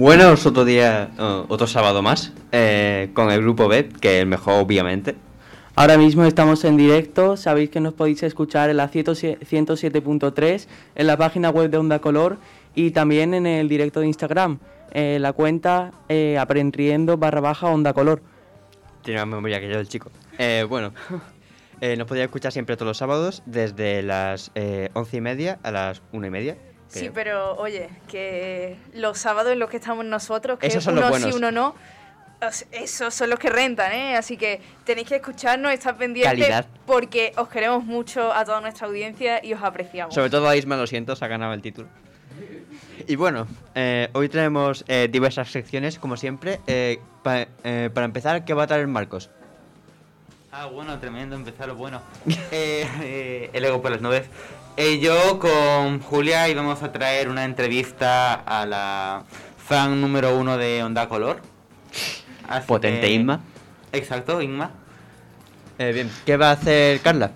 Buenos, otro día, eh, otro sábado más, eh, con el grupo B, que es el mejor, obviamente. Ahora mismo estamos en directo, sabéis que nos podéis escuchar en la 107.3, en la página web de Onda Color y también en el directo de Instagram, en la cuenta eh, aprendiendo barra baja Onda Color. Tiene más memoria que yo el chico. Eh, bueno, eh, nos podéis escuchar siempre todos los sábados, desde las eh, once y media a las una y media. Sí, pero oye, que los sábados en los que estamos nosotros, que Esos son los uno buenos. sí, uno no, os- esos son los que rentan, ¿eh? Así que tenéis que escucharnos, estar pendientes, Calidad. porque os queremos mucho a toda nuestra audiencia y os apreciamos. Sobre todo a Isma, lo siento, se ha ganado el título. Y bueno, eh, hoy tenemos eh, diversas secciones, como siempre. Eh, pa- eh, para empezar, ¿qué va a traer Marcos? Ah, bueno, tremendo, empezar lo bueno. Eh, eh, el ego por las nubes. Eh, yo con Julia íbamos a traer una entrevista a la fan número uno de Onda Color. Así Potente que- Inma. Exacto, Inma. Eh, bien, ¿qué va a hacer Carla?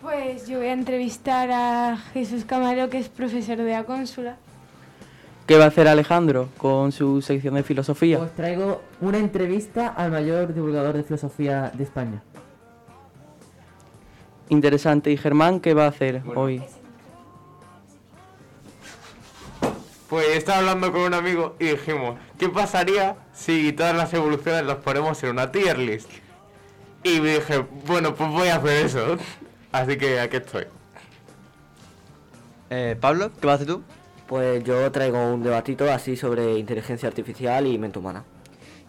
Pues yo voy a entrevistar a Jesús Camarero, que es profesor de la cónsula. ¿Qué va a hacer Alejandro con su sección de filosofía? Os traigo una entrevista al mayor divulgador de filosofía de España. Interesante. ¿Y Germán qué va a hacer hoy? Pues estaba hablando con un amigo y dijimos, ¿qué pasaría si todas las evoluciones las ponemos en una tier list? Y me dije, bueno, pues voy a hacer eso. Así que aquí estoy. Eh, Pablo, ¿qué vas a hacer tú? Pues yo traigo un debatito así sobre inteligencia artificial y mente humana.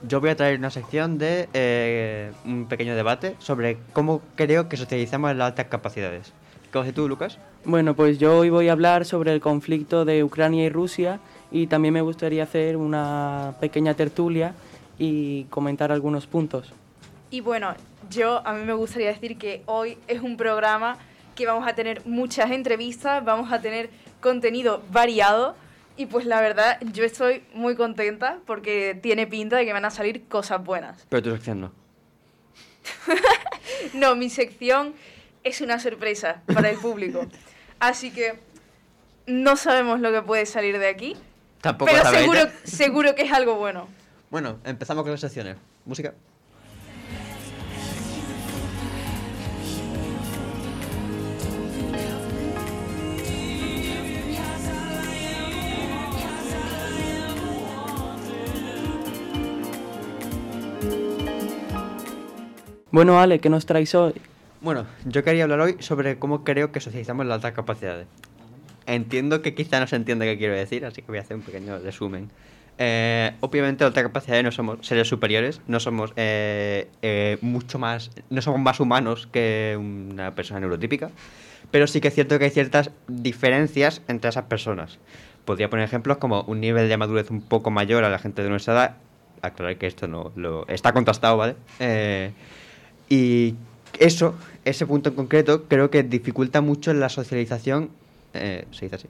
Yo voy a traer una sección de eh, un pequeño debate sobre cómo creo que socializamos las altas capacidades. ¿Qué hacer tú, Lucas? Bueno, pues yo hoy voy a hablar sobre el conflicto de Ucrania y Rusia y también me gustaría hacer una pequeña tertulia y comentar algunos puntos. Y bueno, yo a mí me gustaría decir que hoy es un programa que vamos a tener muchas entrevistas, vamos a tener contenido variado y pues la verdad yo estoy muy contenta porque tiene pinta de que van a salir cosas buenas. Pero tu sección no. No, mi sección es una sorpresa para el público. Así que no sabemos lo que puede salir de aquí, Tampoco pero seguro, seguro que es algo bueno. Bueno, empezamos con las secciones. Música. Bueno, Ale, ¿qué nos traes hoy? Bueno, yo quería hablar hoy sobre cómo creo que socializamos las altas capacidades. Entiendo que quizá no se entiende qué quiero decir, así que voy a hacer un pequeño resumen. Eh, obviamente, altas capacidades no somos seres superiores, no somos eh, eh, mucho más, no somos más humanos que una persona neurotípica, pero sí que es cierto que hay ciertas diferencias entre esas personas. Podría poner ejemplos como un nivel de madurez un poco mayor a la gente de nuestra edad. Aclarar que esto no lo está contrastado, ¿vale? Eh, y eso, ese punto en concreto, creo que dificulta mucho la socialización. eh, ¿Se dice así?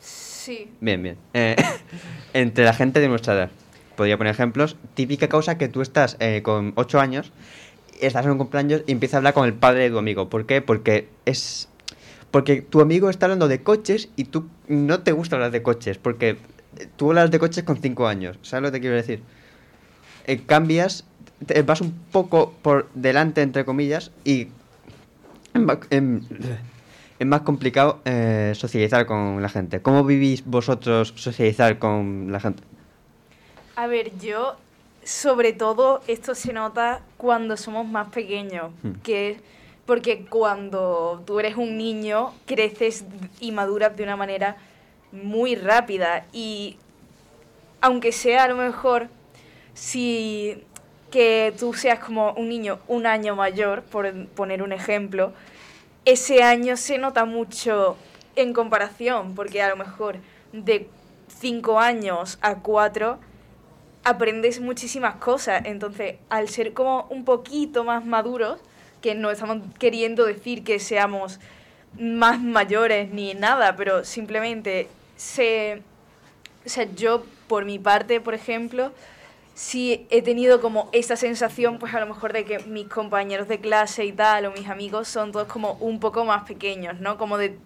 Sí. Bien, bien. Eh, entre la gente de nuestra edad. Podría poner ejemplos. Típica causa que tú estás eh, con 8 años, estás en un cumpleaños y empiezas a hablar con el padre de tu amigo. ¿Por qué? Porque es. Porque tu amigo está hablando de coches y tú no te gusta hablar de coches. Porque tú hablas de coches con 5 años. ¿Sabes lo que te quiero decir? Eh, cambias, te vas un poco por delante, entre comillas, y es más, em, complicado eh, socializar con la gente. ¿Cómo vivís vosotros socializar con la gente? A ver, yo, sobre todo, esto se nota cuando somos más pequeños, Hmm. que porque cuando tú eres un niño, creces y maduras de una manera muy rápida y aunque sea a lo mejor si que tú seas como un niño un año mayor, por poner un ejemplo, ese año se nota mucho en comparación, porque a lo mejor de 5 años a 4 aprendes muchísimas cosas. Entonces, al ser como un poquito más maduros, que no estamos queriendo decir que seamos más mayores ni nada, pero simplemente se... O sea, yo por mi parte, por ejemplo, sí he tenido como esa sensación, pues a lo mejor de que mis compañeros de clase y tal, o mis amigos, son todos como un poco más pequeños, ¿no? Como de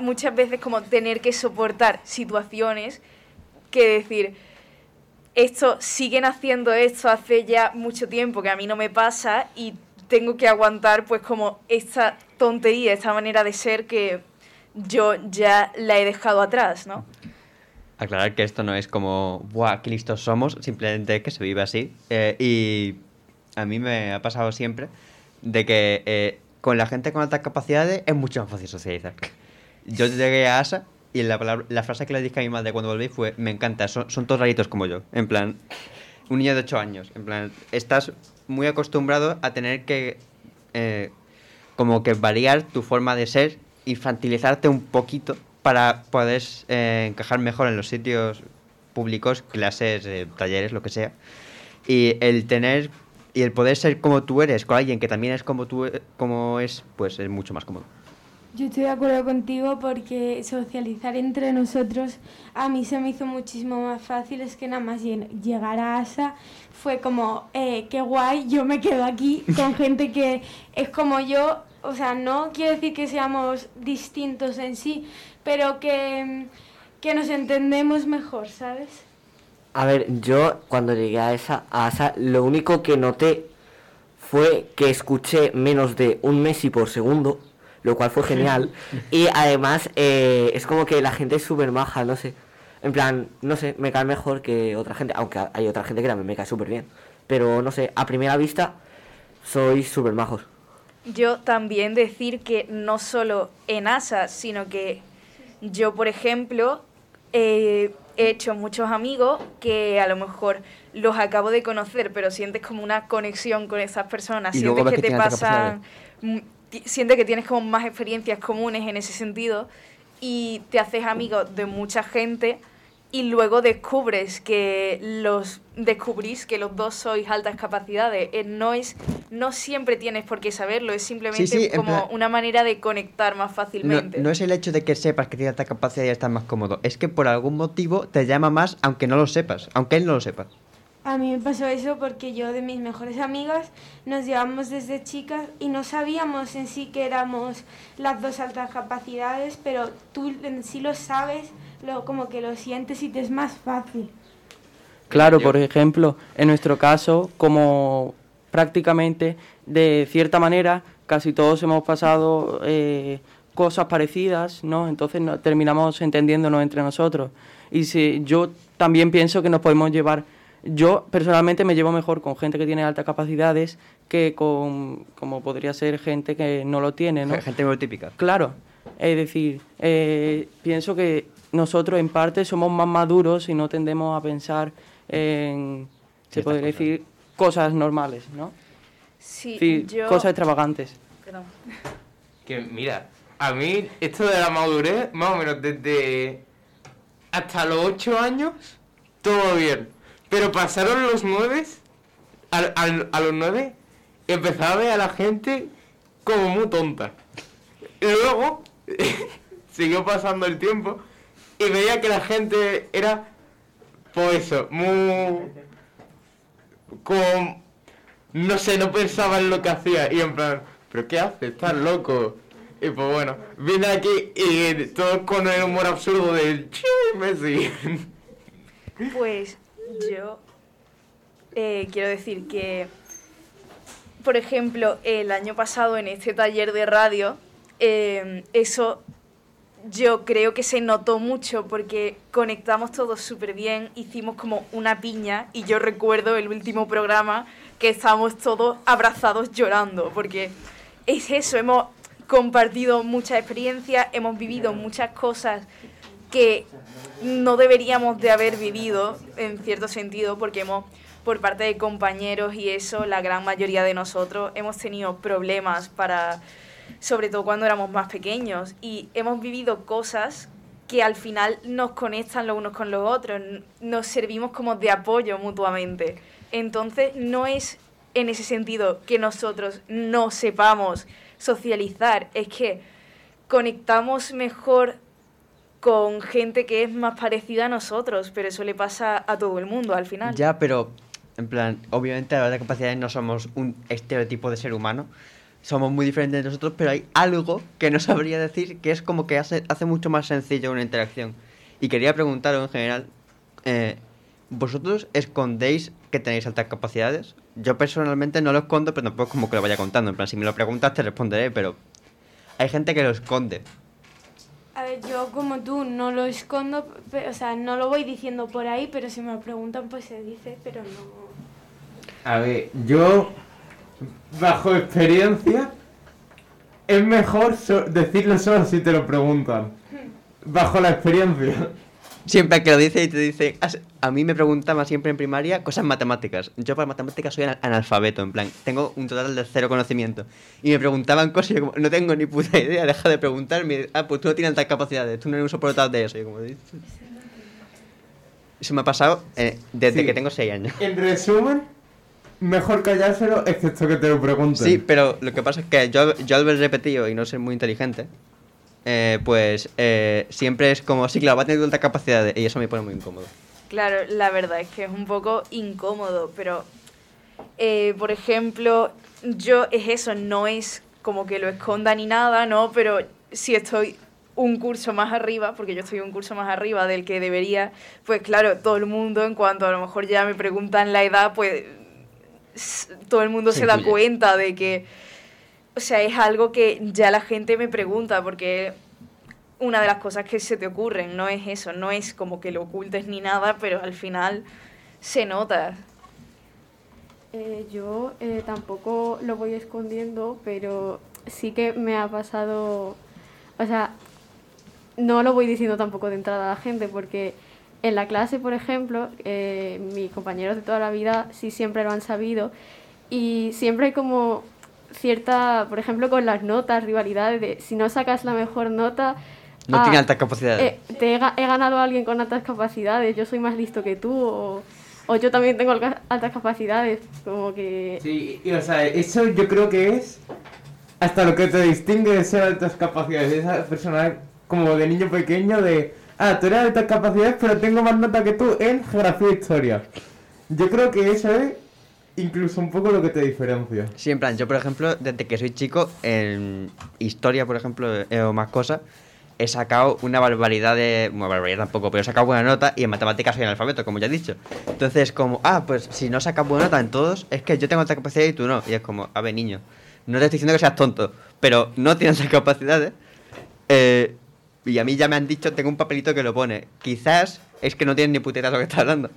muchas veces como tener que soportar situaciones que decir, esto siguen haciendo esto hace ya mucho tiempo que a mí no me pasa y tengo que aguantar pues como esta tontería, esta manera de ser que yo ya la he dejado atrás, ¿no? Aclarar que esto no es como, ¡buah, qué listos somos! Simplemente que se vive así. Eh, y a mí me ha pasado siempre de que eh, con la gente con altas capacidades es mucho más fácil socializar. Yo llegué a ASA y la, frase que le dije a mi madre cuando volví fue, me encanta, son, son todos raritos como yo. En plan, un niño de 8 años. En plan, estás muy acostumbrado a tener que eh, como que variar tu forma de ser, infantilizarte un poquito para poder eh, encajar mejor en los sitios públicos, clases, eh, talleres, lo que sea. Y el tener y el poder ser como tú eres con alguien que también es como tú eh, como es, pues es mucho más cómodo. Yo estoy de acuerdo contigo porque socializar entre nosotros a mí se me hizo muchísimo más fácil. Es que nada más llegar a ASA fue como, eh, qué guay, yo me quedo aquí con gente que es como yo. O sea, no quiero decir que seamos distintos en sí, pero que, que nos entendemos mejor, ¿sabes? A ver, yo cuando llegué a esa, a esa, lo único que noté fue que escuché menos de un Messi por segundo, lo cual fue genial. y además eh, es como que la gente es súper maja, no sé. En plan, no sé, me cae mejor que otra gente, aunque hay otra gente que también me cae súper bien. Pero no sé, a primera vista sois súper majos. Yo también decir que no solo en ASA, sino que yo, por ejemplo, eh, he hecho muchos amigos que a lo mejor los acabo de conocer, pero sientes como una conexión con esas personas, Y sientes que que te pasan, sientes que tienes como más experiencias comunes en ese sentido y te haces amigo de mucha gente y luego descubres que los descubrís que los dos sois altas capacidades Eh, no es no siempre tienes por qué saberlo es simplemente sí, como plan- una manera de conectar más fácilmente no es el hecho de que sepas que tienes esta capacidad y estás más cómodo, es que por algún motivo te llama más aunque no lo sepas, aunque él no lo sepa. A mí me pasó eso porque yo de mis mejores amigas nos llevamos desde chicas y no sabíamos en sí que éramos las dos altas capacidades, pero tú en sí lo sabes, lo, como que lo sientes y te es más fácil. Claro, por ejemplo, en nuestro caso, como prácticamente de cierta manera casi todos hemos pasado eh, cosas parecidas, ¿no? Entonces no- terminamos entendiéndonos entre nosotros. Y si yo también pienso que nos podemos llevar, yo personalmente me llevo mejor con gente que tiene altas capacidades que con, como podría ser gente que no lo tiene, ¿no? Gente muy típica. Claro, es decir, eh, pienso que nosotros en parte somos más maduros y no tendemos a pensar en, se podría cosas. decir, cosas normales, ¿no? sí yo cosas extravagantes. perdón. Que mira, a mí esto de la madurez, más o menos desde hasta los 8 años, todo bien. Pero pasaron los 9, al- al- a los 9, empezaba a ver a la gente como muy tonta. Y luego siguió pasando el tiempo y veía que la gente era, pues eso, muy... como... No sé, no pensaba en lo que hacía y en plan, ¿pero qué haces? ¿Estás loco? Y pues bueno, vine aquí y todos con el humor absurdo "Chi, Messi. Pues yo eh, quiero decir que, por ejemplo, el año pasado en este taller de radio, eh, eso yo creo que se notó mucho porque conectamos todos súper bien, hicimos como una piña y yo recuerdo el último programa que estábamos todos abrazados llorando porque es eso, hemos compartido muchas experiencias, hemos vivido muchas cosas que no deberíamos de haber vivido en cierto sentido porque hemos por parte de compañeros y eso la gran mayoría de nosotros hemos tenido problemas para sobre todo cuando éramos más pequeños y hemos vivido cosas que al final nos conectan los unos con los otros, nos servimos como de apoyo mutuamente. Entonces no es en ese sentido que nosotros no sepamos socializar, es que conectamos mejor con gente que es más parecida a nosotros, pero eso le pasa a todo el mundo al final. Ya, pero en plan, obviamente a la hora de capacidades no somos un estereotipo de ser humano. Somos muy diferentes de nosotros, pero hay algo que no sabría decir que es como que hace, hace mucho más sencillo una interacción. Y quería preguntaros en general, eh, ¿Vosotros escondéis que tenéis altas capacidades? Yo personalmente no lo escondo, pero tampoco es como que lo vaya contando. En plan, si me lo preguntas te responderé, pero hay gente que lo esconde. A ver, yo como tú no lo escondo, pe- o sea, no lo voy diciendo por ahí, pero si me lo preguntan pues se dice, pero no... A ver, yo, bajo experiencia, es mejor so- decirlo solo si te lo preguntan. Bajo la experiencia. Siempre que lo dice y te dice, "As- a mí me preguntaban siempre en primaria cosas matemáticas. Yo para matemáticas soy ana- analfabeto, en plan, tengo un total de cero conocimiento. Y me preguntaban cosas y yo como, no tengo ni puta idea, deja de preguntarme. Ah, pues tú no tienes altas capacidades, tú no eres un soportador de eso. Y como, eso me ha pasado eh, desde Sí. que tengo 6 años. En resumen, mejor callárselo excepto que te lo pregunten. Sí, pero lo que pasa es que yo, yo al ver repetido y no ser muy inteligente, eh, pues eh, siempre es como, sí, claro, va a tener altas capacidades y eso me pone muy incómodo. Claro, la verdad es que es un poco incómodo, pero, eh, por ejemplo, yo es eso, no es como que lo esconda ni nada, ¿no? Pero si estoy un curso más arriba, porque yo estoy un curso más arriba del que debería, pues claro, todo el mundo, en cuanto a lo mejor ya me preguntan la edad, pues todo el mundo Se se, da cuenta de que, o sea, es algo que ya la gente me pregunta, porque una de las cosas que se te ocurren, no es eso, no es como que lo ocultes ni nada, pero al final se nota. Eh, yo eh, tampoco lo voy escondiendo, pero sí que me ha pasado, o sea, no lo voy diciendo tampoco de entrada a la gente, porque en la clase, por ejemplo, eh, mis compañeros de toda la vida sí siempre lo han sabido y siempre hay como cierta, por ejemplo, con las notas, rivalidades de si no sacas la mejor nota... No ah, tiene altas capacidades. eh, te he, he ganado a alguien con altas capacidades, yo soy más listo que tú, o, o yo también tengo altas capacidades, como que... Sí, y o sea, eso yo creo que es hasta lo que te distingue de ser altas capacidades. Esa persona como de niño pequeño de, ah, tú eres de altas capacidades, pero tengo más nota que tú en geografía e historia. Yo creo que eso es incluso un poco lo que te diferencia. Sí, en plan, yo por ejemplo, desde que soy chico, en historia, por ejemplo, eh, o más cosas, he sacado una barbaridad de... Bueno, barbaridad tampoco, pero he sacado buena nota y en matemáticas soy analfabeto, como ya he dicho. Entonces, como, ah, pues si no sacas buena nota en todos, es que yo tengo alta capacidad y tú no. Y es como, a ver, niño, no te estoy diciendo que seas tonto, pero no tienes esas capacidades. Eh, y a mí ya me han dicho, tengo un papelito que lo pone. Quizás es que no tienes ni de lo que estás hablando.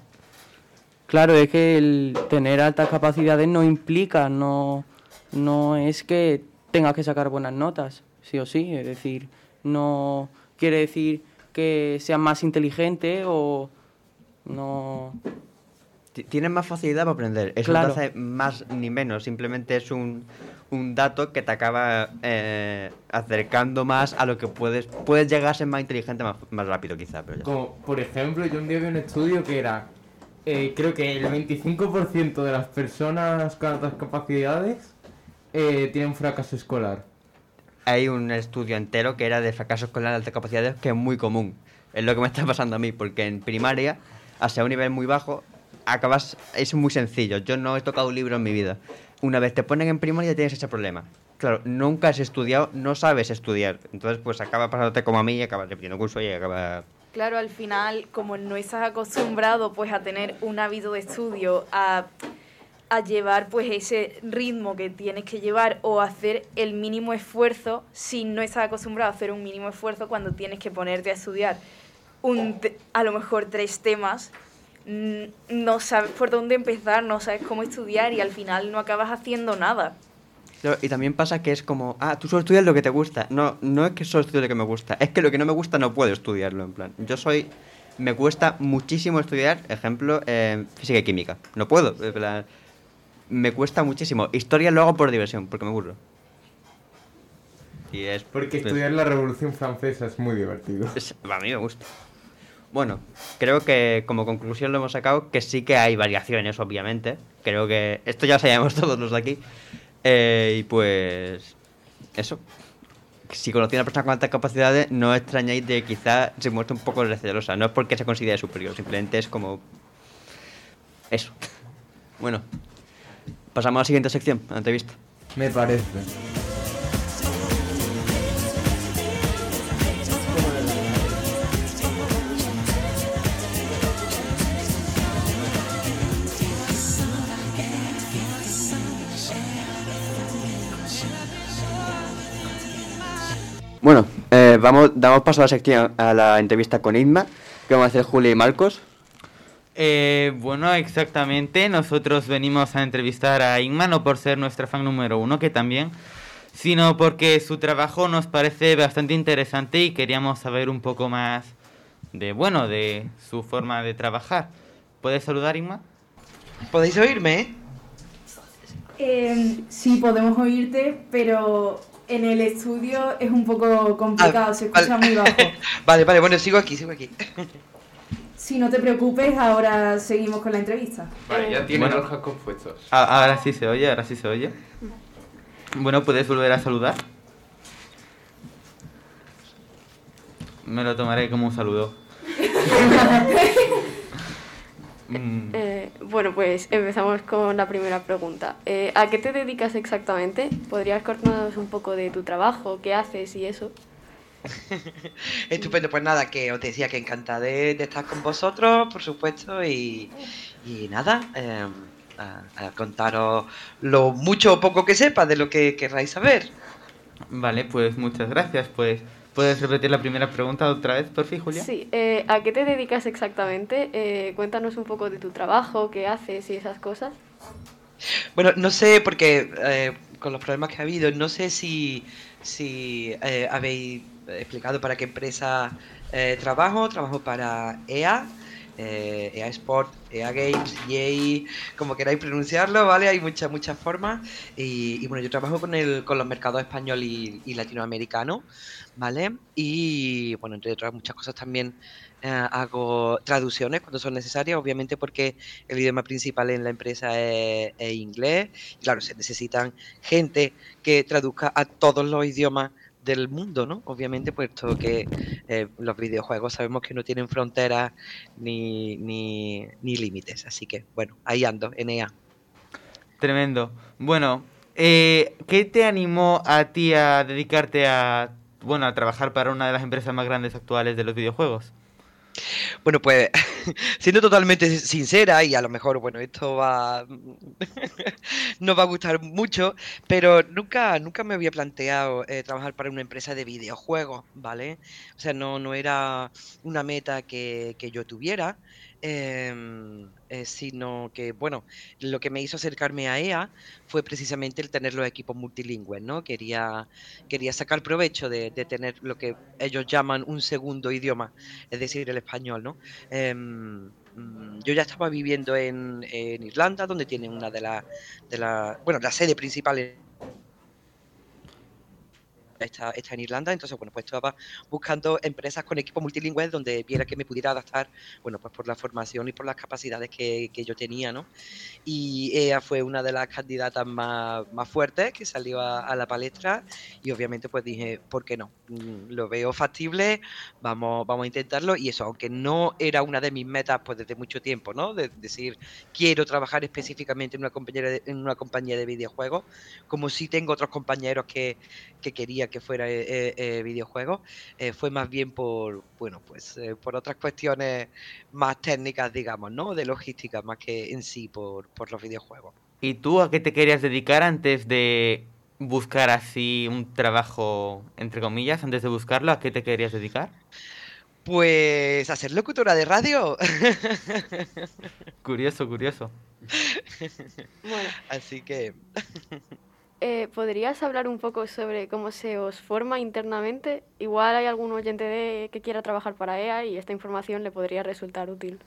Claro, es que el tener altas capacidades no implica, no, no es que tengas que sacar buenas notas, sí o sí. Es decir, no quiere decir que seas más inteligente o no. Ti- Tienes más facilidad para aprender. Eso Claro. no te hace más ni menos. Simplemente es un, un dato que te acaba eh, acercando más a lo que puedes. Puedes llegar a ser más inteligente más, más rápido, quizá. Pero ya. Como, por ejemplo, yo un día vi un estudio que era, eh, creo que el 25% de las personas con altas capacidades eh, tienen fracaso escolar. Hay un estudio entero que era de fracaso escolar de altas capacidades que es muy común. Es lo que me está pasando a mí, porque en primaria, hacia un nivel muy bajo, acabas. Es muy sencillo. Yo no he tocado un libro en mi vida. Una vez te ponen en primaria tienes ese problema. Claro, nunca has estudiado, no sabes estudiar. Entonces, pues acaba pasándote como a mí y acabas repitiendo curso y acaba Claro, al final, como no estás acostumbrado pues a tener un hábito de estudio, a, a llevar pues ese ritmo que tienes que llevar o hacer el mínimo esfuerzo, si no estás acostumbrado a hacer un mínimo esfuerzo cuando tienes que ponerte a estudiar un, a lo mejor tres temas, no sabes por dónde empezar, no sabes cómo estudiar y al final no acabas haciendo nada. Y también pasa que es como, ah, tú solo estudias lo que te gusta. No, no es que solo estudio lo que me gusta, es que lo que no me gusta no puedo estudiarlo, en plan. Yo soy, me cuesta muchísimo estudiar, ejemplo, eh, física y química. No puedo, en plan, me cuesta muchísimo. Historia lo hago por diversión, porque me aburro. Y es... Porque pues, estudiar la Revolución Francesa es muy divertido. es- a mí me gusta. Bueno, creo que como conclusión lo hemos sacado que sí que hay variaciones, obviamente. Creo que esto ya lo sabíamos todos los de aquí. Eh, y pues eso. Si conocéis a una persona con altas capacidades, no extrañéis de que quizá se muestre un poco recelosa. No es porque se considere superior, simplemente es como... Eso. Bueno, pasamos a la siguiente sección, entrevista. Me parece. Eh, vamos, damos paso a la sección, a la entrevista con Inma, que vamos a hacer Julia y Marcos. Eh, bueno, exactamente. Nosotros venimos a entrevistar a Inma no por ser nuestra fan número uno, que también, sino porque su trabajo nos parece bastante interesante y queríamos saber un poco más de, bueno, de su forma de trabajar. ¿Puedes saludar, Inma? ¿Podéis oírme? Eh, sí, podemos oírte, pero en el estudio es un poco complicado, Ah, se escucha vale. muy bajo. vale, vale, bueno, sigo aquí, sigo aquí. Si no te preocupes, ahora seguimos con la entrevista. Vale, ya tiene Bueno. los cascos puestos. Ahora sí se oye, ahora sí se oye. Bueno, ¿puedes volver a saludar? Me lo tomaré como un saludo. Mm, Eh, bueno, pues empezamos con la primera pregunta. Eh, ¿A qué te dedicas exactamente? ¿Podrías contarnos un poco de tu trabajo, qué haces y eso? Estupendo, pues nada, que os decía que encantada de, de estar con vosotros, por supuesto, y, y nada, eh, a, a contaros lo mucho o poco que sepa de lo que querráis saber. Vale, pues muchas gracias. Pues, ¿puedes repetir la primera pregunta otra vez, por fin, Julia? Sí, eh, ¿a qué te dedicas exactamente? Eh, cuéntanos un poco de tu trabajo, qué haces y esas cosas. Bueno, no sé, porque eh, con los problemas que ha habido, no sé si, si eh, habéis explicado para qué empresa eh, trabajo. Trabajo para EA, eh, EA Sport, EA Games, EA, como queráis pronunciarlo, ¿vale? Hay muchas, muchas formas. Y, bueno, yo trabajo con, el, con los mercados español y, latinoamericano, ¿vale? Y bueno, entre otras muchas cosas también eh, hago traducciones cuando son necesarias, obviamente porque el idioma principal en la empresa es, inglés. Claro, se necesitan gente que traduzca a todos los idiomas del mundo, ¿no? Obviamente, puesto que eh, los videojuegos sabemos que no tienen fronteras ni, ni, límites. Así que, bueno, ahí ando, en EA. Tremendo. Bueno, eh, ¿qué te animó a ti a dedicarte a, bueno, a trabajar para una de las empresas más grandes actuales de los videojuegos? Bueno, pues siendo totalmente sincera y a lo mejor, bueno, esto va no va a gustar mucho, pero nunca nunca me había planteado eh, trabajar para una empresa de videojuegos, ¿vale? O sea, no no era una meta que, que yo tuviera, em, eh, sino que, bueno, lo que me hizo acercarme a EA fue precisamente el tener los equipos multilingües, ¿no? Quería quería sacar provecho de, de tener lo que ellos llaman un segundo idioma, es decir, el español, ¿no? Em, mm, yo ya estaba viviendo en, en Irlanda, donde tienen una de las, de la, bueno, la sede principal está, está en Irlanda, entonces, bueno, pues estaba buscando empresas con equipos multilingües donde viera que me pudiera adaptar, bueno, pues por la formación y por las capacidades que, que yo tenía, ¿no? Y ella fue una de las candidatas más, más fuertes que salió a, la palestra y obviamente pues dije, ¿por qué no? Mm, Lo veo factible, vamos, vamos a intentarlo y eso, aunque no era una de mis metas pues desde mucho tiempo, ¿no? De decir, quiero trabajar específicamente en una compañía de, en una compañía de videojuegos, como si tengo otros compañeros que, que quería que fuera eh, eh, eh, videojuegos, eh, fue más bien por, bueno, pues eh, por otras cuestiones más técnicas, digamos, ¿no? De logística, más que en sí por, por los videojuegos. ¿Y tú a qué te querías dedicar antes de buscar así un trabajo, entre comillas, antes de buscarlo, a qué te querías dedicar? Pues, ¿hacer locutora de radio? Curioso, curioso. Bueno, Así que, eh, ¿podrías hablar un poco sobre cómo se os forma internamente? Igual hay algún oyente de, que quiera trabajar para EA y esta información le podría resultar útil.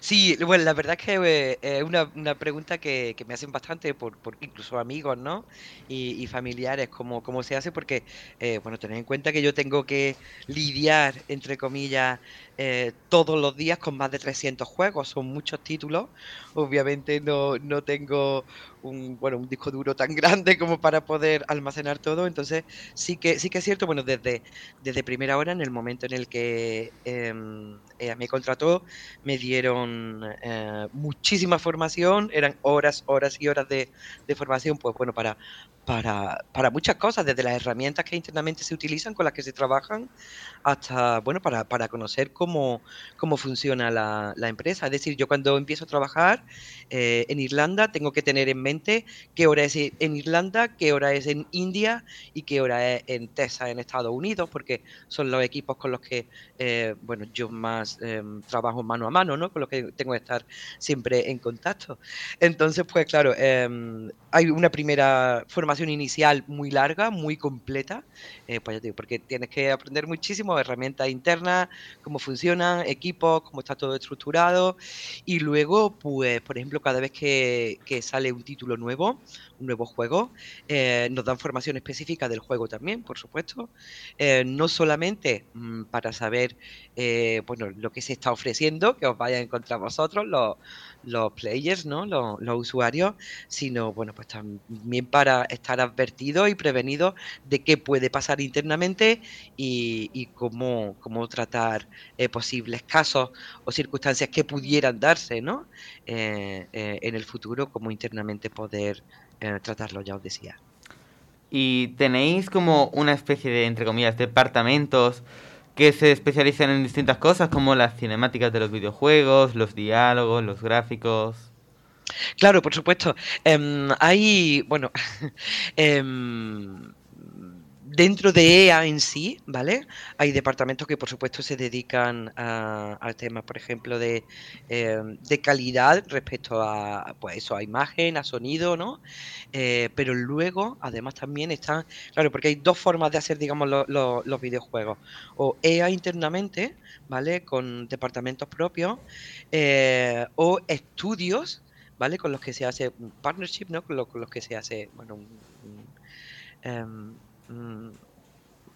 Sí, bueno, la verdad es que eh, es una, una pregunta que, que me hacen bastante por, por incluso amigos, ¿no? Y, y familiares, cómo, cómo se hace, porque, eh, bueno, tened en cuenta que yo tengo que lidiar, entre comillas, eh, todos los días con más de 300 juegos, son muchos títulos, obviamente no, no tengo un, bueno, un disco duro tan grande como para poder almacenar todo, entonces sí que, sí que es cierto, bueno, desde, desde primera hora, en el momento en el que em, ella me contrató, me dieron eh, muchísima formación, eran horas, horas y horas de, de formación, pues bueno, para, para, para muchas cosas, desde las herramientas que internamente se utilizan, con las que se trabajan, hasta, bueno, para, para conocer cómo, cómo funciona la, la empresa. Es decir, yo cuando empiezo a trabajar eh, en Irlanda tengo que tener en mente qué hora es en Irlanda, qué hora es en India y qué hora es en Texas, en Estados Unidos, porque son los equipos con los que, eh, bueno, yo más em, trabajo mano a mano, ¿no? Con los que tengo que estar siempre en contacto. Entonces, pues claro, em, hay una primera formación inicial muy larga, muy completa, eh, pues te digo, porque tienes que aprender muchísimo herramientas internas, cómo funcionan, equipos, cómo está todo estructurado, y luego, pues, por ejemplo, cada vez que, que sale un título nuevo, un nuevo juego, eh, nos dan formación específica del juego también, por supuesto, eh, no solamente mm, para saber, eh, bueno, lo que se está ofreciendo, que os vaya a encontrar vosotros, los, los players, ¿no? Los, los usuarios, sino, bueno, pues también para estar advertidos y prevenidos de qué puede pasar internamente y, cómo, cómo tratar eh, posibles casos o circunstancias que pudieran darse, ¿no? Eh, eh, en el futuro, cómo internamente poder eh, tratarlo, ya os decía. Y tenéis como una especie de, entre comillas, departamentos que se especializan en distintas cosas, como las cinemáticas de los videojuegos, los diálogos, los gráficos. Claro, por supuesto. Em, hay, bueno, em, dentro de EA en sí, ¿vale? Hay departamentos que por supuesto se dedican a, al tema, por ejemplo, de, em, de calidad respecto a, pues eso, a imagen, a sonido, ¿no? Eh, pero luego, además también están, claro, porque hay dos formas de hacer, digamos, lo- lo- los videojuegos. O EA internamente, ¿vale? Con departamentos propios, eh, o estudios, ¿vale? Con los que se hace un partnership, ¿no? Con, lo- con los que se hace, bueno, un, un, em,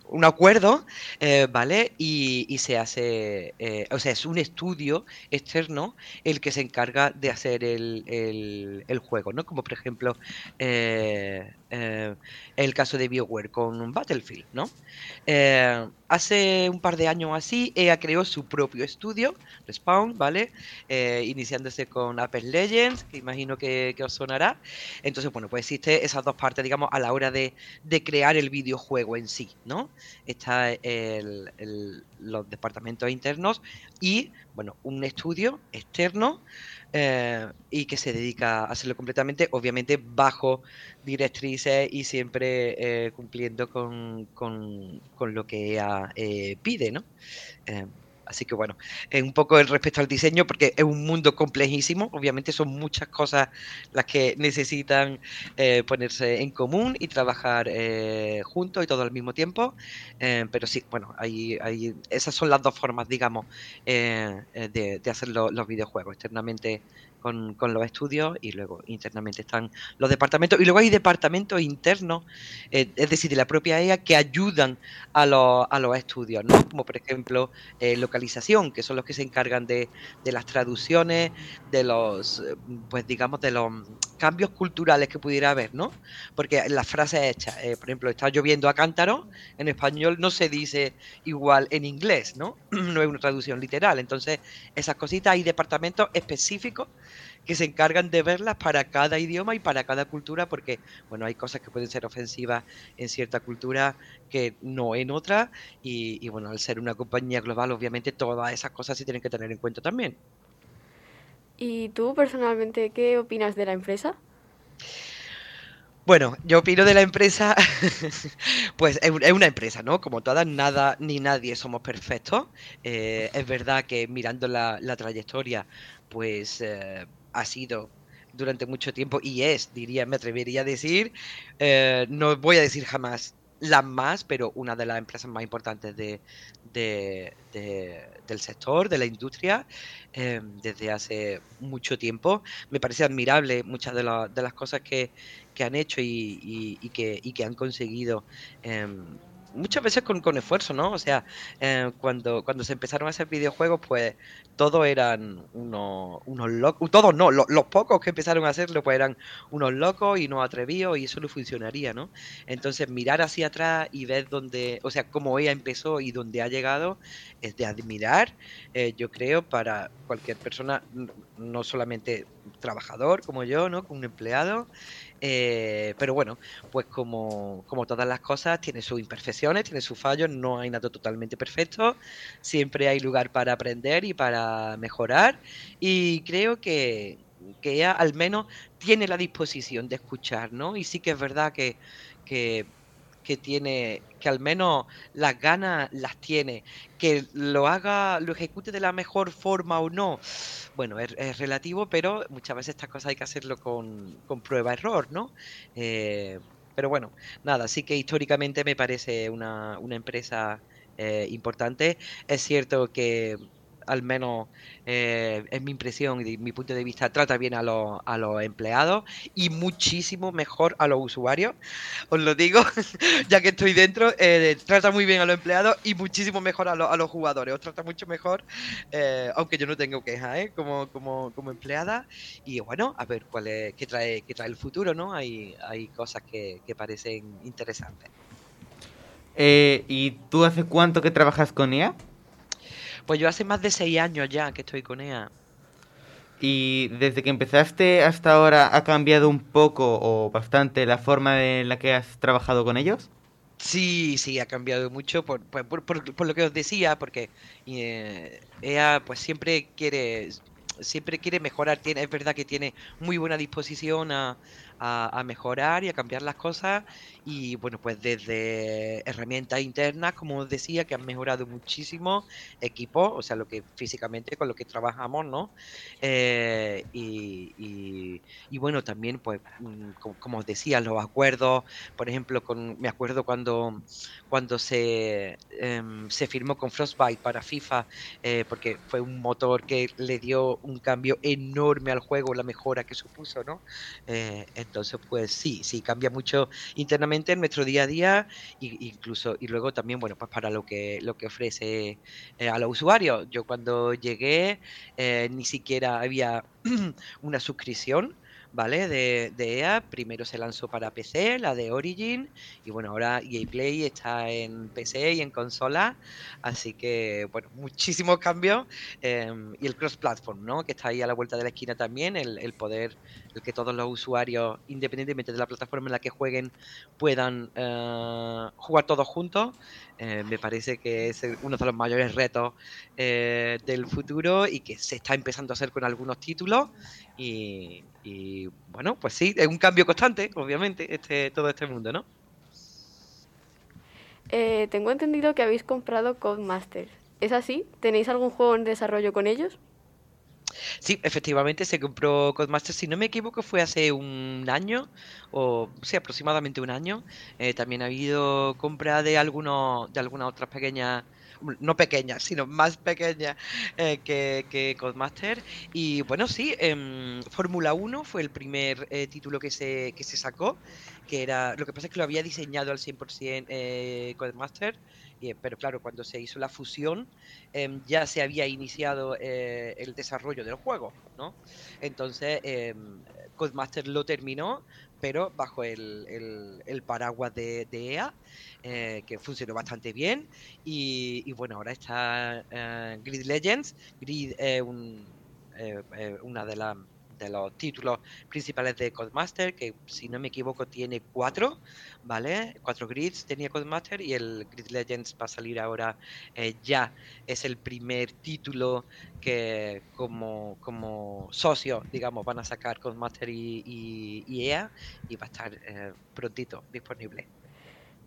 un acuerdo, eh, ¿vale? Y, se hace, eh, o sea, es un estudio externo el que se encarga de hacer el, el- juego, ¿no? Como por ejemplo eh, el caso de BioWare con Battlefield, ¿no? Hace un par de años así, EA creó su propio estudio, Respawn, ¿vale? Iniciándose con Apex Legends, que imagino que, que os sonará. Entonces, bueno, pues existe esas dos partes, digamos, a la hora de, de crear el videojuego en sí, ¿no? Está el- los departamentos internos y, bueno, un estudio externo eh, y que se dedica a hacerlo completamente, obviamente bajo directrices y siempre eh, cumpliendo con, con- lo que ella eh, pide, ¿no? Así que bueno, eh, un poco el respecto al diseño, porque es un mundo complejísimo, obviamente son muchas cosas las que necesitan eh, ponerse en común y trabajar eh, juntos y todo al mismo tiempo, pero sí, bueno, hay, hay, esas son las dos formas, digamos, de, de hacer lo- los videojuegos, externamente con, con los estudios y luego internamente están los departamentos. Y luego hay departamentos internos, eh, es decir, de la propia EA, que ayudan a los, a los estudios, ¿no? Como por ejemplo eh, localización, que son los que se encargan de, de las traducciones, de los, eh, pues digamos, de los cambios culturales que pudiera haber, ¿no? Porque las frases hechas, por ejemplo, está lloviendo a cántaro, en español no se dice igual en inglés, ¿no? No es una traducción literal. Entonces, esas cositas hay departamentos específicos que se encargan de verlas para cada idioma y para cada cultura, porque, bueno, hay cosas que pueden ser ofensivas en cierta cultura que no en otra, y, y, bueno, al ser una compañía global, obviamente todas esas cosas se tienen que tener en cuenta también. ¿Y tú personalmente qué opinas de la empresa? Bueno, yo opino de la empresa, pues es un- es una empresa, ¿no? Como todas, nada ni nadie somos perfectos. Eh, es verdad que mirando la, la trayectoria, pues eh, ha sido durante mucho tiempo y es, diría, me atrevería a decir, eh, no voy a decir jamás la más, pero una de las empresas más importantes de, de- de- del sector, de la industria, eh, desde hace mucho tiempo. Me parece admirable muchas de, la- las cosas que, que han hecho y, y- y que, y que han conseguido. em, muchas veces con, con esfuerzo, ¿no? O sea, eh, cuando, cuando se empezaron a hacer videojuegos, pues todos eran unos, unos locos, todos no, lo- los, pocos que empezaron a hacerlo, pues eran unos locos y no atrevidos y eso no funcionaría, ¿no? Entonces mirar hacia atrás y ver dónde, o sea, cómo ella empezó y dónde ha llegado, es de admirar, eh, yo creo, para cualquier persona, no solamente trabajador como yo, ¿no? Un empleado. Eh, pero bueno, pues como, como todas las cosas, tiene sus imperfecciones, tiene sus fallos, no hay nada totalmente perfecto. Siempre hay lugar para aprender y para mejorar. Y creo que, que ella al menos tiene la disposición de escuchar, ¿no? Y sí que es verdad que, que, que tiene, que al menos las ganas las tiene, que lo haga, lo ejecute de la mejor forma o no, bueno, es, relativo, pero muchas veces estas cosas hay que hacerlo con, con prueba-error, ¿no? Eh, pero bueno, nada, sí que históricamente me parece una, una empresa eh, importante. Es cierto que al menos eh, es mi impresión y mi punto de vista, trata bien a los, a los empleados y muchísimo mejor a los usuarios. Os lo digo, ya que estoy dentro, eh, trata muy bien a los empleados y muchísimo mejor a, los- a los jugadores. Os trata mucho mejor, eh, aunque yo no tengo quejas, como, como, como empleada. Y bueno, a ver cuál es, qué, trae, qué trae el futuro, ¿no? Hay, hay cosas que, que parecen interesantes. ¿Y tú hace cuánto que trabajas con EA? Pues yo hace más de seis años ya que estoy con EA. ¿Y desde que empezaste hasta ahora ha cambiado un poco o bastante la forma en la que has trabajado con ellos? Sí, sí, ha cambiado mucho por, por, por- por- por lo que os decía, porque eh, ella pues siempre quiere siempre quiere mejorar, tiene, es verdad que tiene muy buena disposición a, a- mejorar y a cambiar las cosas y bueno, pues desde herramientas internas, como os decía, que han mejorado muchísimo, equipos, o sea, lo que físicamente con lo que trabajamos, ¿no? Eh, y, y- bueno, también pues mm, co- como, os decía, los acuerdos, por ejemplo, con, me acuerdo cuando, cuando se, em, se firmó con Frostbite para FIFA, eh, porque fue un motor que le dio un cambio enorme al juego, la mejora que supuso, ¿no? Entonces, pues sí, sí, cambia mucho internamente en nuestro día a día, y, incluso, y luego también, bueno, pues para lo que, lo que ofrece eh, a los usuarios. Yo cuando llegué, eh, ni siquiera había una suscripción. ¿Vale? De, de EA, primero se lanzó para PC, la de Origin, y bueno, ahora EA Play está en PC y en consola, así que, bueno, muchísimos cambios, em, y el cross-platform, ¿no? Que está ahí a la vuelta de la esquina también, el, el poder, que todos los usuarios, independientemente de la plataforma en la que jueguen, puedan eh, jugar todos juntos, eh, me parece que es uno de los mayores retos eh, del futuro y que se está empezando a hacer con algunos títulos y, y, bueno, pues sí, es un cambio constante, obviamente, este todo este mundo, ¿no? Tengo entendido que habéis comprado Codemasters. ¿Es así? ¿Tenéis algún juego en desarrollo con ellos? Sí, efectivamente se compró Codemasters, si no me equivoco fue hace un año, o sí, aproximadamente un año. Eh, también ha habido compra de algunos, de algunas otras pequeñas, no pequeñas, sino más pequeñas eh, que, que Codemaster. Y bueno, sí, em, Fórmula 1 fue el primer eh, título que se, que se sacó, que era, lo que pasa es que lo había diseñado al 100% eh, Codemaster. Eh, pero claro, cuando se hizo la fusión, em, ya se había iniciado eh, el desarrollo del juego, ¿no? Entonces, em, Codemaster lo terminó, pero bajo el, paraguas de, EA, eh, que funcionó bastante bien. Y, y bueno, ahora está eh, Grid Legends. Grid es un, eh, eh, una de las de los títulos principales de Codemaster, que si no me equivoco tiene cuatro, ¿vale? Cuatro grids tenía Codemaster y el Grid Legends va a salir ahora eh, ya. Es el primer título que como, como socio, digamos, van a sacar Codemaster y, y, y EA y va a estar eh, prontito disponible.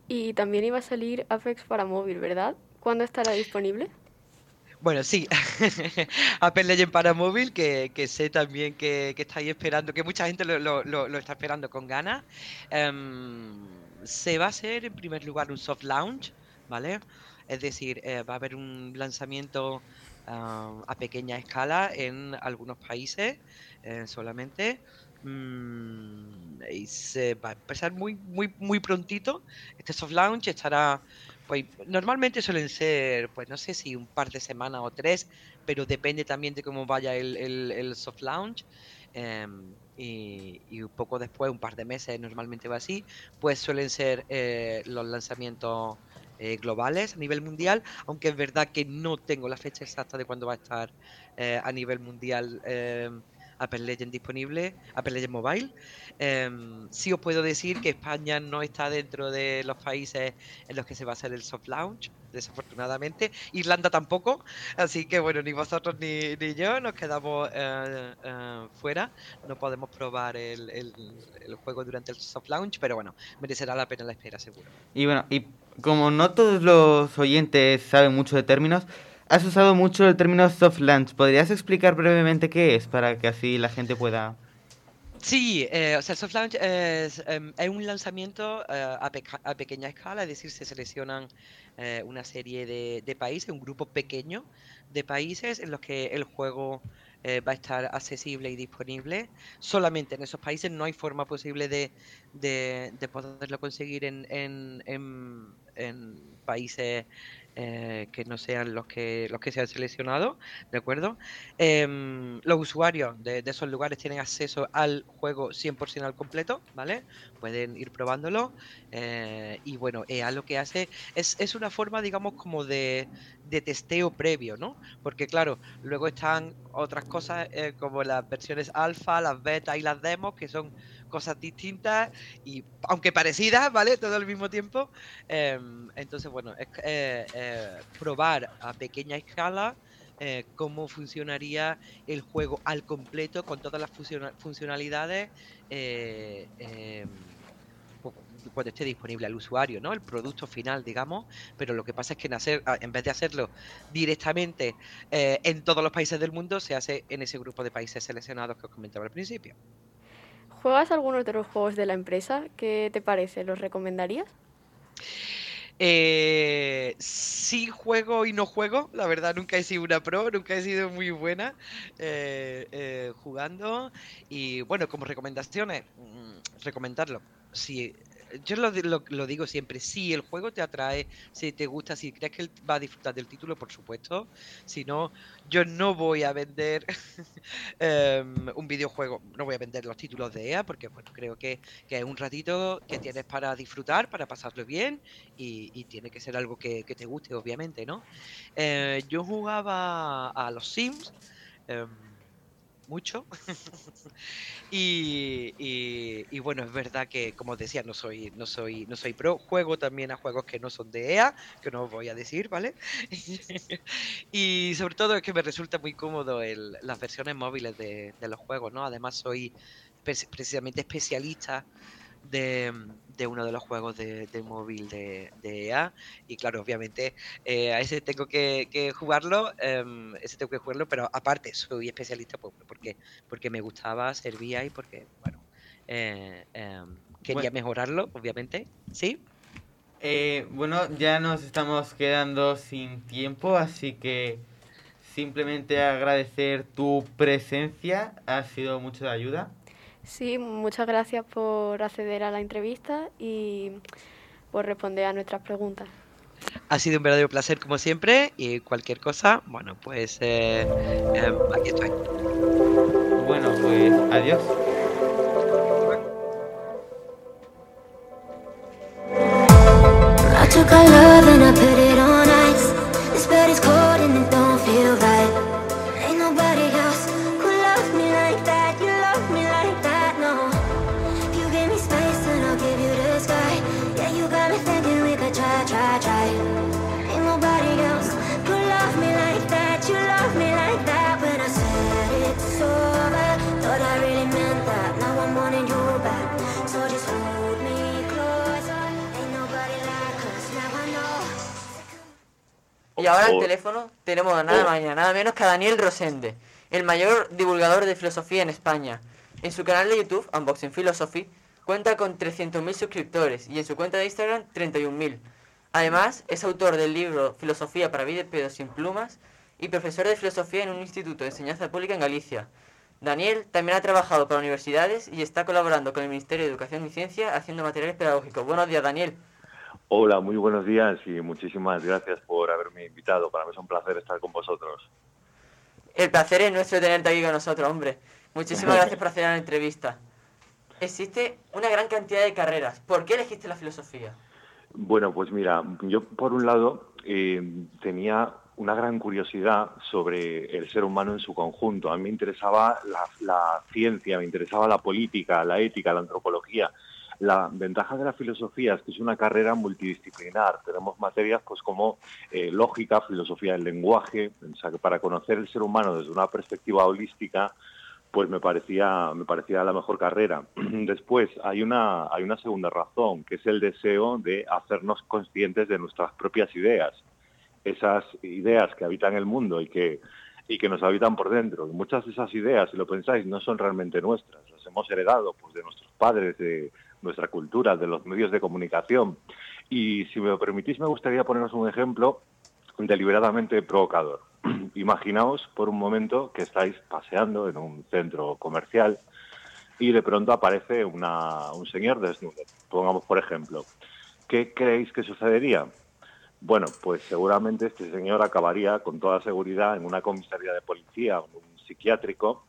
Y también iba a salir Apex para móvil, ¿verdad? ¿Cuándo estará disponible? Bueno, sí, Apple Legend para móvil, que, que sé también que, que estáis esperando, que mucha gente lo, lo- lo- está esperando con ganas. Em, se va a hacer en primer lugar un soft launch, ¿vale? Es decir, eh, va a haber un lanzamiento ah, a pequeña escala en algunos países eh, solamente. Mm, y se va a empezar muy, muy, muy prontito. Este soft launch estará pues normalmente suelen ser, pues no sé si un par de semanas o tres, pero depende también de cómo vaya el, el- el soft launch. em, y, un poco después, un par de meses, normalmente va así, pues suelen ser eh, los lanzamientos eh, globales a nivel mundial, aunque es verdad que no tengo la fecha exacta de cuándo va a estar eh, a nivel mundial eh, Apple Legend disponible, Apple Legend Mobile. Em, sí os puedo decir que España no está dentro de los países en los que se va a hacer el soft launch, desafortunadamente. Irlanda tampoco, así que bueno, ni vosotros ni, ni yo nos quedamos eh, eh, fuera. No podemos probar el, el- el juego durante el soft launch, pero bueno, merecerá la pena la espera, seguro. Y bueno, y como no todos los oyentes saben mucho de términos, has usado mucho el término soft launch. ¿Podrías explicar brevemente qué es para que así la gente pueda... Sí, eh, o sea, el soft launch es, em, es un lanzamiento eh, a, peca- a pequeña escala, es decir, se seleccionan eh, una serie de, de países, un grupo pequeño de países en los que el juego eh, va a estar accesible y disponible. Solamente en esos países no hay forma posible de, de- de poderlo conseguir en, en- en- en países eh, que no sean los que los que se han seleccionado, ¿de acuerdo? Em, los usuarios de, esos lugares tienen acceso al juego 100% al completo, ¿vale? Pueden ir probándolo. eh, y bueno, EA lo que hace es, es una forma, digamos, como de, de testeo previo, ¿no? Porque claro, luego están otras cosas eh, como las versiones alfa, las beta y las demos, que son cosas distintas y aunque parecidas, ¿vale? Todo al mismo tiempo. Em, entonces, bueno, es eh, eh, probar a pequeña escala eh, cómo funcionaría el juego al completo con todas las funciona- funcionalidades eh, em, cu- cuando esté disponible al usuario, ¿no? El producto final, digamos, pero lo que pasa es que en, hacer, en vez de hacerlo directamente en todos los países del mundo, se hace en ese grupo de países seleccionados que os comentaba al principio. ¿Juegas algunos de los juegos de la empresa? ¿Qué te parece? ¿Los recomendarías? Eh, sí juego y no juego, la verdad nunca he sido una pro, nunca he sido muy buena eh, eh, jugando y bueno, como recomendaciones, mm, recomendarlo. Si, yo lo, di- lo- lo digo siempre, si el juego te atrae, si te gusta, si crees que va a disfrutar del título, por supuesto, si no, yo no voy a vender em, un videojuego, no voy a vender los títulos de EA porque bueno, creo que, que es un ratito que tienes para disfrutar, para pasarlo bien y, y tiene que ser algo que, que te guste, obviamente, ¿no? Eh, yo jugaba a los Sims em, mucho y, y- bueno, es verdad que, como decía, no soy, no soy, no soy pro. Juego también a juegos que no son de EA, que no os voy a decir, ¿vale? y sobre todo es que me resulta muy cómodo el- las versiones móviles de, los juegos, ¿no? Además soy pre- precisamente especialista de, de uno de los juegos de, de móvil de, de EA y claro, obviamente eh, a ese tengo que, que jugarlo, em, ese tengo que jugarlo, pero aparte soy especialista pues, porque, porque me gustaba, servía y porque, bueno, eh, em, quería Bueno. mejorarlo, obviamente, ¿sí? Eh, bueno, ya nos estamos quedando sin tiempo, así que simplemente agradecer tu presencia, ha sido mucho de ayuda. Sí, muchas gracias por acceder a la entrevista y por responder a nuestras preguntas. Ha sido un verdadero placer como siempre y cualquier cosa, bueno, pues eh, em, aquí estoy. Bueno, pues adiós. I took our love and I put it Y ahora al Oh. teléfono tenemos a nada Oh. más y nada menos que a Daniel Rosende, el mayor divulgador de filosofía en España. En su canal de YouTube, Unboxing Philosophy, cuenta con 300.000 suscriptores y en su cuenta de Instagram 31.000. Además, es autor del libro Filosofía para vida pedos sin plumas y profesor de filosofía en un instituto de enseñanza pública en Galicia. Daniel también ha trabajado para universidades y está colaborando con el Ministerio de Educación y Ciencia haciendo materiales pedagógicos. Buenos días, Daniel. Hola, muy buenos días y muchísimas gracias por haberme invitado. Para mí es un placer estar con vosotros. El placer es nuestro tenerte aquí con nosotros, hombre. Muchísimas gracias por hacer la entrevista. Existe una gran cantidad de carreras. ¿Por qué elegiste la filosofía? Bueno, pues mira, yo por un lado eh, tenía una gran curiosidad sobre el ser humano en su conjunto. A mí me interesaba la, la ciencia, me interesaba la política, la ética, la antropología. La ventaja de la filosofía es que es una carrera multidisciplinar. Tenemos materias pues como eh, lógica, filosofía del lenguaje, o sea que para conocer el ser humano desde una perspectiva holística, pues me parecía me parecía la mejor carrera. Después hay una hay una segunda razón, que es el deseo de hacernos conscientes de nuestras propias ideas. Esas ideas que habitan el mundo y que y que nos habitan por dentro. Muchas de esas ideas, si lo pensáis, no son realmente nuestras, las hemos heredado pues de nuestros padres, nuestra cultura, de los medios de comunicación. Y si me lo permitís, me gustaría poneros un ejemplo deliberadamente provocador. Imaginaos por un momento que estáis paseando en un centro comercial y de pronto aparece un señor desnudo. Pongamos por ejemplo. ¿Qué creéis que sucedería? Bueno, pues seguramente este señor acabaría con toda seguridad en una comisaría de policía en un psiquiátrico.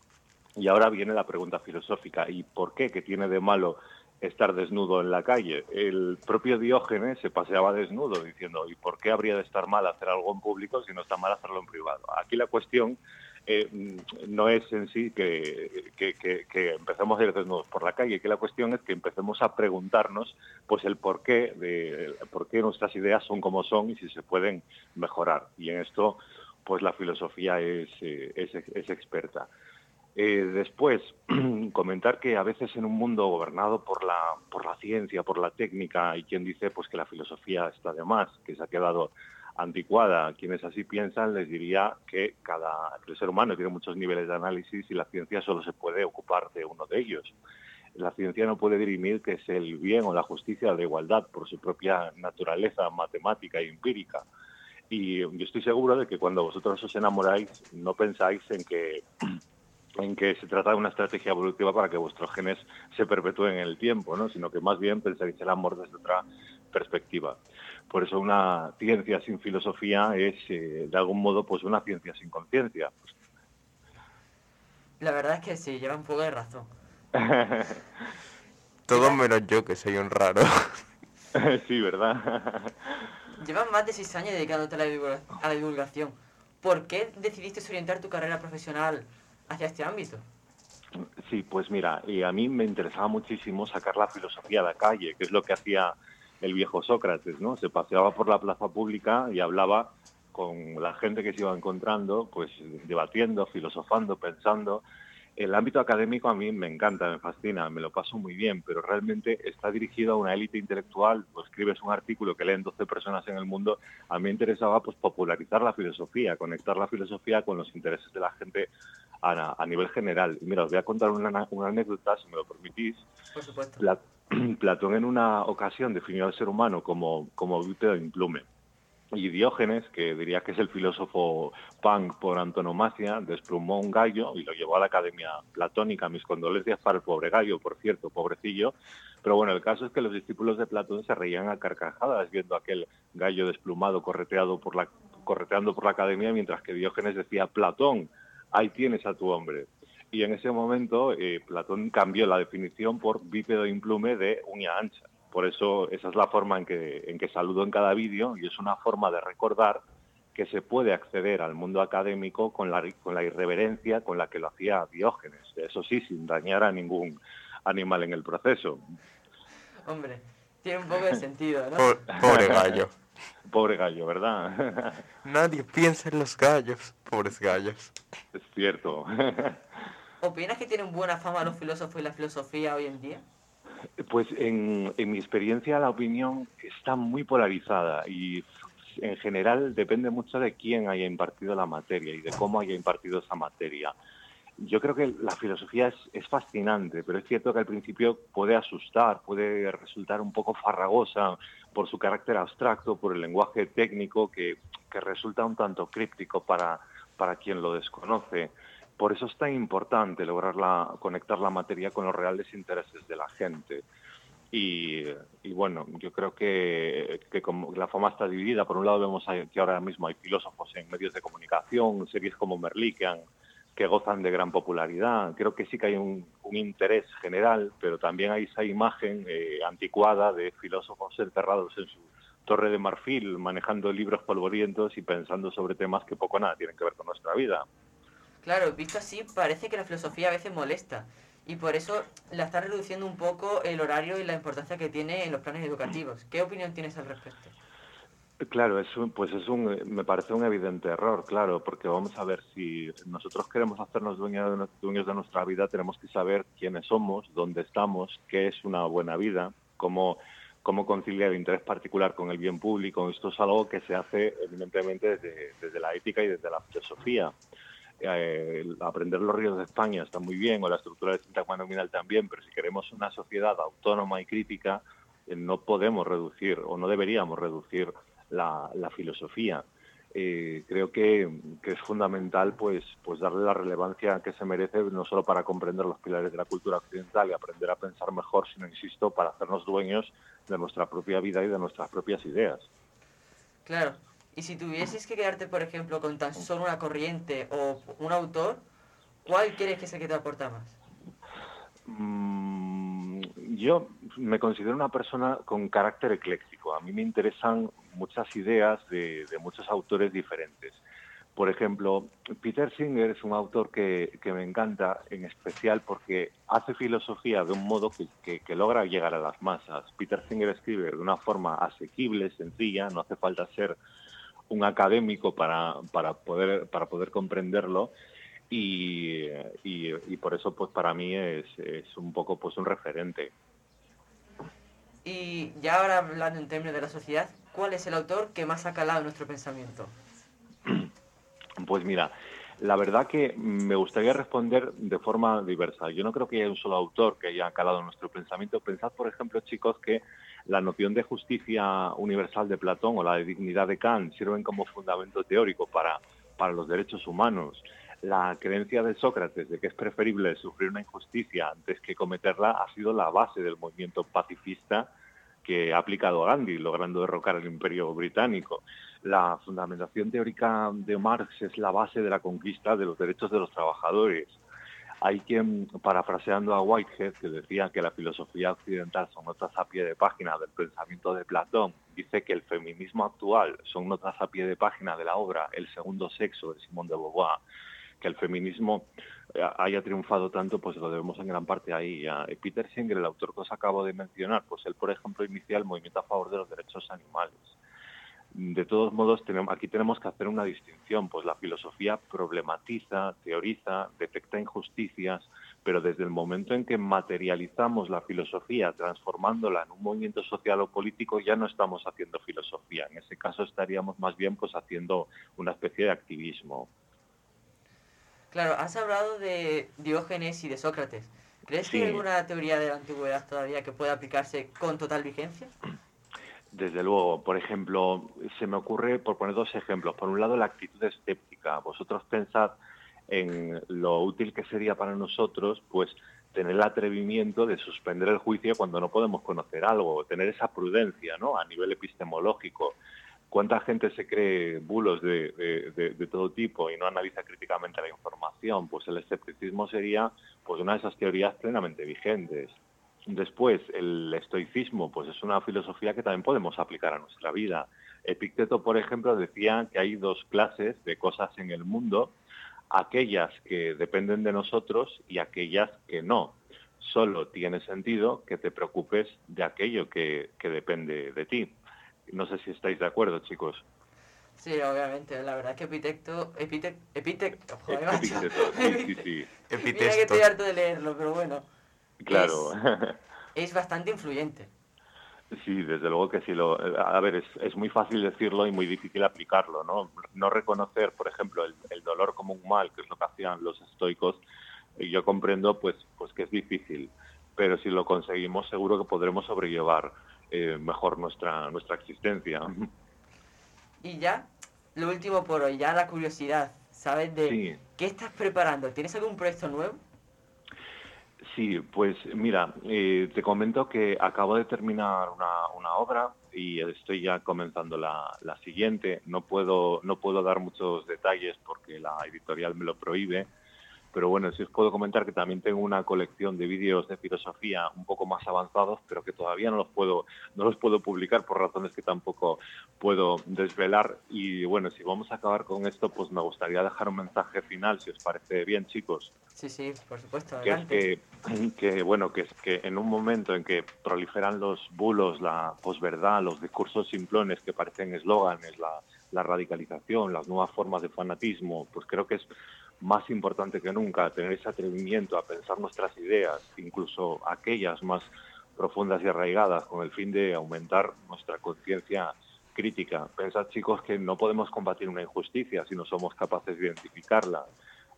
Y ahora viene la pregunta filosófica. ¿Y por qué? ¿Qué tiene de malo estar desnudo en la calle? El propio Diógenes se paseaba desnudo diciendo, ¿y por qué habría de estar mal hacer algo en público si no está mal hacerlo en privado? Aquí la cuestión eh, mm, no es en sí que, que- empecemos a ir desnudos por la calle, que la cuestión es que empecemos a preguntarnos pues el porqué de el por qué nuestras ideas son como son y si se pueden mejorar. Y en esto pues la filosofía es, eh, es, es experta. Eh, después, comentar que a veces en un mundo gobernado por la, por la ciencia, por la técnica, hay quien dice pues que la filosofía está de más, que se ha quedado anticuada. Quienes así piensan les diría que cada ser humano tiene muchos niveles de análisis y la ciencia solo se puede ocupar de uno de ellos. La ciencia no puede dirimir que es el bien o la justicia o la igualdad por su propia naturaleza matemática e empírica. Y yo estoy seguro de que cuando vosotros os enamoráis no pensáis en que en que se trata de una estrategia evolutiva para que vuestros genes se perpetúen en el tiempo, ¿no? sino que más bien pensaréis el amor desde otra perspectiva. Por eso una ciencia sin filosofía es, eh, de algún modo, pues una ciencia sin conciencia. La verdad es que sí, lleva un poco de razón. Todo menos yo, que soy un raro. sí, ¿verdad? Llevas más de seis años dedicándote a la divulgación. ¿Por qué decidiste orientar tu carrera profesional hacia este ámbito? Sí, pues mira, y a mí me interesaba muchísimo sacar la filosofía a la calle, que es lo que hacía el viejo Sócrates, ¿no? Se paseaba por la plaza pública y hablaba con la gente que se iba encontrando, pues debatiendo, filosofando, pensando. El ámbito académico a mí me encanta, me fascina, me lo paso muy bien, pero realmente está dirigido a una élite intelectual. Pues escribes un artículo que leen 12 personas en el mundo. A mí me interesaba pues popularizar la filosofía, conectar la filosofía con los intereses de la gente a, a nivel general. Y mira, os voy a contar una, una anécdota, si me lo permitís. Por supuesto. Pla- Platón en una ocasión definió al ser humano como, como bípedo implume. Y Diógenes, que diría que es el filósofo punk por antonomasia, desplumó un gallo y lo llevó a la Academia Platónica. Mis condolencias para el pobre gallo, por cierto, pobrecillo. Pero bueno, el caso es que los discípulos de Platón se reían a carcajadas viendo aquel gallo desplumado correteado por la, correteando por la Academia, mientras que Diógenes decía, Platón, ahí tienes a tu hombre. Y en ese momento eh, Platón cambió la definición por bípedo implume de uña ancha. Por eso esa es la forma en que, en que saludo en cada vídeo y es una forma de recordar que se puede acceder al mundo académico con la, con la irreverencia con la que lo hacía Diógenes. Eso sí, sin dañar a ningún animal en el proceso. Hombre, tiene un poco de sentido, ¿no? Po- pobre gallo. Pobre gallo, ¿verdad? Nadie piensa en los gallos. Pobres gallos. Es cierto. ¿Opinas que tienen buena fama los filósofos y la filosofía hoy en día? Pues en, en mi experiencia la opinión está muy polarizada y en general depende mucho de quién haya impartido la materia y de cómo haya impartido esa materia. Yo creo que la filosofía es, fascinante, pero es cierto que al principio puede asustar, puede resultar un poco farragosa por su carácter abstracto, por el lenguaje técnico que, que resulta un tanto críptico para, para quien lo desconoce. Por eso es tan importante lograr conectar la materia con los reales intereses de la gente. Y, bueno, yo creo que, como la fama está dividida. Por un lado vemos que ahora mismo hay filósofos en medios de comunicación, series como Merlí que, gozan de gran popularidad. Creo que sí que hay un, interés general, pero también hay esa imagen eh, anticuada de filósofos enterrados en su Torre de Marfil manejando libros polvorientos y pensando sobre temas que poco nada tienen que ver con nuestra vida. Claro, visto así, parece que la filosofía a veces molesta. Y por eso la está reduciendo un poco el horario y la importancia que tiene en los planes educativos. ¿Qué opinión tienes al respecto? Claro, es un- pues es un, me parece un evidente error, claro, porque vamos a ver si nosotros queremos hacernos dueños de, dueños de nuestra vida, tenemos que saber quiénes somos, dónde estamos, qué es una buena vida, cómo, cómo conciliar el interés particular con el bien público. Esto es algo que se hace evidentemente desde, desde la ética y desde la filosofía. Eh, aprender los ríos de España está muy bien, o la estructura del sistema nominal también, pero si queremos una sociedad autónoma y crítica, eh, no podemos reducir o no deberíamos reducir la, la filosofía. Eh, creo que, que es fundamental pues, pues darle la relevancia que se merece, no solo para comprender los pilares de la cultura occidental y aprender a pensar mejor, sino, insisto, para hacernos dueños de nuestra propia vida y de nuestras propias ideas. Claro. Y si tuvieses que quedarte, por ejemplo, con tan solo una corriente o un autor, ¿cuál crees que es el que te aporta más? Mm, yo me considero una persona con carácter ecléctico. A mí me interesan muchas ideas de, muchos autores diferentes. Por ejemplo, Peter Singer es un autor que, que me encanta, en especial porque hace filosofía de un modo que- que logra llegar a las masas. Peter Singer escribe de una forma asequible, sencilla, no hace falta ser un académico para, para, poder, para poder comprenderlo y, y, y por eso pues para mí es, es un poco pues un referente. Y ya ahora hablando en términos de la sociedad, ¿cuál es el autor que más ha calado en nuestro pensamiento? Pues mira, la verdad que me gustaría responder de forma diversa. Yo no creo que haya un solo autor que haya calado nuestro pensamiento. Pensad, por ejemplo, chicos, que la noción de justicia universal de Platón o la de dignidad de Kant sirven como fundamento teórico para, para los derechos humanos. La creencia de Sócrates de que es preferible sufrir una injusticia antes que cometerla ha sido la base del movimiento pacifista que ha aplicado Gandhi, logrando derrocar el imperio británico. La fundamentación teórica de Marx es la base de la conquista de los derechos de los trabajadores. Hay quien, parafraseando a Whitehead, que decía que la filosofía occidental son notas a pie de página del pensamiento de Platón, dice que el feminismo actual son notas a pie de página de la obra El segundo sexo de Simone de Beauvoir. Que el feminismo eh, haya triunfado tanto, pues lo debemos en gran parte ahí. A Peter Singer, el autor que os acabo de mencionar, pues él, por ejemplo, inicia el movimiento a favor de los derechos animales. De todos modos, tenemos, aquí tenemos que hacer una distinción, pues la filosofía problematiza, teoriza, detecta injusticias, pero desde el momento en que materializamos la filosofía transformándola en un movimiento social o político, ya no estamos haciendo filosofía. En ese caso estaríamos más bien pues haciendo una especie de activismo. Claro, has hablado de Diógenes y de Sócrates. ¿Crees que hay alguna teoría de la antigüedad todavía que pueda aplicarse con total vigencia? Desde luego, por ejemplo, se me ocurre, por poner dos ejemplos, por un lado la actitud escéptica. Vosotros pensad en lo útil que sería para nosotros, pues tener el atrevimiento de suspender el juicio cuando no podemos conocer algo, tener esa prudencia, ¿no? A nivel epistemológico. ¿Cuánta gente se cree bulos de, todo tipo y no analiza críticamente la información? Pues el escepticismo sería pues una de esas teorías plenamente vigentes. Después, el estoicismo, pues es una filosofía que también podemos aplicar a nuestra vida. Epicteto, por ejemplo, decía que hay dos clases de cosas en el mundo, aquellas que dependen de nosotros y aquellas que no. Solo tiene sentido que te preocupes de aquello que, que depende de ti. No sé si estáis de acuerdo, chicos. Sí, obviamente. La verdad es que Epitecto... Epite, Epitecto... Joder. Epicteto, sí, sí, sí. Mira que estoy harto de leerlo, pero bueno. Claro. Es bastante influyente. Sí, desde luego que sí. Lo, a ver, es, es muy fácil decirlo y muy difícil aplicarlo, ¿no? No reconocer, por ejemplo, el, el dolor como un mal, que es lo que hacían los estoicos, yo comprendo pues, pues que es difícil, pero si lo conseguimos seguro que podremos sobrellevar eh, mejor nuestra, nuestra existencia. Y ya, lo último por hoy, ya la curiosidad. ¿Sabes de Sí. qué estás preparando? ¿Tienes algún proyecto nuevo? Sí, pues mira, eh, te comento que acabo de terminar una, obra y estoy ya comenzando la, la siguiente. No puedo, no puedo dar muchos detalles porque la editorial me lo prohíbe, Pero bueno, sí os puedo comentar que también tengo una colección de vídeos de filosofía un poco más avanzados, pero que todavía no los puedo, no los puedo publicar por razones que tampoco puedo desvelar. Y bueno, si vamos a acabar con esto, pues me gustaría dejar un mensaje final, si os parece bien, chicos Sí, sí, por supuesto, que es que, que, bueno que es que en un momento en que proliferan los bulos, la posverdad, los discursos simplones que parecen eslóganes, la, la radicalización, las nuevas formas de fanatismo, pues creo que es más importante que nunca tener ese atrevimiento a pensar nuestras ideas, incluso aquellas más profundas y arraigadas, con el fin de aumentar nuestra conciencia crítica. Pensad, chicos, que no podemos combatir una injusticia si no somos capaces de identificarla.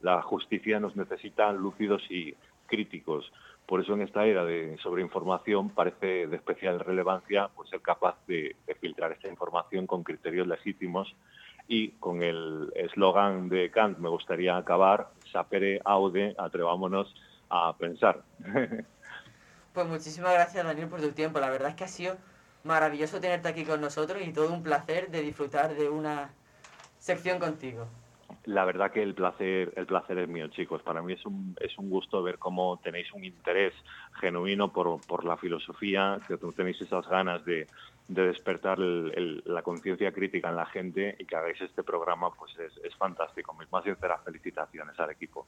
La justicia nos necesita lúcidos y críticos. Por eso en esta era de sobreinformación parece de especial relevancia pues, ser capaz de, de filtrar esta información con criterios legítimos y con el eslogan de Kant me gustaría acabar, sapere aude, atrevámonos a pensar. Pues muchísimas gracias Daniel por tu tiempo. La verdad es que ha sido maravilloso tenerte aquí con nosotros y todo un placer de disfrutar de una sección contigo. La verdad que el placer, el placer es mío, chicos. Para mí es un, es un gusto ver cómo tenéis un interés genuino por, por la filosofía, que tenéis esas ganas de, de despertar el- el- la conciencia crítica en la gente y que hagáis este programa, pues es, es fantástico. Mis más sinceras felicitaciones al equipo.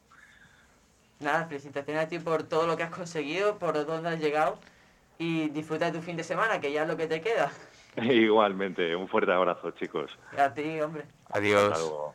Nada, felicitaciones a ti por todo lo que has conseguido, por dónde has llegado y disfruta de tu fin de semana, que ya es lo que te queda. Igualmente, un fuerte abrazo, chicos. A ti, hombre. Adiós. Hasta luego.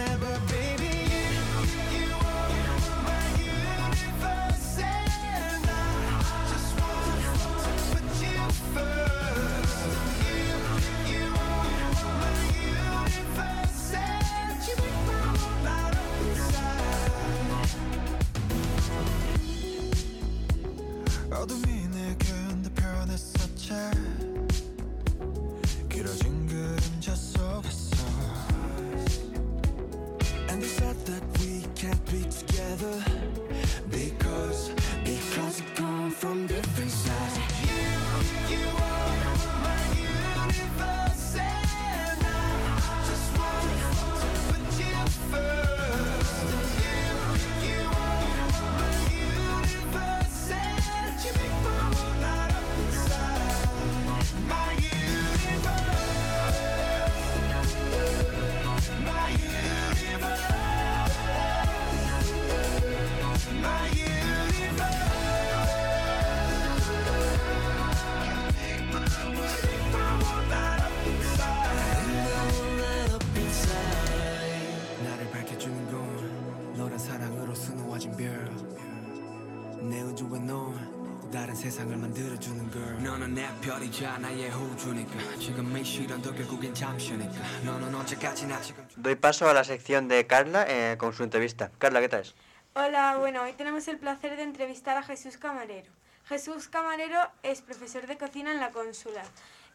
Doy paso a la sección de Carla eh, con su entrevista. Carla, ¿qué tal? Hola, bueno, hoy tenemos el placer de entrevistar a Jesús Camarero. Jesús Camarero es profesor de cocina en la cónsula.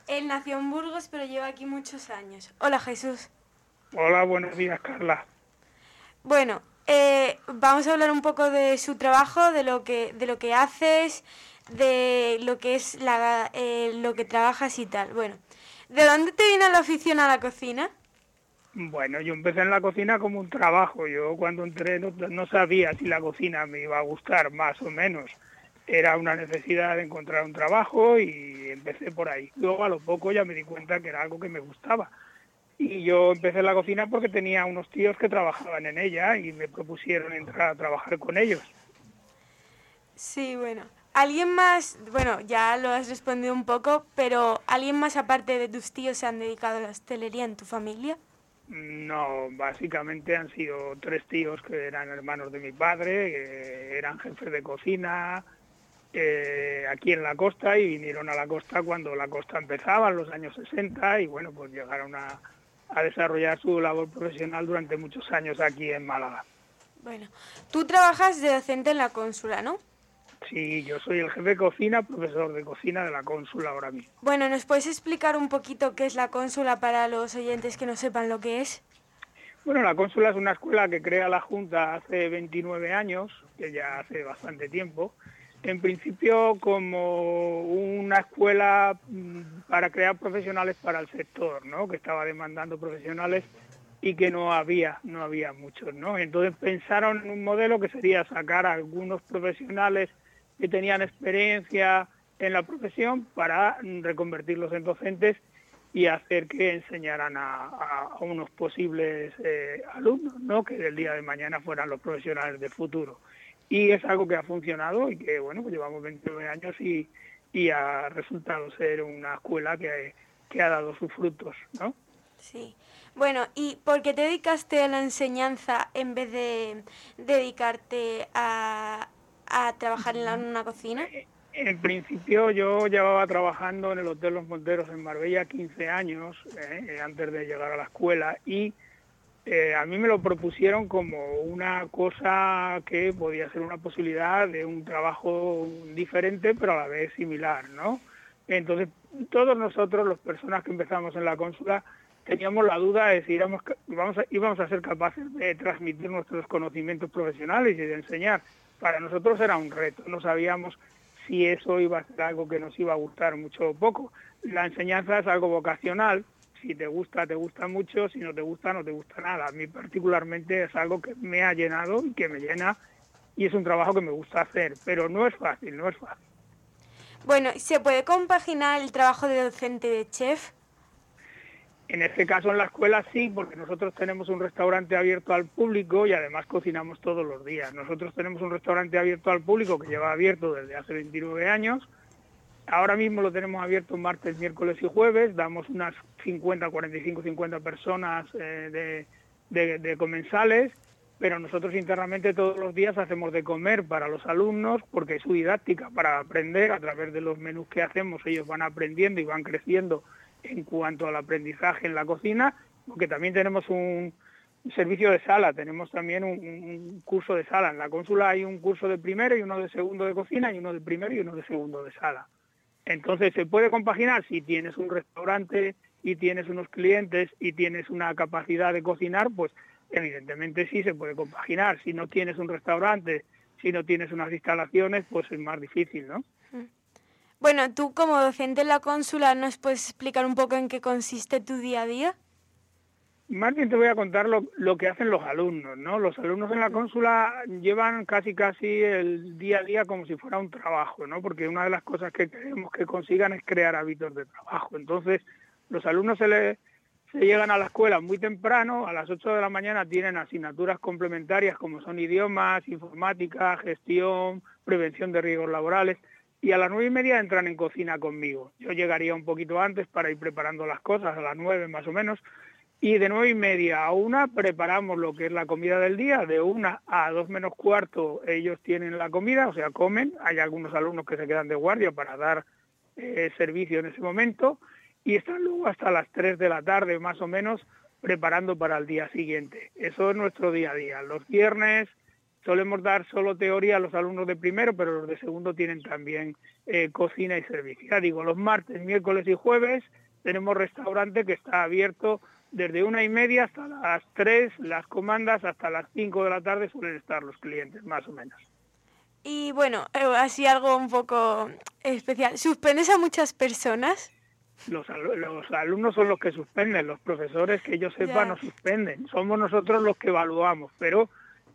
Él nació en Burgos, pero lleva aquí muchos años. Hola, Jesús. Hola, buenos días, Carla. Bueno, eh, vamos a hablar un poco de su trabajo, de lo que, de lo que haces, de lo que es la, eh, lo que trabajas y tal. Bueno, ¿de dónde te viene la afición a la cocina? Bueno, yo empecé en la cocina como un trabajo. Yo cuando entré no, no sabía si la cocina me iba a gustar más o menos. Era una necesidad de encontrar un trabajo y empecé por ahí. Luego a lo poco ya me di cuenta que era algo que me gustaba. Y yo empecé en la cocina porque tenía unos tíos que trabajaban en ella y me propusieron entrar a trabajar con ellos. Sí, bueno. ¿Alguien más, bueno, ya lo has respondido un poco, pero ¿alguien más aparte de tus tíos se han dedicado a la hostelería en tu familia? No, básicamente han sido tres tíos que eran hermanos de mi padre, que eran jefes de cocina eh, aquí en la costa y vinieron a la costa cuando la costa empezaba, en los años 60, y bueno, pues llegaron a, a desarrollar su labor profesional durante muchos años aquí en Málaga. Bueno, tú trabajas de docente en la cónsula, ¿no? Sí, yo soy el jefe de cocina, profesor de cocina de la cónsula ahora mismo. Bueno, ¿nos puedes explicar un poquito qué es la cónsula para los oyentes que no sepan lo que es? Bueno, la cónsula es una escuela que crea la Junta hace 29 años, que ya hace bastante tiempo. En principio como una escuela mm, para crear profesionales para el sector, ¿no? Que estaba demandando profesionales y que no había, no había muchos, ¿no? Entonces pensaron en un modelo que sería sacar a algunos profesionales que tenían experiencia en la profesión para reconvertirlos en docentes y hacer que enseñaran a unos posibles eh, alumnos, ¿no? Que del día de mañana fueran los profesionales del futuro. Y es algo que ha funcionado y que, bueno, pues llevamos 29 años y, y ha resultado ser una escuela que, que ha dado sus frutos, ¿no? Sí. Bueno, ¿y por qué te dedicaste a la enseñanza en vez de dedicarte a, a trabajar en, la- una cocina? En principio yo llevaba trabajando en el Hotel Los Monteros en Marbella 15 años eh, antes de llegar a la escuela y eh, a mí me lo propusieron como una cosa que podía ser una posibilidad de un trabajo diferente pero a la vez similar, ¿no? Entonces todos nosotros, las personas que empezamos en la cónsula, teníamos la duda de si éramos, ca- vamos a, íbamos a ser capaces de transmitir nuestros conocimientos profesionales y de enseñar. Para nosotros era un reto, no sabíamos si eso iba a ser algo que nos iba a gustar mucho o poco. La enseñanza es algo vocacional, si te gusta, te gusta mucho, si no te gusta, no te gusta nada. A mí particularmente es algo que me ha llenado y que me llena y es un trabajo que me gusta hacer, pero no es fácil, no es fácil. Bueno, ¿se puede compaginar el trabajo de docente de chef? En este caso en la escuela sí, porque nosotros tenemos un restaurante abierto al público y además cocinamos todos los días. Nosotros tenemos un restaurante abierto al público que lleva abierto desde hace 29 años. Ahora mismo lo tenemos abierto martes, miércoles y jueves. Damos unas 50, 45, 50 personas eh, de, de- comensales, pero nosotros internamente todos los días hacemos de comer para los alumnos porque es su didáctica para aprender a través de los menús que hacemos. Ellos van aprendiendo y van creciendo en cuanto al aprendizaje en la cocina, porque también tenemos un servicio de sala, tenemos también un, curso de sala. En la cónsula hay un curso de primero y uno de segundo de cocina y uno de primero y uno de segundo de sala. Entonces, ¿se puede compaginar? Si tienes un restaurante y tienes unos clientes y tienes una capacidad de cocinar, pues evidentemente sí se puede compaginar. Si no tienes un restaurante, si no tienes unas instalaciones, pues es más difícil, ¿no? Bueno, tú como docente en la cónsula, ¿nos puedes explicar un poco en qué consiste tu día a día? Más bien te voy a contar lo, lo que hacen los alumnos, ¿no? Los alumnos en la cónsula llevan casi casi el día a día como si fuera un trabajo, ¿no? Porque una de las cosas que queremos que consigan es crear hábitos de trabajo. Entonces, los alumnos se, le- se llegan a la escuela muy temprano, a las 8 de la mañana tienen asignaturas complementarias como son idiomas, informática, gestión, prevención de riesgos laborales, y a las nueve y media entran en cocina conmigo. Yo llegaría un poquito antes para ir preparando las cosas, a las nueve más o menos, y de nueve y media a una preparamos lo que es la comida del día. De una a dos menos cuarto ellos tienen la comida, o sea, comen. Hay algunos alumnos que se quedan de guardia para dar eh, servicio en ese momento. Y están luego hasta las tres de la tarde más o menos preparando para el día siguiente. Eso es nuestro día a día. Los viernes solemos dar solo teoría a los alumnos de primero, pero los de segundo tienen también eh, cocina y servicio. Ya digo, los martes, miércoles y jueves tenemos restaurante que está abierto desde una y media hasta las tres, las comandas hasta las cinco de la tarde suelen estar los clientes, más o menos. Y bueno, eh, así algo un poco especial. ¿Suspendes a muchas personas? Los, al- los alumnos son los que suspenden, los profesores que yo sepa Ya. no suspenden, somos nosotros los que evaluamos, pero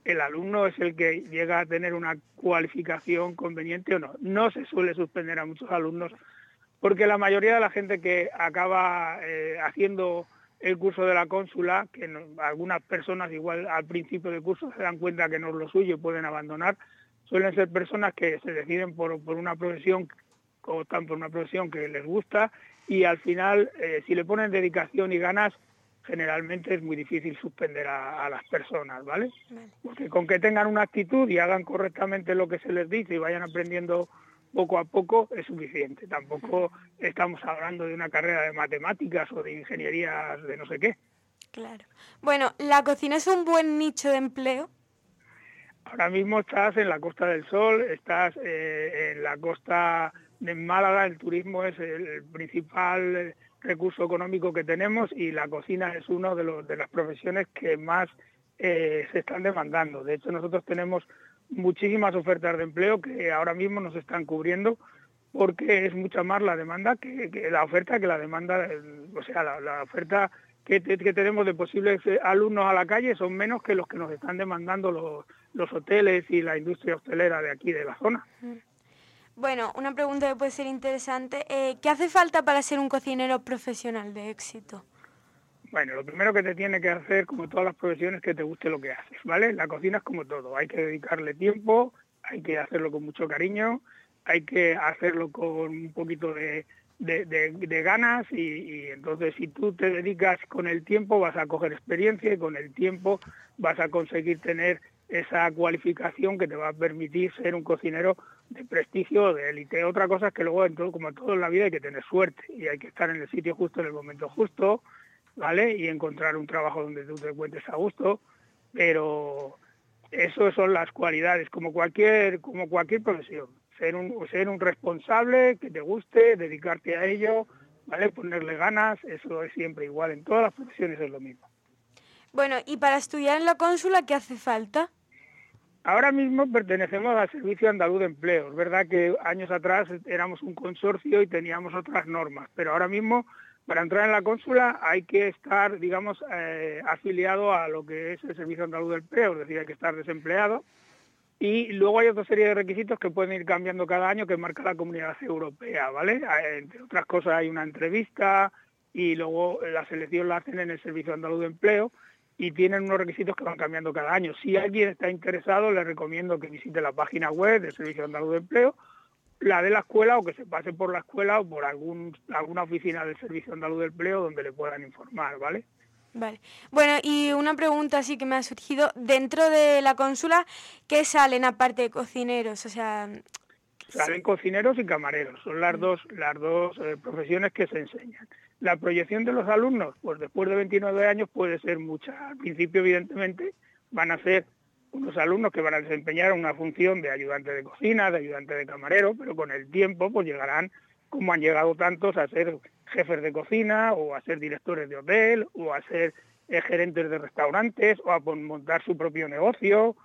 el alumno es el que llega a tener una cualificación conveniente o no. No se suele suspender a muchos alumnos porque la mayoría de la gente que acaba eh, haciendo el curso de la cónsula, que algunas personas igual al principio del curso se dan cuenta que no es lo suyo y pueden abandonar, suelen ser personas que se deciden por, por una profesión o optan por una profesión que les gusta y al final eh, si le ponen dedicación y ganas generalmente es muy difícil suspender a, a las personas, ¿vale? Porque con que tengan una actitud y hagan correctamente lo que se les dice y vayan aprendiendo poco a poco es suficiente. Tampoco estamos hablando de una carrera de matemáticas o de ingenierías de no sé qué. Claro. Bueno, ¿la cocina es un buen nicho de empleo? Ahora mismo estás en la Costa del Sol, estás eh, en la costa de Málaga, el turismo es el principal recurso económico que tenemos y la cocina es una de, los- de las profesiones que más eh, se están demandando. De hecho, nosotros tenemos muchísimas ofertas de empleo que ahora mismo nos están cubriendo porque es mucha más la demanda que, la oferta que la demanda, eh, o sea, la, oferta que, que tenemos de posibles alumnos a la calle son menos que los que nos están demandando los, los hoteles y la industria hostelera de aquí de la zona. Bueno, una pregunta que puede ser interesante. eh, ¿Qué hace falta para ser un cocinero profesional de éxito? Bueno, lo primero que te tiene que hacer, como todas las profesiones, es que te guste lo que haces, ¿vale? La cocina es como todo, hay que dedicarle tiempo, hay que hacerlo con mucho cariño, hay que hacerlo con un poquito de, de- ganas y, y entonces si tú te dedicas con el tiempo vas a coger experiencia y con el tiempo vas a conseguir tener esa cualificación que te va a permitir ser un cocinero de prestigio, de élite. Otra cosa es que luego, en todo, como todo en la vida, hay que tener suerte y hay que estar en el sitio justo, en el momento justo, ¿vale? Y encontrar un trabajo donde tú te encuentres a gusto, pero eso son las cualidades, como cualquier, como cualquier profesión. Ser un, ser un responsable, que te guste, dedicarte a ello, ¿vale? Ponerle ganas, eso es siempre igual, en todas las profesiones es lo mismo. Bueno, y para estudiar en la cónsula, ¿qué hace falta? Ahora mismo pertenecemos al Servicio Andaluz de Empleo. Es verdad que años atrás éramos un consorcio y teníamos otras normas, pero ahora mismo para entrar en la cónsula hay que estar, digamos, eh, afiliado a lo que es el Servicio Andaluz de Empleo, es decir, hay que estar desempleado. Y luego hay otra serie de requisitos que pueden ir cambiando cada año que marca la Comunidad Europea, ¿vale? Eh, Entre otras cosas hay una entrevista y luego la selección la hacen en el Servicio Andaluz de Empleo y tienen unos requisitos que van cambiando cada año. Si alguien está interesado, le recomiendo que visite la página web del Servicio Andaluz de Empleo, la de la escuela o que se pase por la escuela o por algún, alguna oficina del Servicio Andaluz de Empleo donde le puedan informar, ¿vale? Vale. Bueno, y una pregunta así que me ha surgido. Dentro de la cónsula, ¿qué salen aparte de cocineros? O sea, Salen cocineros y camareros, son las dos, las dos eh, profesiones que se enseñan. La proyección de los alumnos, pues después de 29 años puede ser mucha. Al principio, evidentemente, van a ser unos alumnos que van a desempeñar una función de ayudante de cocina, de ayudante de camarero, pero con el tiempo pues llegarán, como han llegado tantos, a ser jefes de cocina o a ser directores de hotel o a ser eh, gerentes de restaurantes o a montar su propio negocio,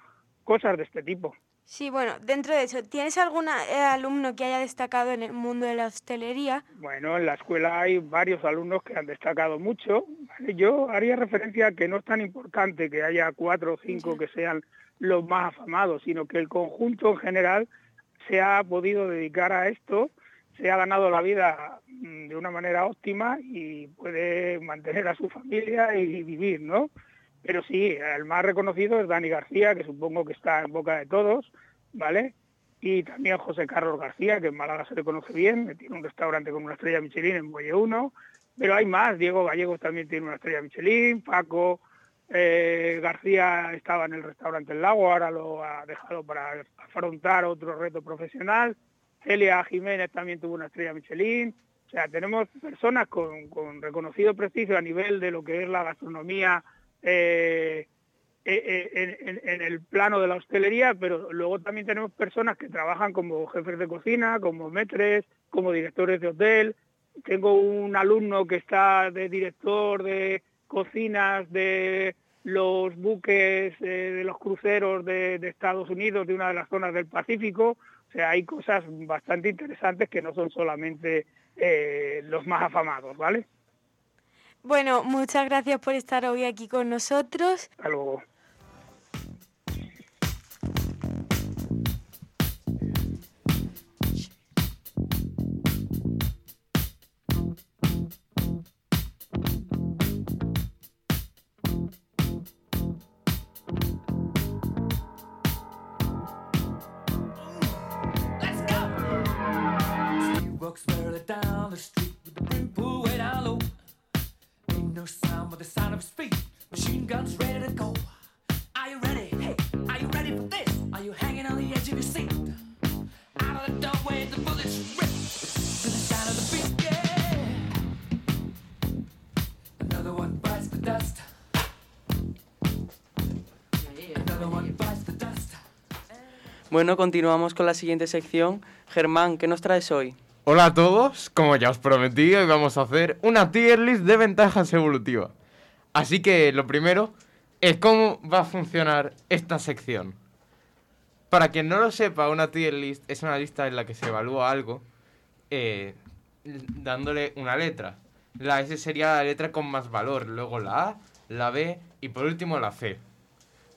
cosas de este tipo. Sí, bueno, dentro de eso, ¿tienes algún eh, alumno que haya destacado en el mundo de la hostelería? Bueno, en la escuela hay varios alumnos que han destacado mucho. Yo haría referencia a que no es tan importante que haya cuatro o cinco que sean los más afamados, sino que el conjunto en general se ha podido dedicar a esto, se ha ganado la vida mm, de una manera óptima y puede mantener a su familia y vivir, ¿no? Pero sí, el más reconocido es Dani García, que supongo que está en boca de todos, ¿vale? Y también José Carlos García, que en Málaga se le conoce bien, tiene un restaurante con una estrella Michelin en Muelle 1, pero hay más, Diego Gallegos también tiene una estrella Michelin, Paco eh, García estaba en el restaurante El Lago, ahora lo ha dejado para afrontar otro reto profesional, Celia Jiménez también tuvo una estrella Michelin, o sea, tenemos personas con, con reconocido prestigio a nivel de lo que es la gastronomía eh, eh, en, en- el plano de la hostelería, pero luego también tenemos personas que trabajan como jefes de cocina, como metres, como directores de hotel. Tengo un alumno que está de director de cocinas de los buques eh, de los cruceros de, de Estados Unidos, de una de las zonas del Pacífico. O sea, hay cosas bastante interesantes que no son solamente eh, los más afamados, ¿vale? Bueno, muchas gracias por estar hoy aquí con nosotros. Hasta luego. Bueno, continuamos con la siguiente sección. Germán, ¿qué nos traes hoy? Hola a todos, como ya os prometí, hoy vamos a hacer una tier list de ventajas evolutivas. Así que lo primero es cómo va a funcionar esta sección. Para quien no lo sepa, una tier list es una lista en la que se evalúa algo eh, dándole una letra. La S sería la letra con más valor, luego la A, la B y por último la C.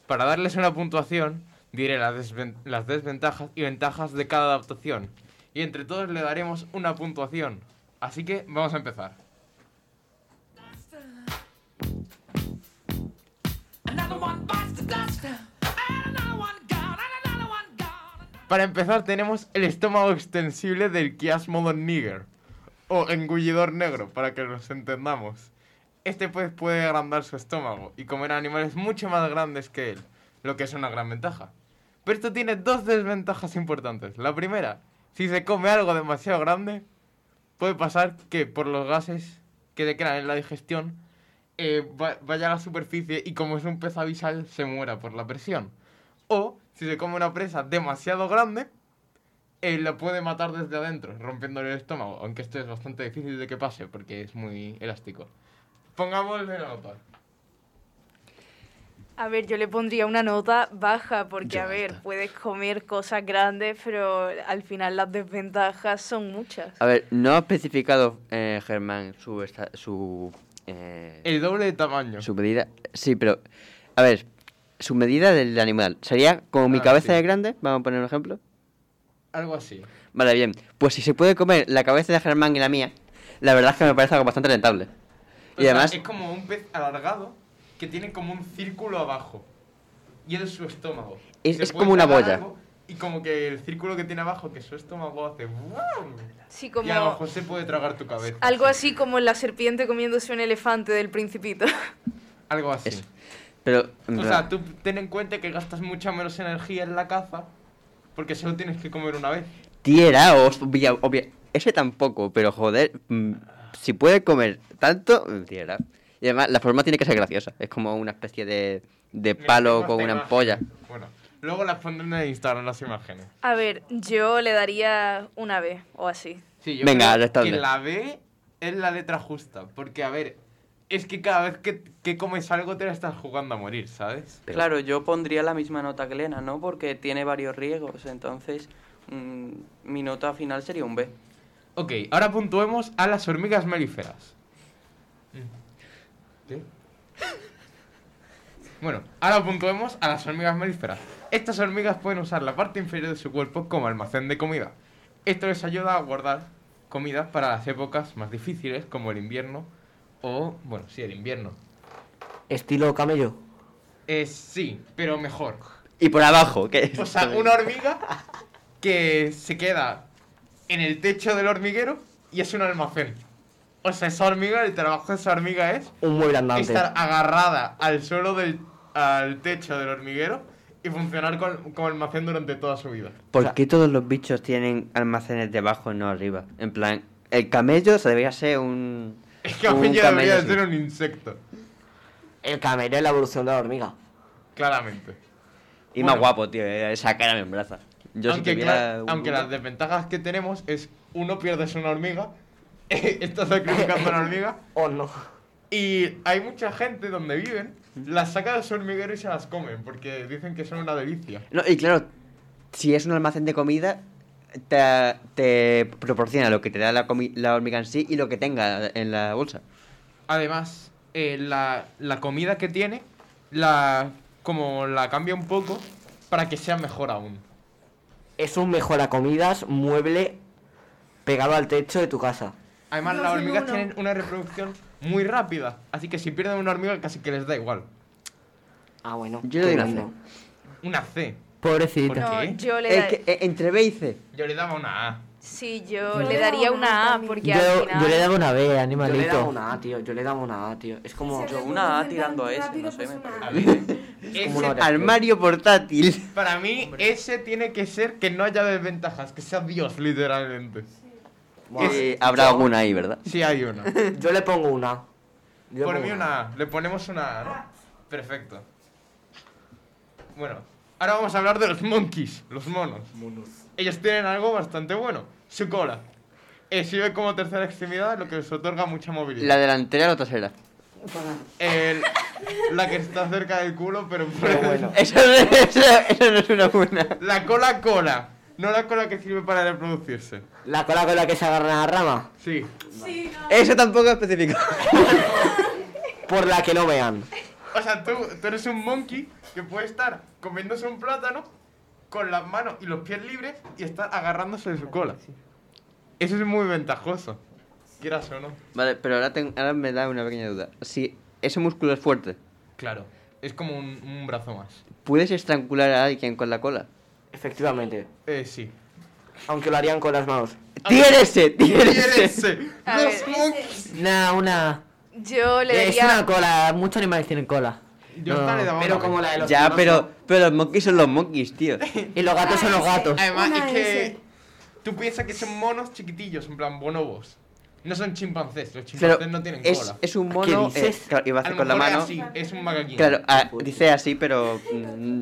Para darles una puntuación, diré las, desven- las desventajas y ventajas de cada adaptación. Y entre todos le daremos una puntuación. Así que vamos a empezar. Para empezar tenemos el estómago extensible del quiasmodon niger, o engullidor negro, para que nos entendamos. Este pez puede agrandar su estómago y comer animales mucho más grandes que él, lo que es una gran ventaja. Pero esto tiene dos desventajas importantes. La primera, si se come algo demasiado grande, puede pasar que por los gases que te quedan en la digestión, eh, va- vaya a la superficie y como es un pez abisal, se muera por la presión. O si se come una presa demasiado grande, eh, la puede matar desde adentro, rompiéndole el estómago. Aunque esto es bastante difícil de que pase porque es muy elástico. Pongámosle la nota. A ver, yo le pondría una nota baja porque, a ver, puedes comer cosas grandes, pero al final las desventajas son muchas. A ver, no ha especificado eh, Germán su, esta- su, eh, El doble de tamaño. su medida. Sí, pero, a ver, su medida del animal. ¿Sería como mi Ah, cabeza sí. de grande? Vamos a poner un ejemplo. Algo así. Vale, bien. Pues si se puede comer la cabeza de Germán y la mía, la verdad es que me parece algo bastante rentable. O Y sea, además, es como un pez alargado que tiene como un círculo abajo. Y es su estómago. Es- es como una boya. Y como que el círculo que tiene abajo, que su estómago hace... Sí, como Y a lo mejor se puede tragar tu cabeza. algo así como la serpiente comiéndose un elefante del principito. Algo así. pero... en O sea, tú ten en cuenta que gastas mucha menos energía en la caza porque solo tienes que comer una vez. Tierra, obvia, obvia- Ese tampoco, pero joder, mm, si puede comer tanto, tierra. Y además, la forma tiene que ser graciosa. Es como una especie de, de palo con una imagen. ampolla. Bueno, luego las pondré en Instagram las imágenes. A ver, yo le daría una B o así. Sí, yo Venga, creo que la B es la letra justa. Porque, a ver, es que cada vez que, que comes algo te la estás jugando a morir, ¿sabes? Claro, yo pondría la misma nota que Lena, ¿no? Porque tiene varios riesgos, entonces mm, mi nota final sería un B. Ok, ahora puntuemos a las hormigas melíferas. Bueno, ahora puntuemos a las hormigas melíferas. Estas hormigas pueden usar la parte inferior de su cuerpo como almacén de comida. Esto les ayuda a guardar comida para las épocas más difíciles, como el invierno o, bueno, sí, el invierno. Estilo camello. Eh, sí, pero mejor. Y por abajo, ¿qué? O sea, una hormiga que se queda en el techo del hormiguero y es un almacén. O sea, esa hormiga, el trabajo de esa hormiga es Un mueble andante. estar agarrada al suelo del al techo del hormiguero y funcionar con- como almacén durante toda su vida. ¿Por qué todos los bichos tienen almacenes debajo y no arriba? En plan, el camello se debería ser un. El un camello debería sí. ser un insecto, El camello es la evolución de la hormiga. claramente. Y Bueno. más guapo, tío, esa cara me embraza. Yo si aunque, tuviera cla- un- aunque las desventajas que tenemos es uno pierdes una hormiga, estás sacrificando una hormiga. O no. Y hay mucha gente donde viven, las saca de su hormiguero y se las comen, porque dicen que son una delicia. No, y claro, si es un almacén de comida, te, te proporciona lo que te da la hormiga en sí y lo que tenga en la bolsa. Además, eh, la, la comida que tiene, la como la cambia un poco para que sea mejor aún. Es un mejora comidas mueble pegado al techo de tu casa. Además, las hormigas uno. tienen una reproducción muy rápida, así que si pierden una hormiga casi que les da igual. Ah, bueno. Yo le doy una C. Una C. Pobrecita. ¿Por No, qué? yo le, Es da- que eh, entre B y C. Yo le daba una A. sí, yo Yo le daría una una A porque al Yo, final... yo le daba una B, Yo le animalito. daba una A, tío. Yo le daba una A, tío. Es como. Yo una A tirando a ese, rápido, no sé, pues me una parece. Armario portátil. para mí, ese tiene que ser que no haya desventajas, que sea Dios, literalmente. Eh, habrá Yo- alguna ahí, ¿verdad? Sí hay una. Yo le pongo una A. Yo le Por pongo mí una A. Le ponemos una A, ¿no? Perfecto. Bueno, Ahora vamos a hablar de los monkeys, los monos. Ellos tienen algo bastante bueno, su cola. Eh, sirve como tercera extremidad, lo que les otorga mucha movilidad. ¿La delantera o la trasera? El- la que está cerca del culo, pero... Eso, no- eso- eso no es una buena. La cola cola, no la cola que sirve para reproducirse. ¿La cola con la que se agarra a la rama? Sí. Eso tampoco es específico. Por la que no vean. O sea, tú, tú eres un monkey que puede estar comiéndose un plátano con las manos y los pies libres y estar agarrándose de su cola. Eso es muy ventajoso. Quieras o no. Vale, pero ahora, ten- ahora me da una pequeña duda. Si ese músculo es fuerte, Claro. Es como un, un brazo más. ¿puedes estrangular a alguien con la cola? Efectivamente. Eh, sí. Aunque lo harían con las manos. ¡Tiérese! ¡Tiérese! A Los ver. monkeys. Nah, una. Yo le Es una cola. Muchos animales tienen cola. Yo hasta le daba Pero una como la de los Ya, pero, pero los monkeys son los monkeys, tío. Y los gatos son los gatos. Además, Una es que S. tú piensas que son monos chiquitillos, en plan bonobos. No son chimpancés, los Claro, chimpancés no tienen es, cola. es un ¿Qué mono. dices? eh, claro, iba a A hacer lo con la mejor es mano. así, es un macaquín. Claro, ah, dice así, pero. mm,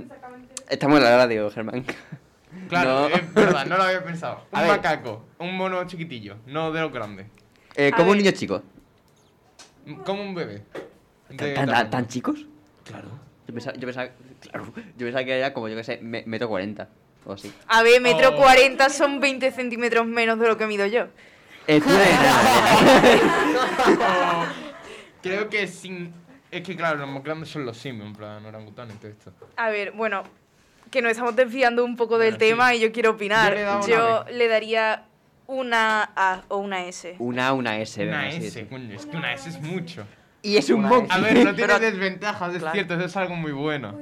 estamos en la radio, Germán. Claro, No. es verdad, no lo había pensado. Un A ver. macaco, un mono chiquitillo, no de los grandes. Eh, como un ver. niño chico. Como un bebé. ¿Tan, chicos? Claro. Yo pensaba, yo pensaba, claro, yo pensaba que era como, yo que sé, me- metro 40 o así. A ver, metro Oh. 40 son 20 centímetros menos de lo que mido yo. Eh, tú eres nada, Creo que sin. Es que claro, los más grandes son los simios, en plan orangutanes y todo esto. A ver, bueno, que nos estamos desviando un poco del Bueno, sí. tema y yo quiero opinar. Yo le Yo le daría una A o una S. Una A, una S. Una sí, S, sí. coño, es que una S es mucho. Y es un monkey. A ver, no tiene Pero- desventajas, es claro. cierto, eso es algo muy bueno.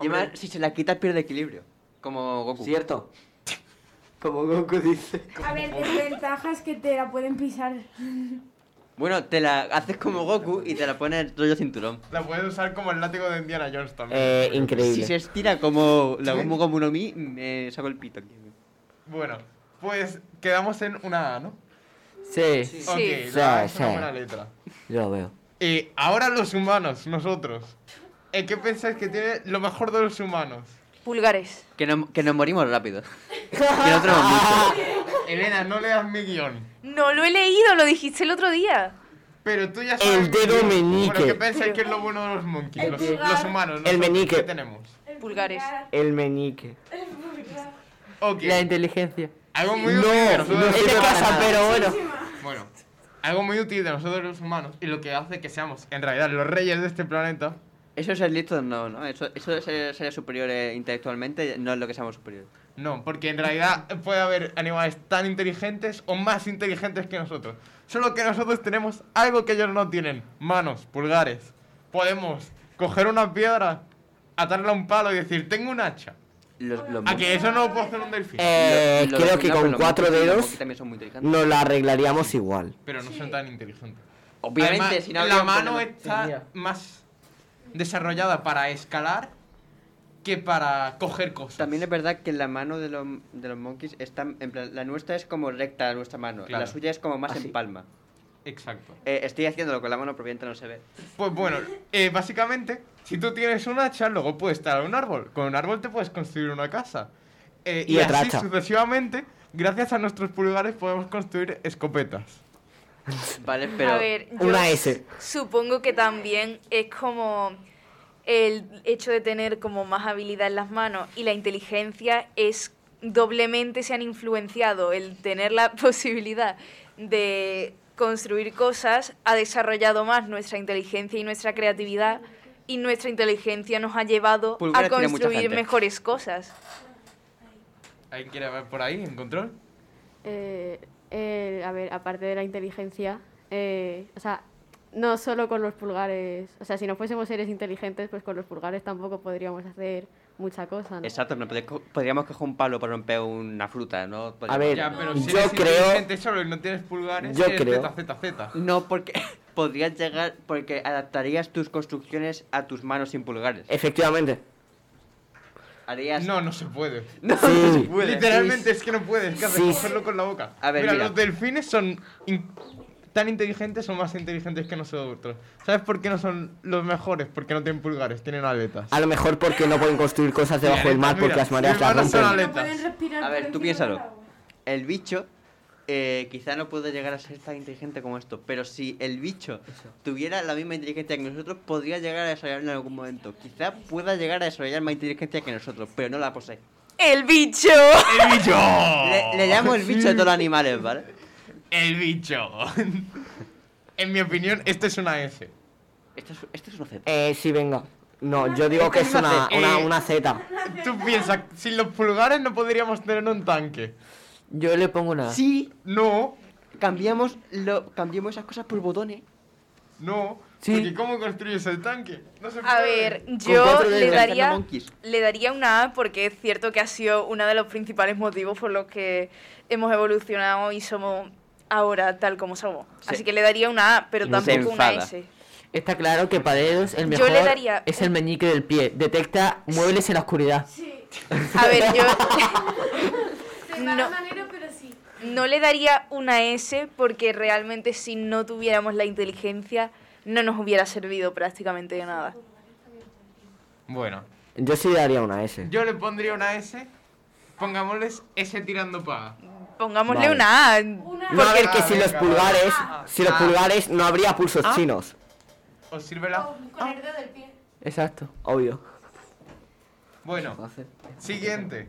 Y además, si se la quitas pierde equilibrio. Como Goku. ¿Cierto? Como Goku dice. A ver, desventajas que te la pueden pisar. Bueno, te la haces como Goku y te la pones rollo cinturón. La puedes usar como el látigo de Indiana Jones también. Eh, increíble. Si se estira como la Gomu Gomu no Mi, me saco el pito. aquí. Bueno, pues quedamos en una A, ¿no? Sí. Ok, Sí. la A Sí, es una sí. buena letra. Yo lo veo. Y ahora los humanos, nosotros. ¿En qué pensáis que tiene lo mejor de los humanos? Pulgares. Que, no- que nos morimos rápido. que no tenemos mucho. Elena, no leas mi guion. No lo he leído, lo dijiste el otro día. Pero tú ya sabes. El dedo meñique. Bueno, ¿qué pensáis que es lo bueno de los monkeys? El Los, pulgar. los humanos. El meñique. ¿Qué tenemos? Pulgares. El meñique. Ok. La inteligencia. Algo muy No, útil no es de casa, pero bueno. Bueno, algo muy útil de nosotros los humanos y lo que hace que seamos en realidad los reyes de este planeta. Eso es el listo, no, no. Eso, eso de ser, ser superiores intelectualmente no es lo que seamos superiores. No, porque en realidad puede haber animales tan inteligentes o más inteligentes que nosotros. Solo que nosotros tenemos algo que ellos no tienen. Manos, pulgares. Podemos coger una piedra, atarla a un palo y decir, tengo un hacha. Los, los A que eso no lo puede hacer un delfín. Eh, Los- los creo que con cuatro dedos nos la arreglaríamos igual. Pero no son tan inteligentes. Obviamente, Además, si no la mano problema. está más desarrollada para escalar que para coger cosas. También es verdad que la mano de los, de los monkeys está. En plan, la nuestra es como recta, la nuestra mano. Claro. La suya es como más Así. en palma. Exacto. Eh, estoy haciéndolo con la mano, pero obviamente no se ve. Pues bueno, eh, básicamente, si tú tienes un hacha, luego puedes talar un árbol. Con un árbol te puedes construir una casa. Eh, Y y otra así hacha. sucesivamente, gracias a nuestros pulgares podemos construir escopetas. Vale, pero. A ver, yo Una S. supongo que también es como el hecho de tener como más habilidad en las manos y la inteligencia es doblemente se han influenciado el tener la posibilidad de construir cosas ha desarrollado más nuestra inteligencia y nuestra creatividad y nuestra inteligencia nos ha llevado Pulgares a construir mejores cosas. ¿Alguien quiere ver por ahí en control? Eh, eh, a ver, aparte de la inteligencia, eh, o sea, no solo con los pulgares, o sea, si no fuésemos seres inteligentes, pues con los pulgares tampoco podríamos hacer mucha cosa, ¿no? Exacto, podríamos coger un palo para romper una fruta, ¿no? Podríamos- ver, Ya, pero si yo eres creo- solo y no tienes pulgares, yo eres creo-. No, porque podrías llegar. Porque adaptarías tus construcciones a tus manos sin pulgares. Efectivamente. Harías. No, no se puede. No, Sí. no se puede. Literalmente es que no puedes, ¿qué haces? Sí. Cogerlo con la boca. A ver, mira, mira. los delfines son in- tan inteligentes o más inteligentes que nosotros. ¿Sabes por qué no son los mejores? Porque no tienen pulgares, tienen aletas. A lo mejor porque no pueden construir cosas debajo del mar Mira, porque las mareas las manos son rompen. aletas. A ver, tú piénsalo. El bicho eh, quizá no puede llegar a ser tan inteligente como esto, pero si el bicho tuviera la misma inteligencia que nosotros, podría llegar a desarrollar en algún momento. Quizá pueda llegar a desarrollar más inteligencia que nosotros, pero no la posee. ¡El bicho! ¡El bicho! Le, le llamo el bicho a todos los animales, ¿vale? El bicho. en mi opinión, esto es una S. Esto es, esto es una Z. Eh, sí, venga. No, yo digo que es una, una, una Z. Tú piensas, sin los pulgares no podríamos tener un tanque. Yo le pongo una. Sí. No. Cambiamos, lo, cambiamos esas cosas por botones. No. Porque ¿cómo construyes el tanque? No se A puede. ver, yo cuatro le daría, Monkeys. le daría una A porque es cierto que ha sido uno de los principales motivos por los que hemos evolucionado y somos ahora tal como somos. Sí. Así que le daría una A, pero Y no se tampoco una enfada. S. Está claro que para dedos el Yo mejor le daría es el meñique del pie. Detecta muebles en la oscuridad. A ver, yo No. va a manera, pero sí. no le daría una S porque realmente si no tuviéramos la inteligencia no nos hubiera servido prácticamente de nada. Bueno, Yo sí daría una S. yo le pondría una S. Pongámosles S tirando para. Pongámosle Vale. una A. No, a ver, que si los pulgares, si los Ah. pulgares no habría pulsos Ah. chinos. ¿Os sirve la...? Con el dedo del pie. Exacto. Obvio. Bueno, siguiente.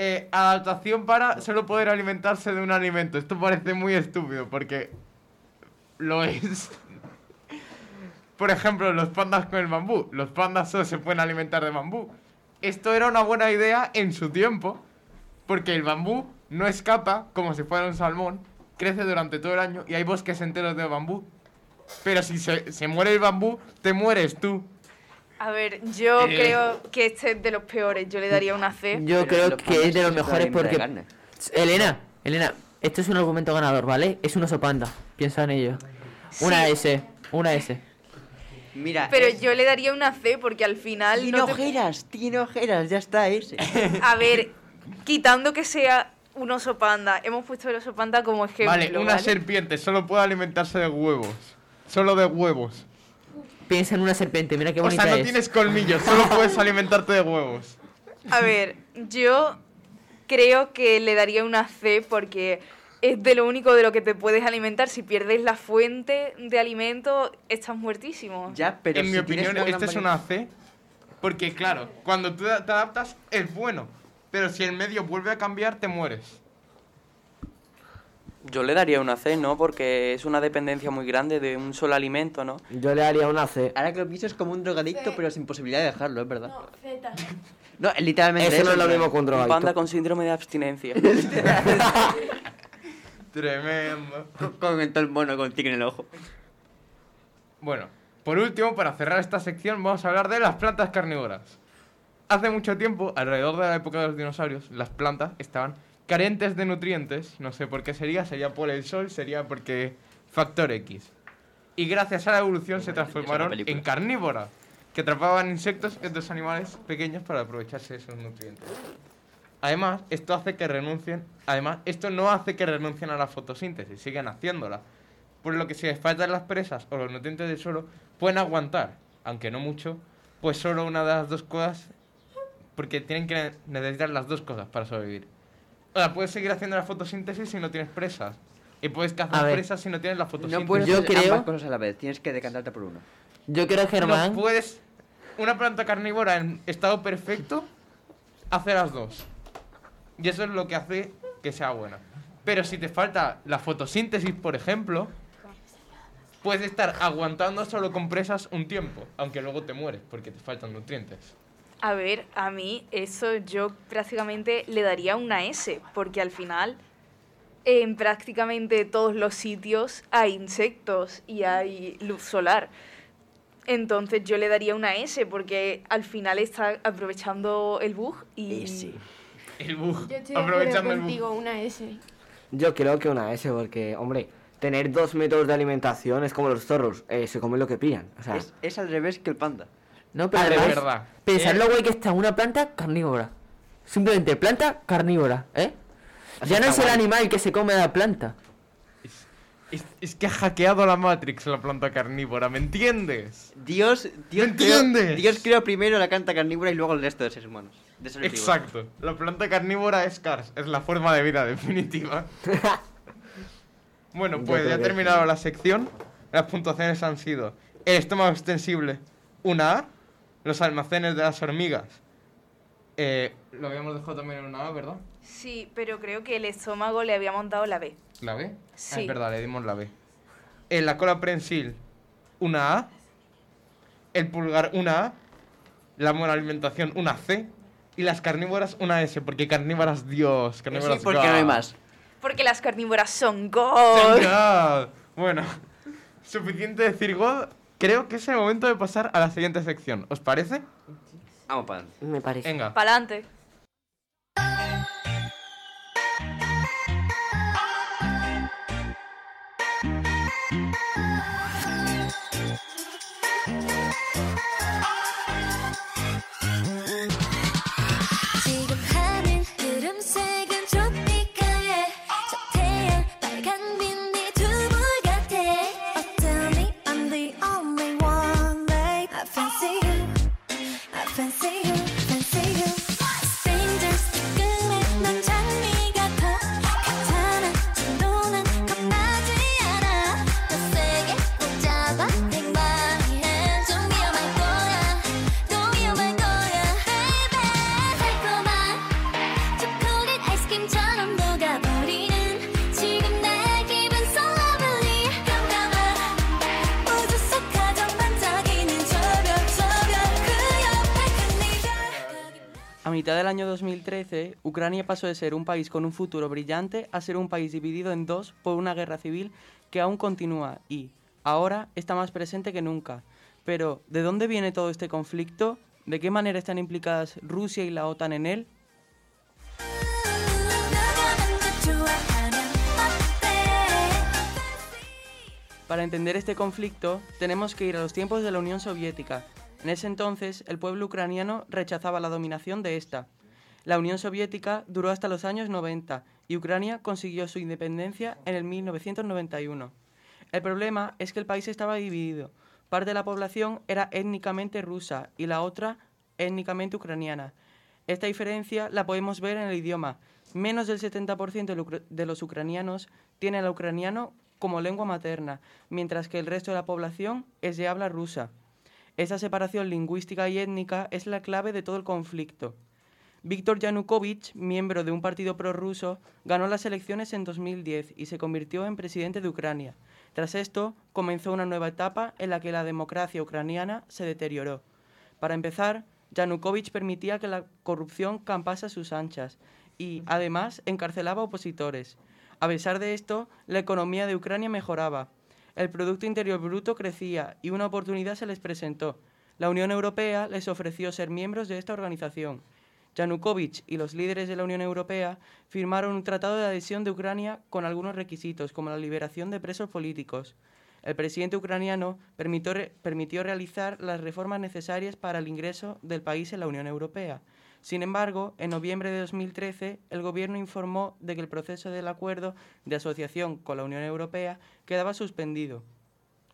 Eh, adaptación para solo poder alimentarse de un alimento. Esto parece muy estúpido porque lo es. Por ejemplo, los pandas con el bambú. Los pandas solo se pueden alimentar de bambú. Esto era una buena idea en su tiempo porque el bambú no escapa como si fuera un salmón, crece durante todo el año y hay bosques enteros de bambú. Pero si se, se muere el bambú, te mueres tú. A ver, yo Eh. creo que este es de los peores. Yo le daría una C. Yo creo que es de los mejores porque... Elena, Elena, esto es un argumento ganador, ¿vale? Es un oso panda. Piensa en ello. Una. S, una S. Mira, Pero es- yo le daría una C porque al final tiene no te- ojeras, tiene ojeras, ya está ese. A ver, quitando que sea un oso panda, hemos puesto el oso panda como ejemplo. Vale, una ¿vale? serpiente solo puede alimentarse de huevos. Solo de huevos. Piensa en una serpiente, mira qué O bonita sea, no es. tienes colmillos, solo puedes alimentarte de huevos. A ver, yo creo que le daría una C porque es de lo único de lo que te puedes alimentar. Si pierdes la fuente de alimento, estás muertísimo. Ya, pero en mi si tienes opinión, esta es una C. Porque, claro, cuando tú te adaptas es bueno. Pero si el medio vuelve a cambiar, te mueres. Yo le daría una C, ¿no? Porque es una dependencia muy grande de un solo alimento, ¿no? Yo le daría una C. Ahora que lo pienso es como un drogadicto, pero sin posibilidad de dejarlo, es verdad. Z. No, literalmente Eso no es lo mismo que un drogadicto. panda con síndrome de abstinencia. Tremendo. Con, con todo el mono con tigre en el ojo. Bueno, por último, para cerrar esta sección, vamos a hablar de las plantas carnívoras. Hace mucho tiempo, alrededor de la época de los dinosaurios, las plantas estaban carentes de nutrientes. No sé por qué sería, sería por el sol, sería porque factor X. Y gracias a la evolución se transformaron en carnívoras, que atrapaban insectos y otros animales pequeños para aprovecharse de esos nutrientes. Además, esto hace que renuncien, además, esto no hace que renuncien a la fotosíntesis, siguen haciéndola. Por lo que si les faltan las presas o los nutrientes del suelo, pueden aguantar, aunque no mucho, pues solo una de las dos cosas, porque tienen que necesitar las dos cosas para sobrevivir. O sea, puedes seguir haciendo la fotosíntesis si no tienes presas. Y puedes A cazar ver. presas si no tienes la fotosíntesis. No puedes Yo hacer creo- ambas cosas a la vez, tienes que decantarte por uno. Yo creo, Germán, No puedes. Una planta carnívora en estado perfecto hace las dos. Y eso es lo que hace que sea buena. Pero si te falta la fotosíntesis, por ejemplo, puedes estar aguantando solo con presas un tiempo, aunque luego te mueres porque te faltan nutrientes. A ver, a mí eso yo prácticamente le daría una S, porque al final en prácticamente todos los sitios hay insectos y hay luz solar. Entonces yo le daría una S, porque al final está aprovechando el bug y... El bug, Yo estoy aprovechando el bug. una S. Yo creo que una S, porque, hombre, tener dos métodos de alimentación es como los zorros, eh, se comen lo que pillan. O sea, Es, es al revés que el panda. No, pero Ah, de además, verdad. pensad Eh. lo guay que está una planta carnívora. Simplemente planta carnívora, ¿eh? Ya no es el animal que se come a la planta. Es, es que ha hackeado la Matrix la planta carnívora, ¿me entiendes? Dios, Dios, ¿Me creó, entiendes? Dios creó primero la planta carnívora y luego el resto de seres humanos. De seres vivos. Exacto. La planta carnívora es Cars, es la forma de vida definitiva. bueno, pues ya ha que terminado la sección. Las puntuaciones han sido el estómago extensible, una A, los almacenes de las hormigas. Eh, lo habíamos dejado también en una A, ¿verdad? Sí, pero creo que el estómago le habíamos dado la B. ¿La B? Ah, Sí. es verdad, le dimos la B. En la cola prensil, una A. El pulgar, una A. La buena alimentación, una C. Y las carnívoras, una S. Porque carnívoras, Dios. Carnívoras, Sí, porque no hay más. Porque las carnívoras son God. God. Bueno, suficiente decir God. Creo que es el momento de pasar a la siguiente sección. ¿Os parece? Vamos para adelante. Me parece. Venga. Pa'lante. 지 Ucrania pasó de ser un país con un futuro brillante a ser un país dividido en dos por una guerra civil que aún continúa y, ahora, está más presente que nunca. Pero, ¿de dónde viene todo este conflicto? ¿De qué manera están implicadas Rusia y la OTAN en él? Para entender este conflicto, tenemos que ir a los tiempos de la Unión Soviética. En ese entonces, el pueblo ucraniano rechazaba la dominación de esta. La Unión Soviética duró hasta los años 90 y Ucrania consiguió su independencia en el 1991. El problema es que el país estaba dividido. Parte de la población era étnicamente rusa y la otra étnicamente ucraniana. Esta diferencia la podemos ver en el idioma. Menos del 70% del ucra- de los ucranianos tiene el ucraniano como lengua materna, mientras que el resto de la población es de habla rusa. Esta separación lingüística y étnica es la clave de todo el conflicto. Víctor Yanukovych, miembro de un partido prorruso, ganó las elecciones en 2010 y se convirtió en presidente de Ucrania. Tras esto, comenzó una nueva etapa en la que la democracia ucraniana se deterioró. Para empezar, Yanukovych permitía que la corrupción campase a sus anchas y, además, encarcelaba opositores. A pesar de esto, la economía de Ucrania mejoraba. El Producto Interior Bruto crecía y una oportunidad se les presentó. La Unión Europea les ofreció ser miembros de esta organización. Yanukovych y los líderes de la Unión Europea firmaron un tratado de adhesión de Ucrania con algunos requisitos, como la liberación de presos políticos. El presidente ucraniano permitió, permitió realizar las reformas necesarias para el ingreso del país en la Unión Europea. Sin embargo, en noviembre de 2013, el gobierno informó de que el proceso del acuerdo de asociación con la Unión Europea quedaba suspendido.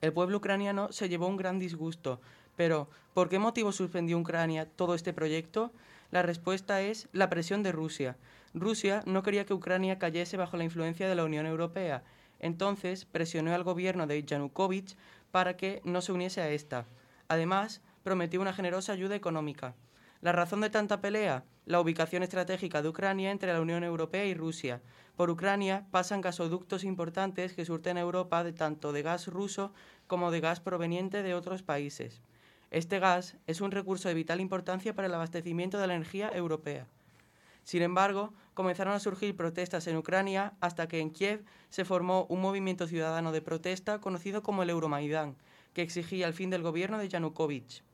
El pueblo ucraniano se llevó un gran disgusto, pero ¿por qué motivo suspendió Ucrania todo este proyecto? La respuesta es la presión de Rusia. Rusia no quería que Ucrania cayese bajo la influencia de la Unión Europea, entonces presionó al gobierno de Yanukovych para que no se uniese a esta. Además, prometió una generosa ayuda económica. La razón de tanta pelea, la ubicación estratégica de Ucrania entre la Unión Europea y Rusia. Por Ucrania pasan gasoductos importantes que surten a Europa de tanto de gas ruso como de gas proveniente de otros países. Este gas es un recurso de vital importancia para el abastecimiento de la energía europea. Sin embargo, comenzaron a surgir protestas en Ucrania hasta que en Kiev se formó un movimiento ciudadano de protesta conocido como el Euromaidán, que exigía el fin del gobierno de Yanukovych.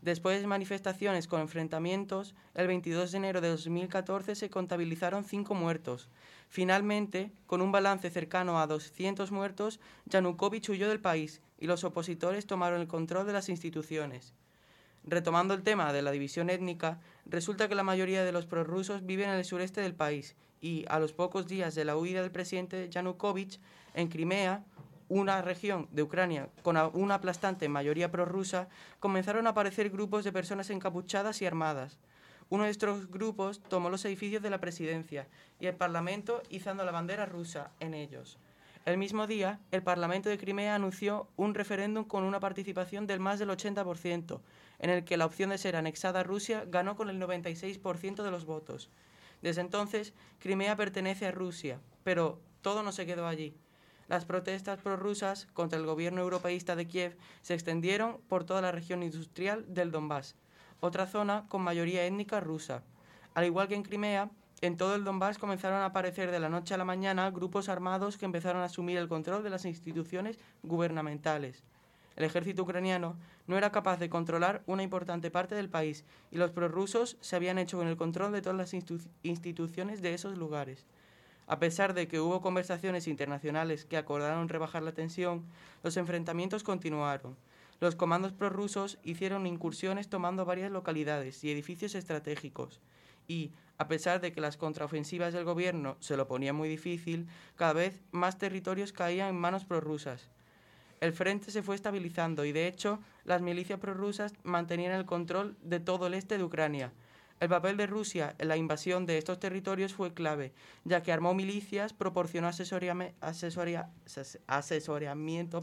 Después de manifestaciones con enfrentamientos, el 22 de enero de 2014 se contabilizaron cinco muertos. Finalmente, con un balance cercano a 200 muertos, Yanukovych huyó del país y los opositores tomaron el control de las instituciones. Retomando el tema de la división étnica, resulta que la mayoría de los prorrusos viven en el sureste del país y a los pocos días de la huida del presidente Yanukovych, en Crimea, una región de Ucrania con una aplastante mayoría prorrusa, comenzaron a aparecer grupos de personas encapuchadas y armadas. Uno de estos grupos tomó los edificios de la presidencia y el Parlamento izando la bandera rusa en ellos. El mismo día, el Parlamento de Crimea anunció un referéndum con una participación del más del 80%, en el que la opción de ser anexada a Rusia ganó con el 96% de los votos. Desde entonces, Crimea pertenece a Rusia, pero todo no se quedó allí. Las protestas prorrusas contra el gobierno europeísta de Kiev se extendieron por toda la región industrial del Donbass, otra zona con mayoría étnica rusa. Al igual que en Crimea, en todo el Donbass comenzaron a aparecer de la noche a la mañana grupos armados que empezaron a asumir el control de las instituciones gubernamentales. El ejército ucraniano no era capaz de controlar una importante parte del país y los prorrusos se habían hecho con el control de todas las institu- instituciones de esos lugares. A pesar de que hubo conversaciones internacionales que acordaron rebajar la tensión, los enfrentamientos continuaron. Los comandos prorrusos hicieron incursiones tomando varias localidades y edificios estratégicos. Y, a pesar de que las contraofensivas del gobierno se lo ponían muy difícil, cada vez más territorios caían en manos prorrusas. El frente se fue estabilizando y, de hecho, las milicias prorrusas mantenían el control de todo el este de Ucrania. El papel de Rusia en la invasión de estos territorios fue clave, ya que armó milicias, proporcionó asesoria- ases- asesoramiento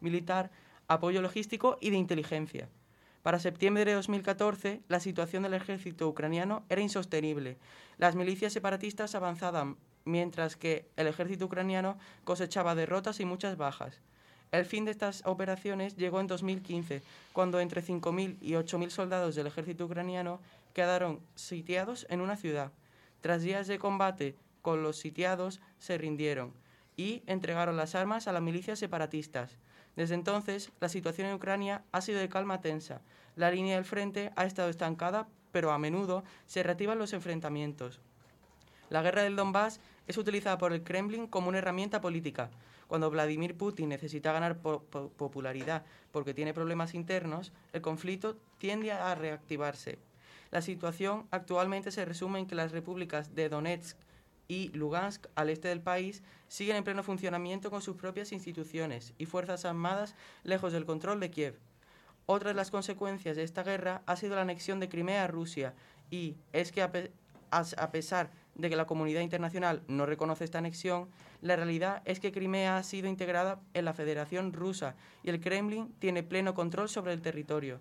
militar, apoyo logístico y de inteligencia. Para septiembre de 2014, la situación del ejército ucraniano era insostenible. Las milicias separatistas avanzaban, mientras que el ejército ucraniano cosechaba derrotas y muchas bajas. El fin de estas operaciones llegó en 2015, cuando entre 5.000 y 8.000 soldados del ejército ucraniano quedaron sitiados en una ciudad. Tras días de combate con los sitiados, se rindieron y entregaron las armas a las milicias separatistas. Desde entonces, la situación en Ucrania ha sido de calma tensa. La línea del frente ha estado estancada, pero a menudo se reactivan los enfrentamientos. La guerra del Donbass es utilizada por el Kremlin como una herramienta política. Cuando Vladimir Putin necesita ganar po- po- popularidad porque tiene problemas internos, el conflicto tiende a reactivarse. La situación actualmente se resume en que las repúblicas de Donetsk y Lugansk, al este del país, siguen en pleno funcionamiento con sus propias instituciones y fuerzas armadas lejos del control de Kiev. Otra de las consecuencias de esta guerra ha sido la anexión de Crimea a Rusia y es que a, pesar de que la comunidad internacional no reconoce esta anexión, la realidad es que Crimea ha sido integrada en la Federación Rusa y el Kremlin tiene pleno control sobre el territorio.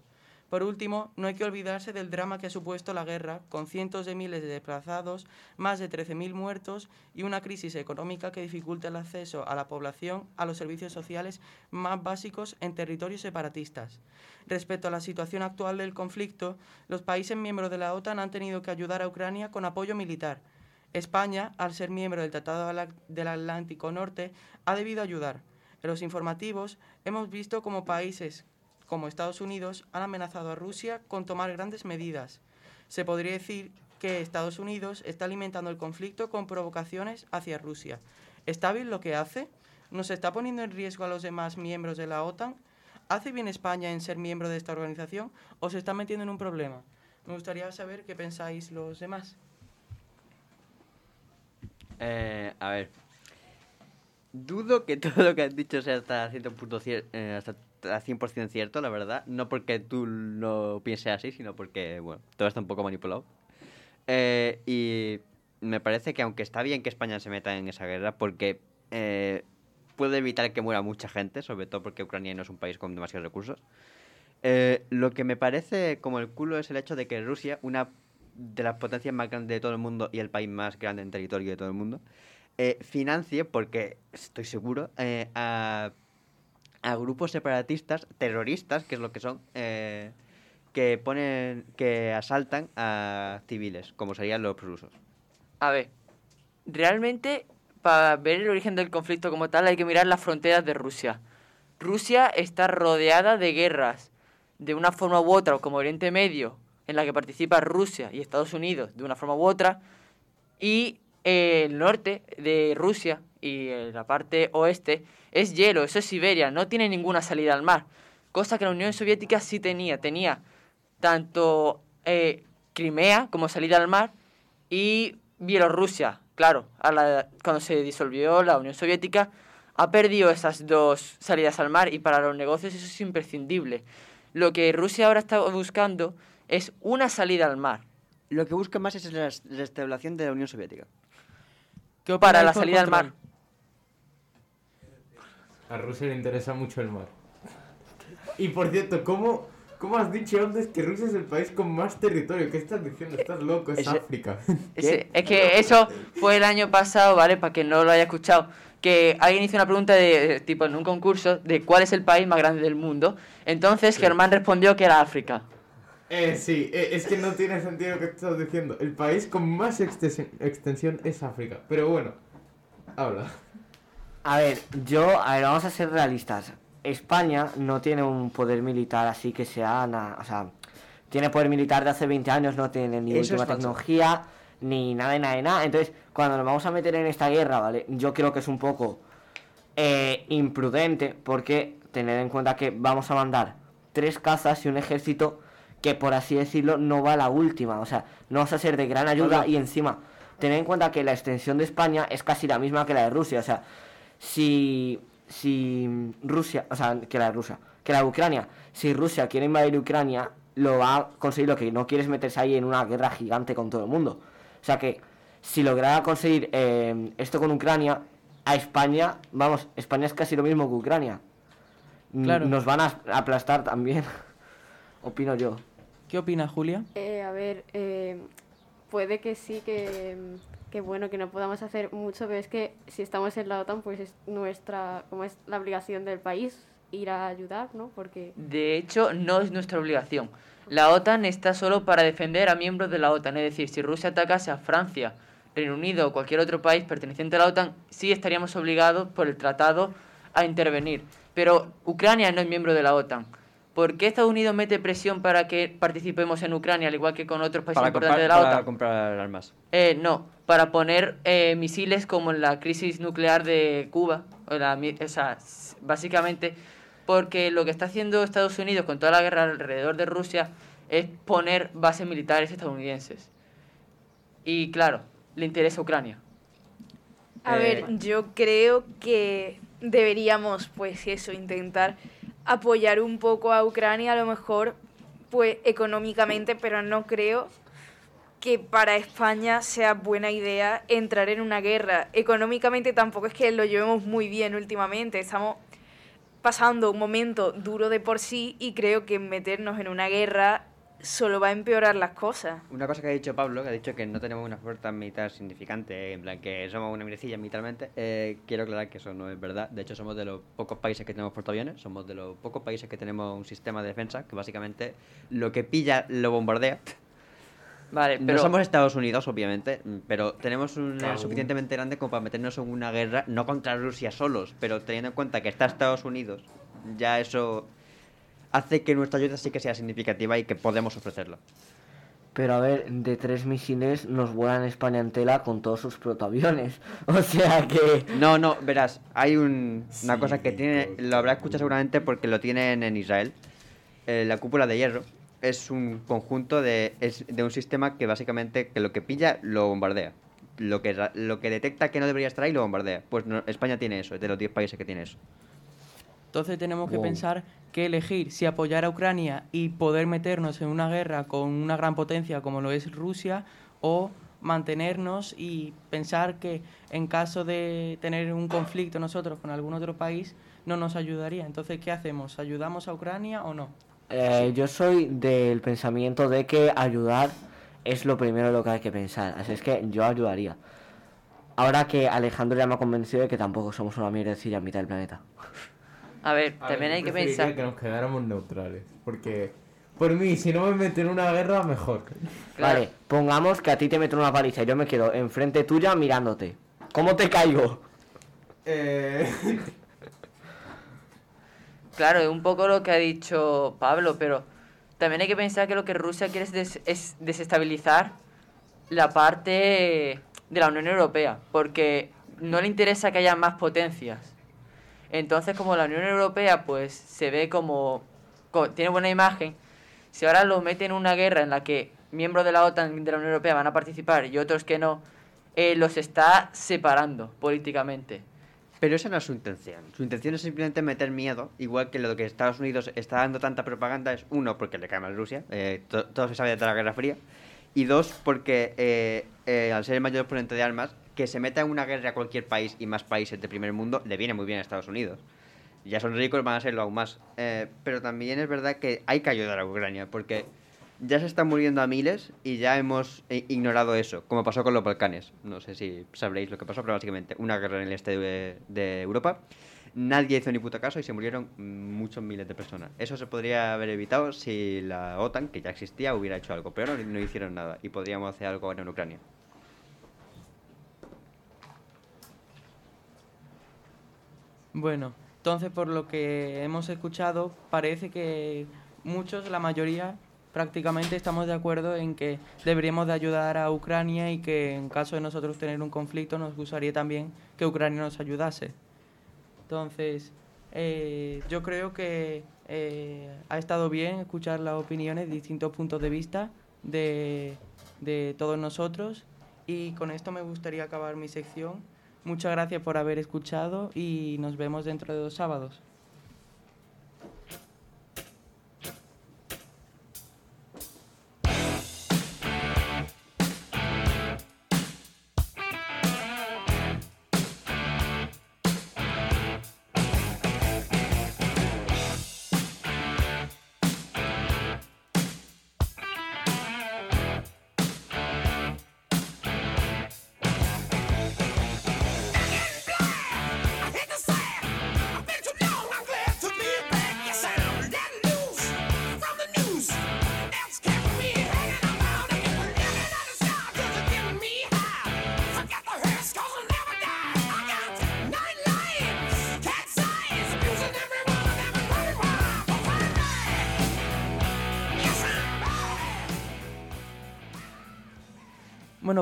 Por último, no hay que olvidarse del drama que ha supuesto la guerra, con cientos de miles de desplazados, más de 13.000 muertos y una crisis económica que dificulta el acceso a la población a los servicios sociales más básicos en territorios separatistas. Respecto a la situación actual del conflicto, los países miembros de la OTAN han tenido que ayudar a Ucrania con apoyo militar. España, al ser miembro del Tratado del Atlántico Norte, ha debido ayudar. En los informativos hemos visto cómo países como Estados Unidos han amenazado a Rusia con tomar grandes medidas. Se podría decir que Estados Unidos está alimentando el conflicto con provocaciones hacia Rusia. ¿Está bien lo que hace? ¿Nos está poniendo en riesgo a los demás miembros de la OTAN? ¿Hace bien España en ser miembro de esta organización o se está metiendo en un problema? Me gustaría saber qué pensáis los demás. Eh, a ver. Dudo que todo lo que has dicho sea hasta cierto punto cier- eh, a 100% cierto, la verdad. No porque tú lo pienses así, sino porque, bueno, todo está un poco manipulado. Eh, y me parece que aunque está bien que España se meta en esa guerra, porque eh, puede evitar que muera mucha gente, sobre todo porque Ucrania no es un país con demasiados recursos. Eh, lo que me parece como el culo es el hecho de que Rusia, una de las potencias más grandes de todo el mundo y el país más grande en territorio de todo el mundo, eh, financie, porque estoy seguro, eh, a, a grupos separatistas, terroristas, que es lo que son, eh, que ponen, que asaltan a civiles, como serían los rusos. A ver, realmente para ver el origen del conflicto como tal hay que mirar las fronteras de Rusia. Rusia está rodeada de guerras, de una forma u otra, como Oriente Medio, en la que participa Rusia y Estados Unidos de una forma u otra, y el norte de Rusia y eh, la parte oeste es hielo, eso es Siberia, no tiene ninguna salida al mar, cosa que la Unión Soviética sí tenía, tenía tanto eh, Crimea como salida al mar y Bielorrusia, claro, a la- cuando se disolvió la Unión Soviética, ha perdido esas dos salidas al mar y para los negocios eso es imprescindible. Lo que Rusia ahora está buscando es una salida al mar. Lo que busca más es la restauración de la Unión Soviética. ¿Qué Para la salida al mar. A Rusia le interesa mucho el mar. Y por cierto, ¿cómo, cómo has dicho antes que Rusia es el país con más territorio? ¿Qué estás diciendo? Estás loco, es Ese- África. Ese- es que eso fue el año pasado, ¿vale? Para que no lo haya escuchado. Que alguien hizo una pregunta de tipo en un concurso de cuál es el país más grande del mundo. Entonces Germán respondió que era África. Eh, sí, eh, es que no tiene sentido lo que estás diciendo. El país con más extensión, extensión es África. Pero bueno, habla. A ver, yo, a ver, vamos a ser realistas. España no tiene un poder militar así que sea, na- o sea, tiene poder militar de hace 20 años, no tiene ni Eso es última tecnología, ni nada de nada de nada. Entonces, cuando nos vamos a meter en esta guerra, ¿vale? Yo creo que es un poco eh, imprudente porque tener en cuenta que vamos a mandar tres cazas y un ejército que, por así decirlo, no va a la última. O sea, no vas a ser de gran ayuda y encima, tener en cuenta que la extensión de España es casi la misma que la de Rusia. O sea, si, si Rusia, o sea, que la de Rusia, que la de Ucrania, si Rusia quiere invadir Ucrania, lo va a conseguir. Lo que no quiere es meterse ahí en una guerra gigante con todo el mundo. O sea que, si lograra conseguir eh, esto con Ucrania, a España, vamos, España es casi lo mismo que Ucrania. Claro. Nos van a aplastar también, opino yo. ¿Qué opina Julia? Eh, a ver, eh, puede que sí, que, que bueno, que no podamos hacer mucho, pero es que si estamos en la OTAN, pues es nuestra, como es la obligación del país ir a ayudar, ¿no? Porque De hecho, no es nuestra obligación. La OTAN está solo para defender a miembros de la OTAN. Es decir, si Rusia atacase a Francia, Reino Unido o cualquier otro país perteneciente a la OTAN, sí estaríamos obligados por el tratado a intervenir. Pero Ucrania no es miembro de la OTAN. ¿Por qué Estados Unidos mete presión para que participemos en Ucrania, al igual que con otros países Para importantes comprar, de la para OTAN? comprar armas. Eh, no, para poner eh, misiles como en la crisis nuclear de Cuba. O la mi- o sea, básicamente, porque lo que está haciendo Estados Unidos con toda la guerra alrededor de Rusia es poner bases militares estadounidenses. Y claro, le interesa Ucrania. A Eh, ver, yo creo que deberíamos, pues eso, intentar apoyar un poco a Ucrania, a lo mejor, pues económicamente, pero no creo que para España sea buena idea entrar en una guerra. Económicamente tampoco es que lo llevemos muy bien últimamente, estamos pasando un momento duro de por sí y creo que meternos en una guerra solo va a empeorar las cosas. Una cosa que ha dicho Pablo, que ha dicho que no tenemos una fuerza militar significante, en plan que somos una mirecilla militarmente, eh, quiero aclarar que eso no es verdad. De hecho, somos de los pocos países que tenemos portaaviones, somos de los pocos países que tenemos un sistema de defensa que básicamente lo que pilla lo bombardea. Vale, No pero... somos Estados Unidos, obviamente, pero tenemos un Claro. suficientemente grande como para meternos en una guerra, no contra Rusia solos, pero teniendo en cuenta que está Estados Unidos, ya eso hace que nuestra ayuda sí que sea significativa y que podemos ofrecerla. Pero a ver, de tres misiles nos vuelan España en tela con todos sus protoaviones. O sea que... No, no, verás, hay un- una cosa que tiene, lo habrá escuchado seguramente porque lo tienen en Israel. Eh, la cúpula de hierro es un conjunto de, es de un sistema que básicamente que lo que pilla lo bombardea. Lo que, lo que detecta que no debería estar ahí lo bombardea. Pues no- España tiene eso, es de los 10 países que tiene eso. Entonces tenemos que Wow. pensar que elegir si apoyar a Ucrania y poder meternos en una guerra con una gran potencia como lo es Rusia o mantenernos y pensar que en caso de tener un conflicto nosotros con algún otro país no nos ayudaría. Entonces, ¿qué hacemos? ¿Ayudamos a Ucrania o no? Eh, yo soy del pensamiento de que ayudar es lo primero lo que hay que pensar. Así es que yo ayudaría. Ahora que Alejandro ya me ha convencido de que tampoco somos una mierdecilla en mitad del planeta. A ver, A también ver, hay que pensar... que nos quedáramos neutrales. Porque, por mí, si no me meten en una guerra, mejor. Vale, pongamos que a ti te meto una paliza y yo me quedo enfrente tuya mirándote. ¿Cómo te caigo? Eh... Claro, es un poco lo que ha dicho Pablo, pero también hay que pensar que lo que Rusia quiere es, des- es desestabilizar la parte de la Unión Europea, porque no le interesa que haya más potencias. Entonces, como la Unión Europea pues se ve como, co- tiene buena imagen, si ahora lo mete en una guerra en la que miembros de la OTAN de la Unión Europea van a participar y otros que no, eh, los está separando políticamente. Pero esa no es su intención. Su intención es simplemente meter miedo, igual que lo que Estados Unidos está dando tanta propaganda es, uno, porque le cae mal Rusia, eh, to- todo se sabe de la Guerra Fría, y dos, porque eh, eh, al ser el mayor exponente de armas, que se meta en una guerra a cualquier país y más países de primer mundo, le viene muy bien a Estados Unidos. Ya son ricos, van a serlo aún más. Eh, pero también es verdad que hay que ayudar a Ucrania, porque ya se están muriendo a miles y ya hemos eh, ignorado eso, como pasó con los Balcanes. No sé si sabréis lo que pasó, pero básicamente una guerra en el este de, Europa. Nadie hizo ni puto caso y se murieron muchos miles de personas. Eso se podría haber evitado si la OTAN, que ya existía, hubiera hecho algo, pero no, no hicieron nada y podríamos hacer algo en Ucrania. Bueno, entonces por lo que hemos escuchado, parece que muchos, la mayoría, prácticamente estamos de acuerdo en que deberíamos de ayudar a Ucrania y que en caso de nosotros tener un conflicto nos gustaría también que Ucrania nos ayudase. Entonces, eh, yo creo que eh, ha estado bien escuchar las opiniones, distintos puntos de vista de, de todos nosotros y con esto me gustaría acabar mi sección. Muchas gracias por haber escuchado y nos vemos dentro de dos sábados.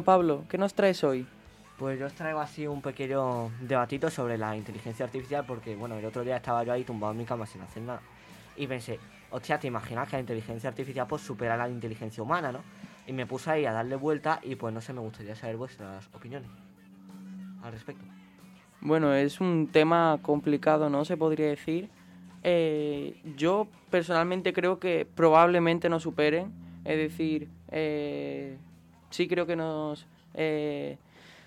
Bueno, Pablo, ¿qué nos traes hoy? Pues yo os traigo así un pequeño debatito sobre la inteligencia artificial porque, bueno, el otro día estaba yo ahí tumbado en mi cama sin hacer nada y pensé, hostia, ¿te imaginas que la inteligencia artificial pues supera la inteligencia humana, no? Y me puse ahí a darle vuelta y pues no sé, me gustaría saber vuestras opiniones al respecto. Bueno, es un tema complicado, ¿no? Se podría decir. Eh, yo personalmente creo que probablemente nos superen. Es decir, eh, sí creo que nos eh,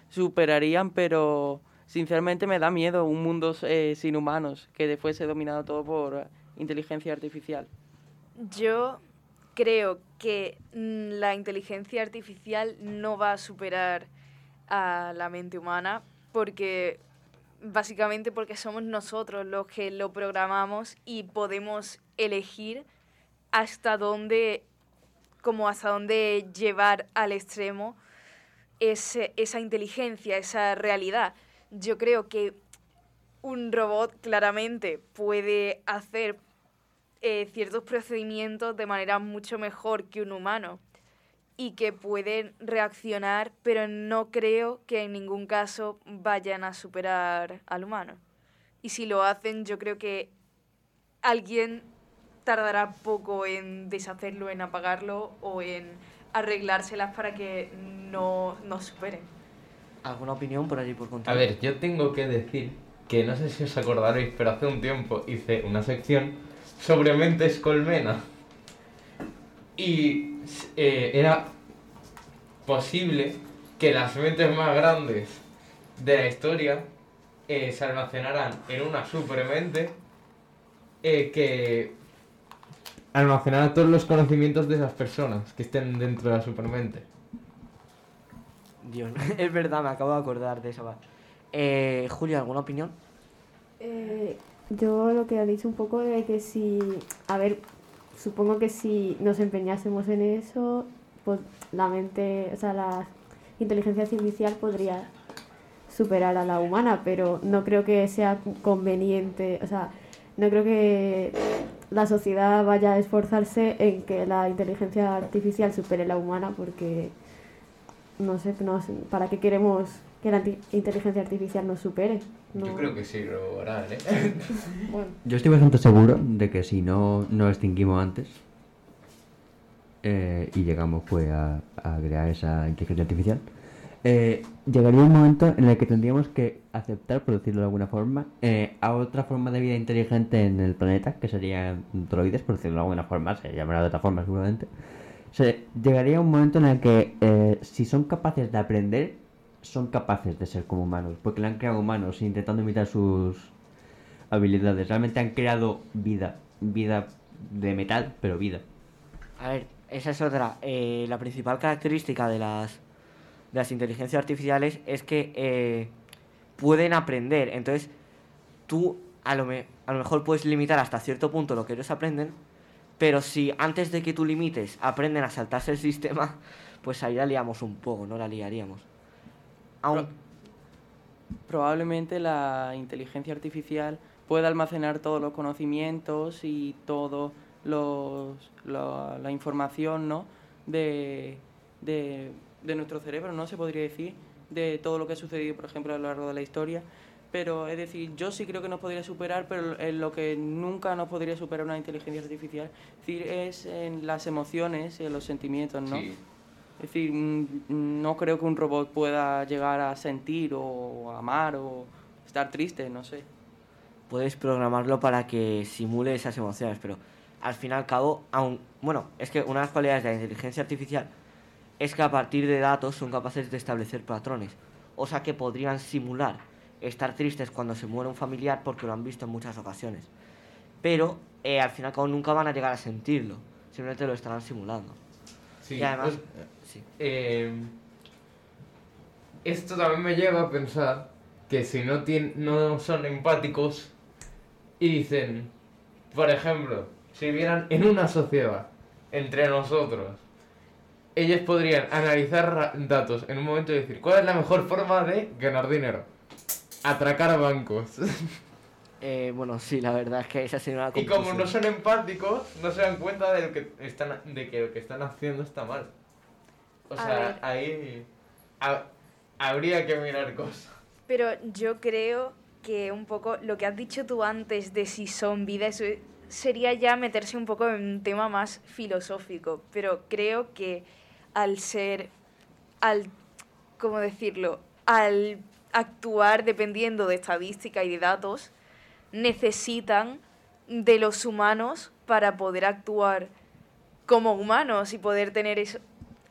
superarían, pero sinceramente me da miedo un mundo eh, sin humanos, que fuese dominado todo por inteligencia artificial. Yo creo que mm, la inteligencia artificial no va a superar a la mente humana porque básicamente porque somos nosotros los que lo programamos y podemos elegir hasta dónde como hasta dónde llevar al extremo esa inteligencia, esa realidad. Yo creo que un robot claramente puede hacer eh, ciertos procedimientos de manera mucho mejor que un humano y que pueden reaccionar, pero no creo que en ningún caso vayan a superar al humano. Y si lo hacen, yo creo que alguien tardará poco en deshacerlo, en apagarlo o en arreglárselas para que no nos superen. ¿Alguna opinión por allí por contar? A ver, yo tengo que decir que no sé si os acordaréis, pero hace un tiempo hice una sección sobre mentes colmena. Y eh, era posible que las mentes más grandes de la historia eh, se almacenaran en una supermente eh, que almacenara todos los conocimientos de esas personas que estén dentro de la supermente. Dios, es verdad, me acabo de acordar de esa. Eh, Julio, ¿alguna opinión? Eh, yo lo que he dicho un poco de que si, a ver, supongo que si nos empeñásemos en eso, pues la mente, o sea, la inteligencia artificial podría superar a la humana, pero no creo que sea conveniente, o sea, no creo que la sociedad vaya a esforzarse en que la inteligencia artificial supere a la humana porque no sé, no sé, ¿para qué queremos que la inteligencia artificial nos supere? No- Yo creo que sí lo harán, ¿eh? Bueno. Yo estoy bastante seguro de que si no nos extinguimos antes eh, y llegamos pues a, a crear esa inteligencia artificial, eh, llegaría un momento en el que tendríamos que aceptar, por decirlo de alguna forma, eh, a otra forma de vida inteligente en el planeta, que serían droides, por decirlo de alguna forma, se llamará de otra forma seguramente. Se, llegaría un momento en el que eh, si son capaces de aprender, son capaces de ser como humanos, porque le han creado humanos intentando imitar sus habilidades. Realmente han creado vida, vida de metal, pero vida. A ver, esa es otra. Eh, la principal característica de las, de las inteligencias artificiales es que eh, pueden aprender. Entonces, tú a lo, a lo mejor puedes limitar hasta cierto punto lo que ellos aprenden, pero si antes de que tú limites aprenden a saltarse el sistema, pues ahí la liamos un poco, ¿no? La liaríamos. Probablemente la inteligencia artificial pueda almacenar todos los conocimientos y toda la información ¿no? de, de, de nuestro cerebro, ¿no? Se podría decir, de todo lo que ha sucedido, por ejemplo, a lo largo de la historia. Pero es decir, yo sí creo que nos podría superar, pero en lo que nunca nos podría superar una inteligencia artificial es, decir, es en las emociones y en los sentimientos, ¿no? Sí. Es decir, mm, no creo que un robot pueda llegar a sentir o amar o estar triste, no sé. puedes programarlo para que simule esas emociones, pero al fin y al cabo, aun, bueno, es que una de las cualidades de la inteligencia artificial es que a partir de datos son capaces de establecer patrones, o sea que podrían simular estar tristes cuando se muere un familiar porque lo han visto en muchas ocasiones, pero eh, al fin y al cabo nunca van a llegar a sentirlo, simplemente lo estarán simulando. Sí, y además, pues, sí. eh, esto también me lleva a pensar que si no, tien- no son empáticos y dicen, por ejemplo, si vieran en una sociedad entre nosotros, ellos podrían analizar datos en un momento y decir, ¿cuál es la mejor forma de ganar dinero? Atracar bancos. Eh, bueno, sí, la verdad es que esa sería una y como no son empáticos, no se dan cuenta de, lo que están, de que lo que están haciendo está mal. O A sea, ver. ahí ha- habría que mirar cosas. Pero yo creo que un poco lo que has dicho tú antes de si son vida, eso sería ya meterse un poco en un tema más filosófico. Pero creo que al ser, al, ¿cómo decirlo? Al actuar dependiendo de estadística y de datos, necesitan de los humanos para poder actuar como humanos y poder tener eso,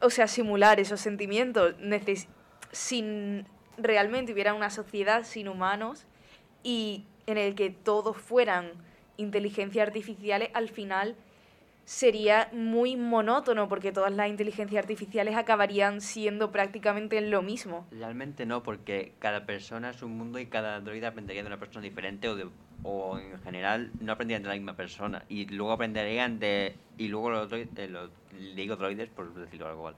o sea, simular esos sentimientos. Neces- sin realmente hubiera una sociedad sin humanos y en el que todos fueran inteligencias artificiales, al final sería muy monótono porque todas las inteligencias artificiales acabarían siendo prácticamente lo mismo. Realmente no, porque cada persona es un mundo y cada androide aprendería de una persona diferente o, o en general no aprenderían de la misma persona. Y luego aprenderían de... Y luego los droides, los, digo droides por decirlo algo igual.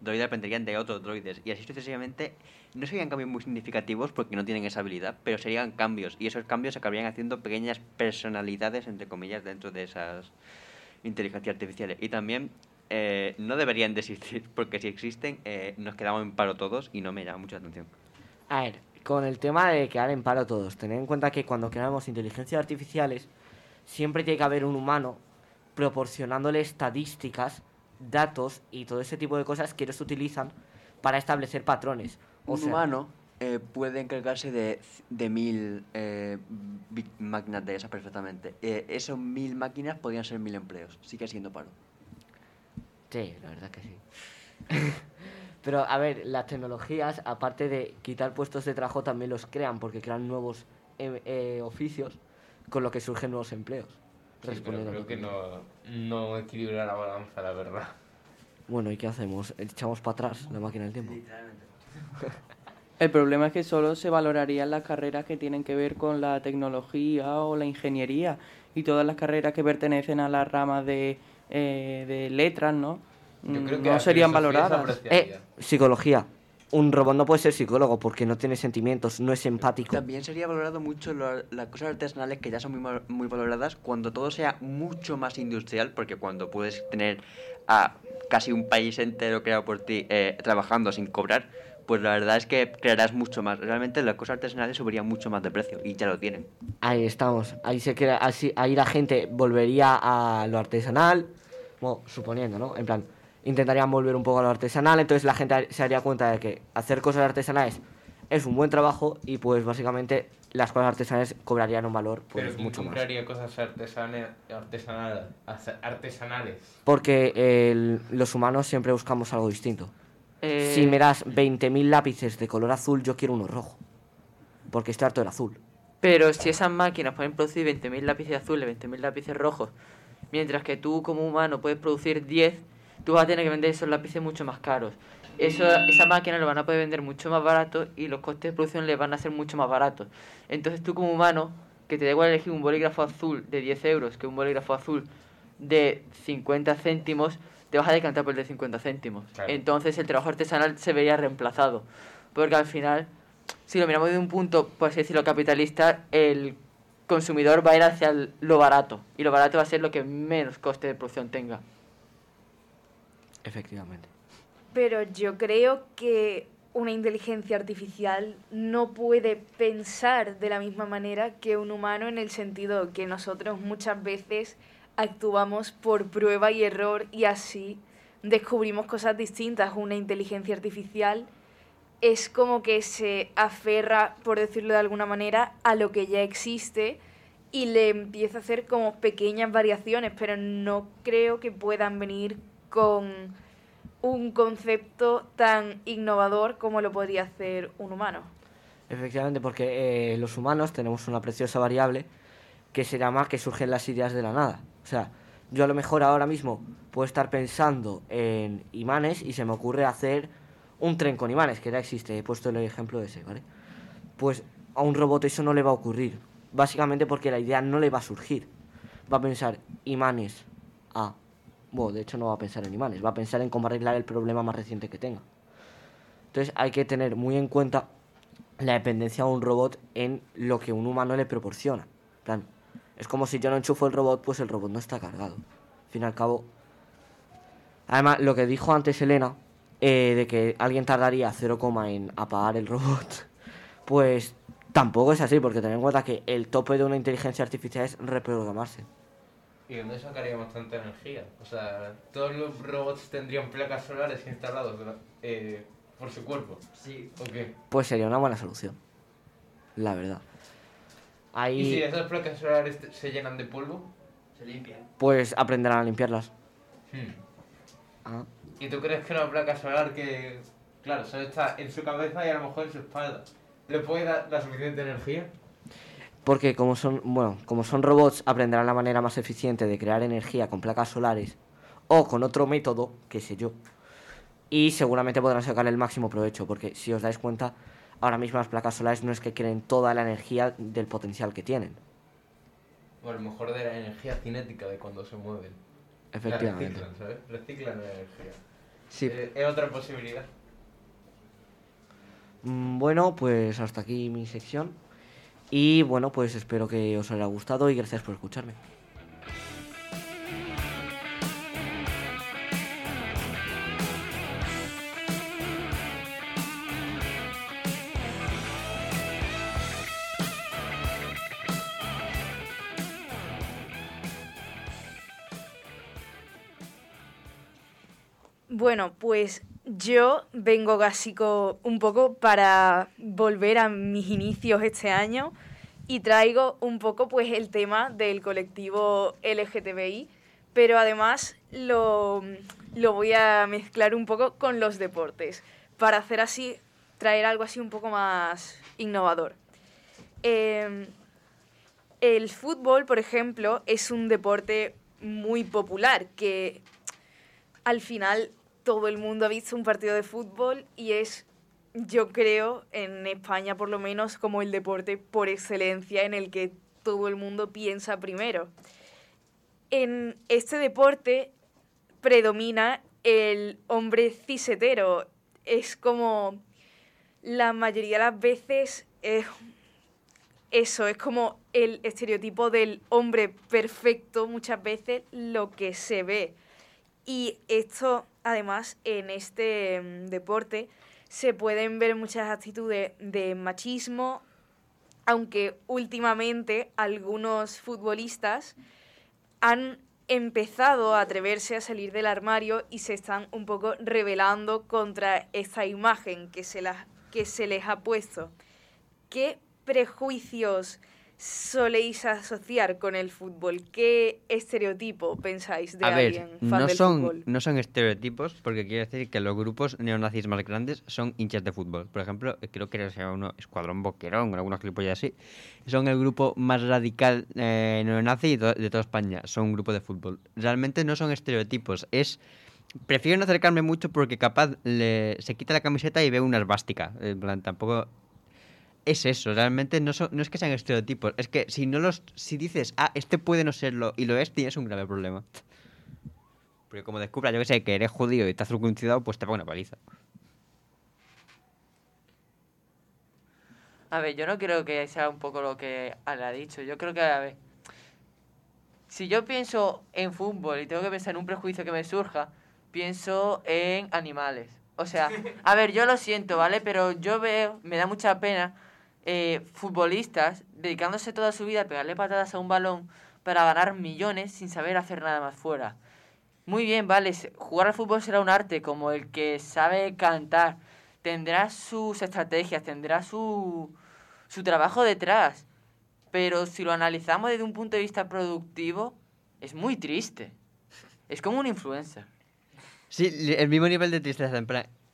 Droides aprenderían de otros droides. Y así sucesivamente no serían cambios muy significativos porque no tienen esa habilidad, pero serían cambios. Y esos cambios acabarían haciendo pequeñas personalidades, entre comillas, dentro de esas inteligencias artificiales. Y también eh, no deberían de existir, porque si existen eh, nos quedamos en paro todos y no me llama mucho la atención. A ver, con el tema de quedar en paro todos, tened en cuenta que cuando creamos inteligencias artificiales, siempre tiene que haber un humano proporcionándole estadísticas, datos y todo ese tipo de cosas que ellos utilizan para establecer patrones. O Un sea, humano eh, puede encargarse de, de mil eh, máquinas de esas perfectamente. Eh, esos mil máquinas podrían ser mil empleos. Sigue siendo paro. Sí, la verdad que sí. Pero a ver, las tecnologías, aparte de quitar puestos de trabajo, también los crean porque crean nuevos eh, eh, oficios con lo que surgen nuevos empleos. Sí, pero Respondiendo a creo lo que no, no equilibra la balanza, la verdad. Bueno, ¿y qué hacemos? ¿Echamos para atrás la máquina del tiempo? El problema es que solo se valorarían las carreras que tienen que ver con la tecnología o la ingeniería y todas las carreras que pertenecen a las ramas de, eh, de letras, ¿no? Yo creo Mm, que no serían se valoradas. Eh, psicología. Un robot no puede ser psicólogo porque no tiene sentimientos, no es empático. También sería valorado mucho lo- las cosas artesanales que ya son muy, muy valoradas cuando todo sea mucho más industrial, porque cuando puedes tener a casi un país entero creado por ti eh, trabajando sin cobrar, pues la verdad es que crearás mucho más. Realmente las cosas artesanales subirían mucho más de precio y ya lo tienen. Ahí estamos. Ahí se crea, así, ahí la gente volvería a lo artesanal, bueno, suponiendo, ¿no? En plan, intentarían volver un poco a lo artesanal, entonces la gente se daría cuenta de que hacer cosas artesanales es un buen trabajo y pues básicamente las cosas artesanales cobrarían un valor pues Pero ¿quién mucho más. compraría cosas artesanales, artesanales? Porque el- los humanos siempre buscamos algo distinto. Eh, Si me das 20.000 lápices de color azul, yo quiero uno rojo. Porque estoy harto del azul. Pero si esas máquinas pueden producir 20.000 lápices azules, 20.000 lápices rojos, mientras que tú como humano puedes producir 10, tú vas a tener que vender esos lápices mucho más caros. Eso, esa máquina lo van a poder vender mucho más barato y los costes de producción les van a ser mucho más baratos. Entonces tú como humano, que te da igual elegir un bolígrafo azul de 10 euros que un bolígrafo azul de 50 céntimos, te vas a decantar por el de 50 céntimos. Claro. Entonces el trabajo artesanal se vería reemplazado. Porque al final, si lo miramos de un punto, por así decirlo, capitalista, el consumidor va a ir hacia el- lo barato. Y lo barato va a ser lo que menos coste de producción tenga. Efectivamente. Pero yo creo que una inteligencia artificial no puede pensar de la misma manera que un humano en el sentido que nosotros muchas veces actuamos por prueba y error y así descubrimos cosas distintas. Una inteligencia artificial es como que se aferra, por decirlo de alguna manera, a lo que ya existe y le empieza a hacer como pequeñas variaciones, pero no creo que puedan venir con un concepto tan innovador como lo podría hacer un humano. Efectivamente, porque eh, los humanos tenemos una preciosa variable que se llama que surgen las ideas de la nada. O sea, yo a lo mejor ahora mismo puedo estar pensando en imanes y se me ocurre hacer un tren con imanes, que ya existe, he puesto el ejemplo ese, ¿vale? Pues a un robot eso no le va a ocurrir, básicamente porque la idea no le va a surgir. Va a pensar imanes a... Bueno, de hecho no va a pensar en imanes, va a pensar en cómo arreglar el problema más reciente que tenga. Entonces hay que tener muy en cuenta la dependencia de un robot en lo que un humano le proporciona. Es como si yo no enchufo el robot, pues el robot no está cargado. Al fin y al cabo. Además, lo que dijo antes Elena, eh, de que alguien tardaría 0, en apagar el robot, pues tampoco es así, porque ten en cuenta que el tope de una inteligencia artificial es reprogramarse. ¿Y dónde sacaríamos tanta energía? O sea, todos los robots tendrían placas solares instalados eh, por su cuerpo. Sí. ¿O qué? Pues sería una buena solución. La verdad. Ahí, ¿Y si esas placas solares se llenan de polvo? Se limpia. pues aprenderán a limpiarlas. Hmm. Ah. ¿Y tú crees que una placa solar que, claro, solo está en su cabeza y a lo mejor en su espalda, le puede dar la suficiente energía? Porque como son, bueno, como son robots, aprenderán la manera más eficiente de crear energía con placas solares o con otro método, qué sé yo. Y seguramente podrán sacar el máximo provecho, porque si os dais cuenta, ahora mismo las placas solares no es que creen toda la energía del potencial que tienen. O a lo mejor de la energía cinética de cuando se mueven. La Efectivamente. reciclan, ¿sabes? Reciclan la energía. Sí. Eh, es otra posibilidad. Mm, Bueno, pues hasta aquí mi sección. Y bueno, pues espero que os haya gustado y gracias por escucharme. Bueno, pues yo vengo básico un poco para volver a mis inicios este año y traigo un poco pues el tema del colectivo LGTBI, pero además lo, lo voy a mezclar un poco con los deportes para hacer así, traer algo así un poco más innovador. Em, el fútbol, por ejemplo, es un deporte muy popular que al final todo el mundo ha visto un partido de fútbol y es, yo creo, en España por lo menos, como el deporte por excelencia en el que todo el mundo piensa primero. En este deporte predomina el hombre cisetero. Es como la mayoría de las veces es eso, es como el estereotipo del hombre perfecto muchas veces lo que se ve. Y esto, además, en este mm, deporte se pueden ver muchas actitudes de machismo, aunque últimamente algunos futbolistas han empezado a atreverse a salir del armario y se están un poco rebelando contra esta imagen que se, que se les ha puesto. ¿Qué prejuicios soléis asociar con el fútbol? ¿Qué estereotipo pensáis de A alguien ver, fan no del son, fútbol? no son estereotipos porque quiere decir que los grupos neonazis más grandes son hinchas de fútbol. Por ejemplo, creo que llama uno Escuadrón Boquerón, algunos ya así. Son el grupo más radical eh, neonazi de, to- de toda España. Son un grupo de fútbol. Realmente no son estereotipos, es... Prefiero no acercarme mucho porque capaz le- se quita la camiseta y ve una esvástica. En plan, tampoco es eso, realmente no, son- no es que sean estereotipos, es que si no los si dices, ah, este puede no serlo y lo es, tienes un grave problema. Porque como descubra, yo que sé, que eres judío y estás circuncidado, pues te va una paliza. A ver, yo no creo que sea un poco lo que Ale ha dicho. Yo creo que, a ver, si yo pienso en fútbol y tengo que pensar en un prejuicio que me surja, pienso en animales. O sea, a ver, yo lo siento, ¿vale? Pero yo veo, me da mucha pena, eh, futbolistas dedicándose toda su vida a pegarle patadas a un balón para ganar millones sin saber hacer nada más fuera. Muy bien, vale, jugar al fútbol será un arte como el que sabe cantar. Tendrá sus estrategias, tendrá su, su trabajo detrás. Pero si lo analizamos desde un punto de vista productivo, es muy triste. Es como un influencer. Sí, el mismo nivel de tristeza,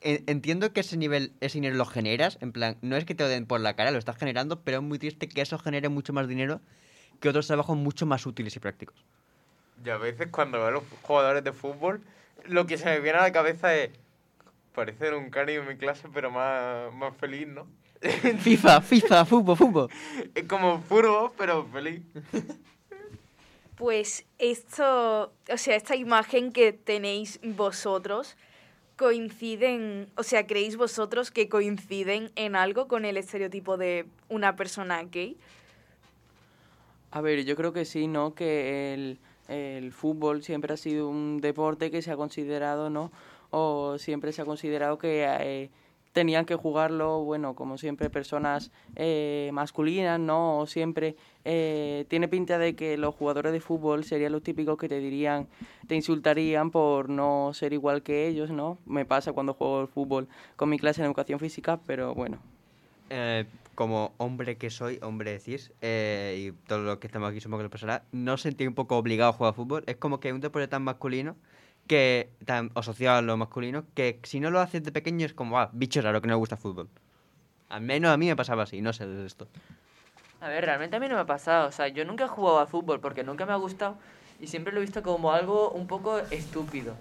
entiendo que ese nivel, ese dinero lo generas, en plan, no es que te lo den por la cara, lo estás generando, pero es muy triste que eso genere mucho más dinero que otros trabajos mucho más útiles y prácticos. Y a veces cuando veo a los jugadores de fútbol, lo que se me viene a la cabeza es. Parecen un cani en mi clase, pero más, más feliz, ¿no? FIFA, FIFA, fútbol, fútbol. Es como furbo, pero feliz. Pues esto, o sea, esta imagen que tenéis vosotros coinciden, o sea, ¿creéis vosotros que coinciden en algo con el estereotipo de una persona gay? A ver, yo creo que sí, ¿no? Que el, el fútbol siempre ha sido un deporte que se ha considerado, ¿no? O siempre se ha considerado que eh, tenían que jugarlo, bueno, como siempre, personas eh, masculinas, ¿no? Siempre eh, tiene pinta de que los jugadores de fútbol serían los típicos que te dirían, te insultarían por no ser igual que ellos, ¿no? Me pasa cuando juego al fútbol con mi clase en educación física, pero bueno. Eh, como hombre que soy, hombre cis, y todo lo que estamos aquí somos que lo pasará, no sentí un poco obligado a jugar fútbol. Es como que un deporte tan masculino, que tan asociado a lo masculino, que si no lo haces de pequeño es como, ah, bicho raro que no le gusta fútbol. Al menos a mí me pasaba así, no sé de esto. A ver, realmente a mí no me ha pasado. O sea, yo nunca he jugado al fútbol porque nunca me ha gustado y siempre lo he visto como algo un poco estúpido.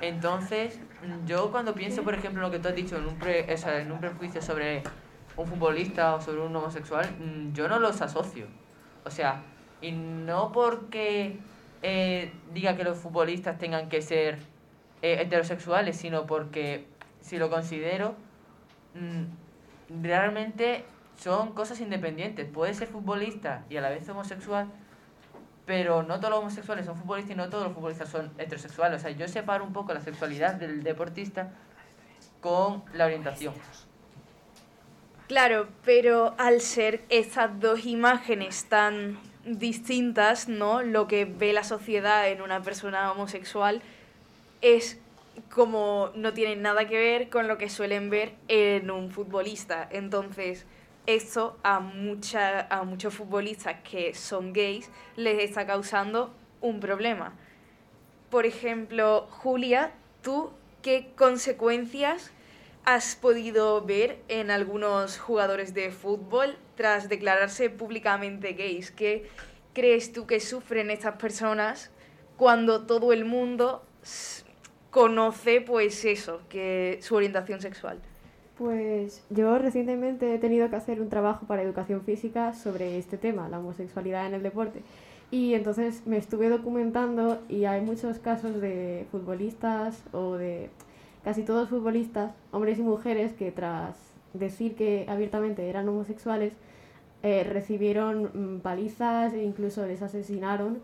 Entonces, yo cuando pienso, por ejemplo, en lo que tú has dicho, en un, pre- o sea, en un prejuicio sobre un futbolista o sobre un homosexual, mm, yo no los asocio. O sea, y no porque eh, diga que los futbolistas tengan que ser eh, heterosexuales, sino porque si lo considero, mm, realmente son cosas independientes. Puede ser futbolista y a la vez homosexual, pero no todos los homosexuales son futbolistas y no todos los futbolistas son heterosexuales. O sea, yo separo un poco la sexualidad del deportista con la orientación. Claro, pero al ser estas dos imágenes tan distintas, ¿no? Lo que ve la sociedad en una persona homosexual es como no tiene nada que ver con lo que suelen ver en un futbolista. Entonces, esto a, mucha, a muchos futbolistas que son gays les está causando un problema. Por ejemplo, Julia, ¿tú qué consecuencias has podido ver en algunos jugadores de fútbol tras declararse públicamente gays? ¿Qué crees tú que sufren estas personas cuando todo el mundo conoce pues eso, que su orientación sexual? Pues yo recientemente he tenido que hacer un trabajo para educación física sobre este tema, la homosexualidad en el deporte. Y entonces me estuve documentando y hay muchos casos de futbolistas o de casi todos futbolistas, hombres y mujeres, que tras decir que abiertamente eran homosexuales, eh, recibieron mm, palizas e incluso les asesinaron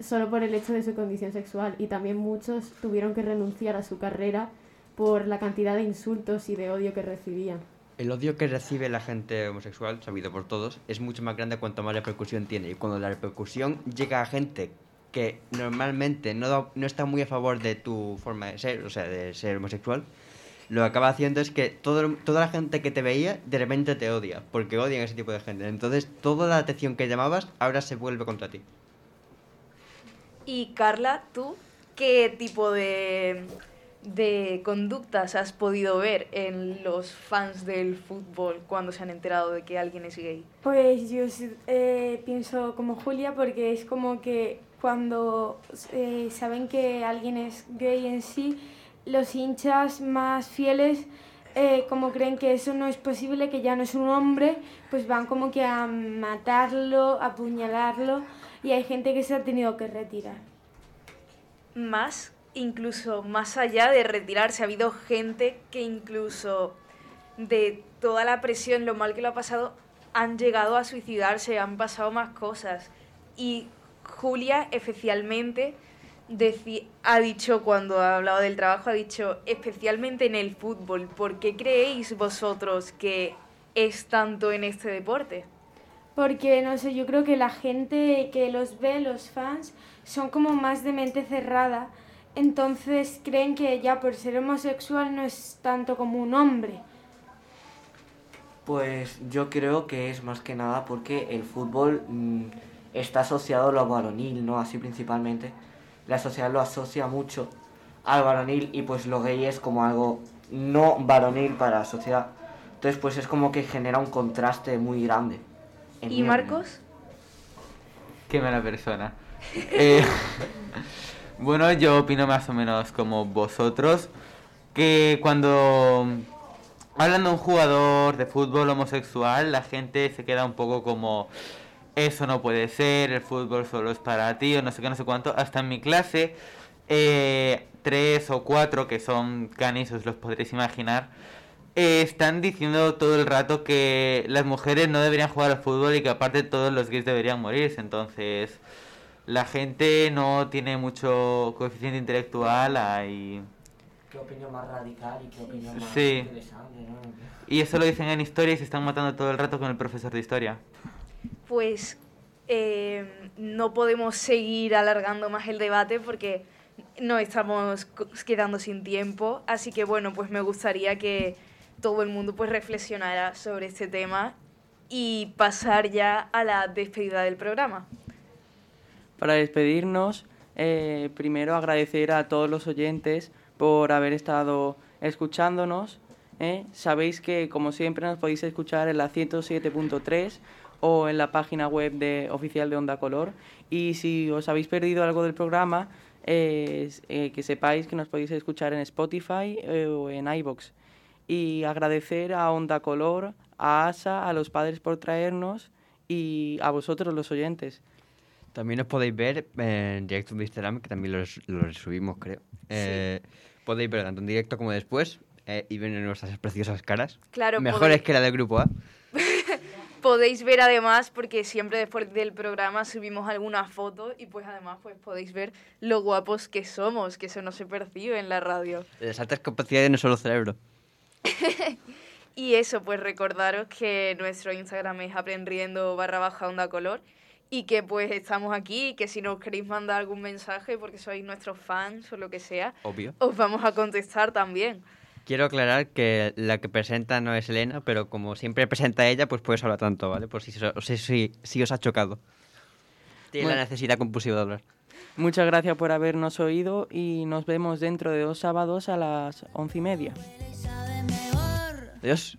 solo por el hecho de su condición sexual. Y también muchos tuvieron que renunciar a su carrera por la cantidad de insultos y de odio que recibían. El odio que recibe la gente homosexual, sabido por todos, es mucho más grande cuanto más repercusión tiene. Y cuando la repercusión llega a gente que normalmente no, no está muy a favor de tu forma de ser, o sea, de ser homosexual, lo que acaba haciendo es que todo, toda la gente que te veía de repente te odia, porque odian a ese tipo de gente. Entonces, toda la atención que llamabas ahora se vuelve contra ti. Y Carla, ¿tú qué tipo de, de conductas has podido ver en los fans del fútbol cuando se han enterado de que alguien es gay? Pues yo eh, pienso como Julia porque es como que cuando eh, saben que alguien es gay en sí, los hinchas más fieles eh, como creen que eso no es posible, que ya no es un hombre, pues van como que a matarlo, a apuñalarlo y hay gente que se ha tenido que retirar. Más, incluso más allá de retirarse, ha habido gente que incluso de toda la presión, lo mal que lo ha pasado, han llegado a suicidarse, han pasado más cosas. Y Julia especialmente ha dicho cuando ha hablado del trabajo, ha dicho especialmente en el fútbol, ¿por qué creéis vosotros que es tanto en este deporte? Porque, no sé, yo creo que la gente que los ve, los fans, son como más de mente cerrada. Entonces creen que ya por ser homosexual no es tanto como un hombre. Pues yo creo que es más que nada porque el fútbol mm, está asociado a lo varonil, ¿no? Así principalmente. La sociedad lo asocia mucho al varonil y pues lo gay es como algo no varonil para la sociedad. Entonces pues es como que genera un contraste muy grande. ¿Y Marcos? Qué mala persona. Eh, bueno, yo opino más o menos como vosotros, que cuando hablan de un jugador de fútbol homosexual, la gente se queda un poco como, eso no puede ser, el fútbol solo es para ti, o no sé qué, no sé cuánto. Hasta en mi clase, eh, tres o cuatro que son canis, os los podréis imaginar, eh, están diciendo todo el rato que las mujeres no deberían jugar al fútbol y que aparte todos los gays deberían morirse. Entonces, la gente no tiene mucho coeficiente intelectual ahí. ¿Qué opinión más radical y qué opinión más Sí. interesante, ¿no? Y eso lo dicen en historia y se están matando todo el rato con el profesor de historia. Pues eh, no podemos seguir alargando más el debate porque nos estamos quedando sin tiempo. Así que bueno, pues me gustaría que todo el mundo pues reflexionara sobre este tema y pasar ya a la despedida del programa. Para despedirnos, eh, primero agradecer a todos los oyentes por haber estado escuchándonos. ¿eh? Sabéis que, como siempre, nos podéis escuchar en la 107.3 o en la página web de, oficial de Onda Color. Y si os habéis perdido algo del programa, eh, eh, que sepáis que nos podéis escuchar en Spotify eh, o en iBox. Y agradecer a Onda Color, a ASA, a los padres por traernos y a vosotros, los oyentes. También os podéis ver en directo de Instagram, que también lo, lo subimos, creo. Eh, podéis ver tanto en directo como después eh, y ver nuestras preciosas caras. Claro, Mejores podéis- que la del grupo A. Podéis ver además, porque siempre después del programa subimos alguna foto y pues además pues podéis ver lo guapos que somos, que eso no se percibe en la radio. Las altas capacidades no solo cerebro. Y eso, pues recordaros que nuestro Instagram es aprendiendo barra baja onda color y que pues estamos aquí y que si nos queréis mandar algún mensaje porque sois nuestros fans o lo que sea, Obvio. os vamos a contestar también. Quiero aclarar que la que presenta no es Elena, pero como siempre presenta ella, pues puedes hablar tanto, ¿vale? Por si, so- si, si, si os ha chocado. Tiene Bueno. la necesidad compulsiva de hablar. Muchas gracias por habernos oído y nos vemos dentro de dos sábados a las once y media. Adiós.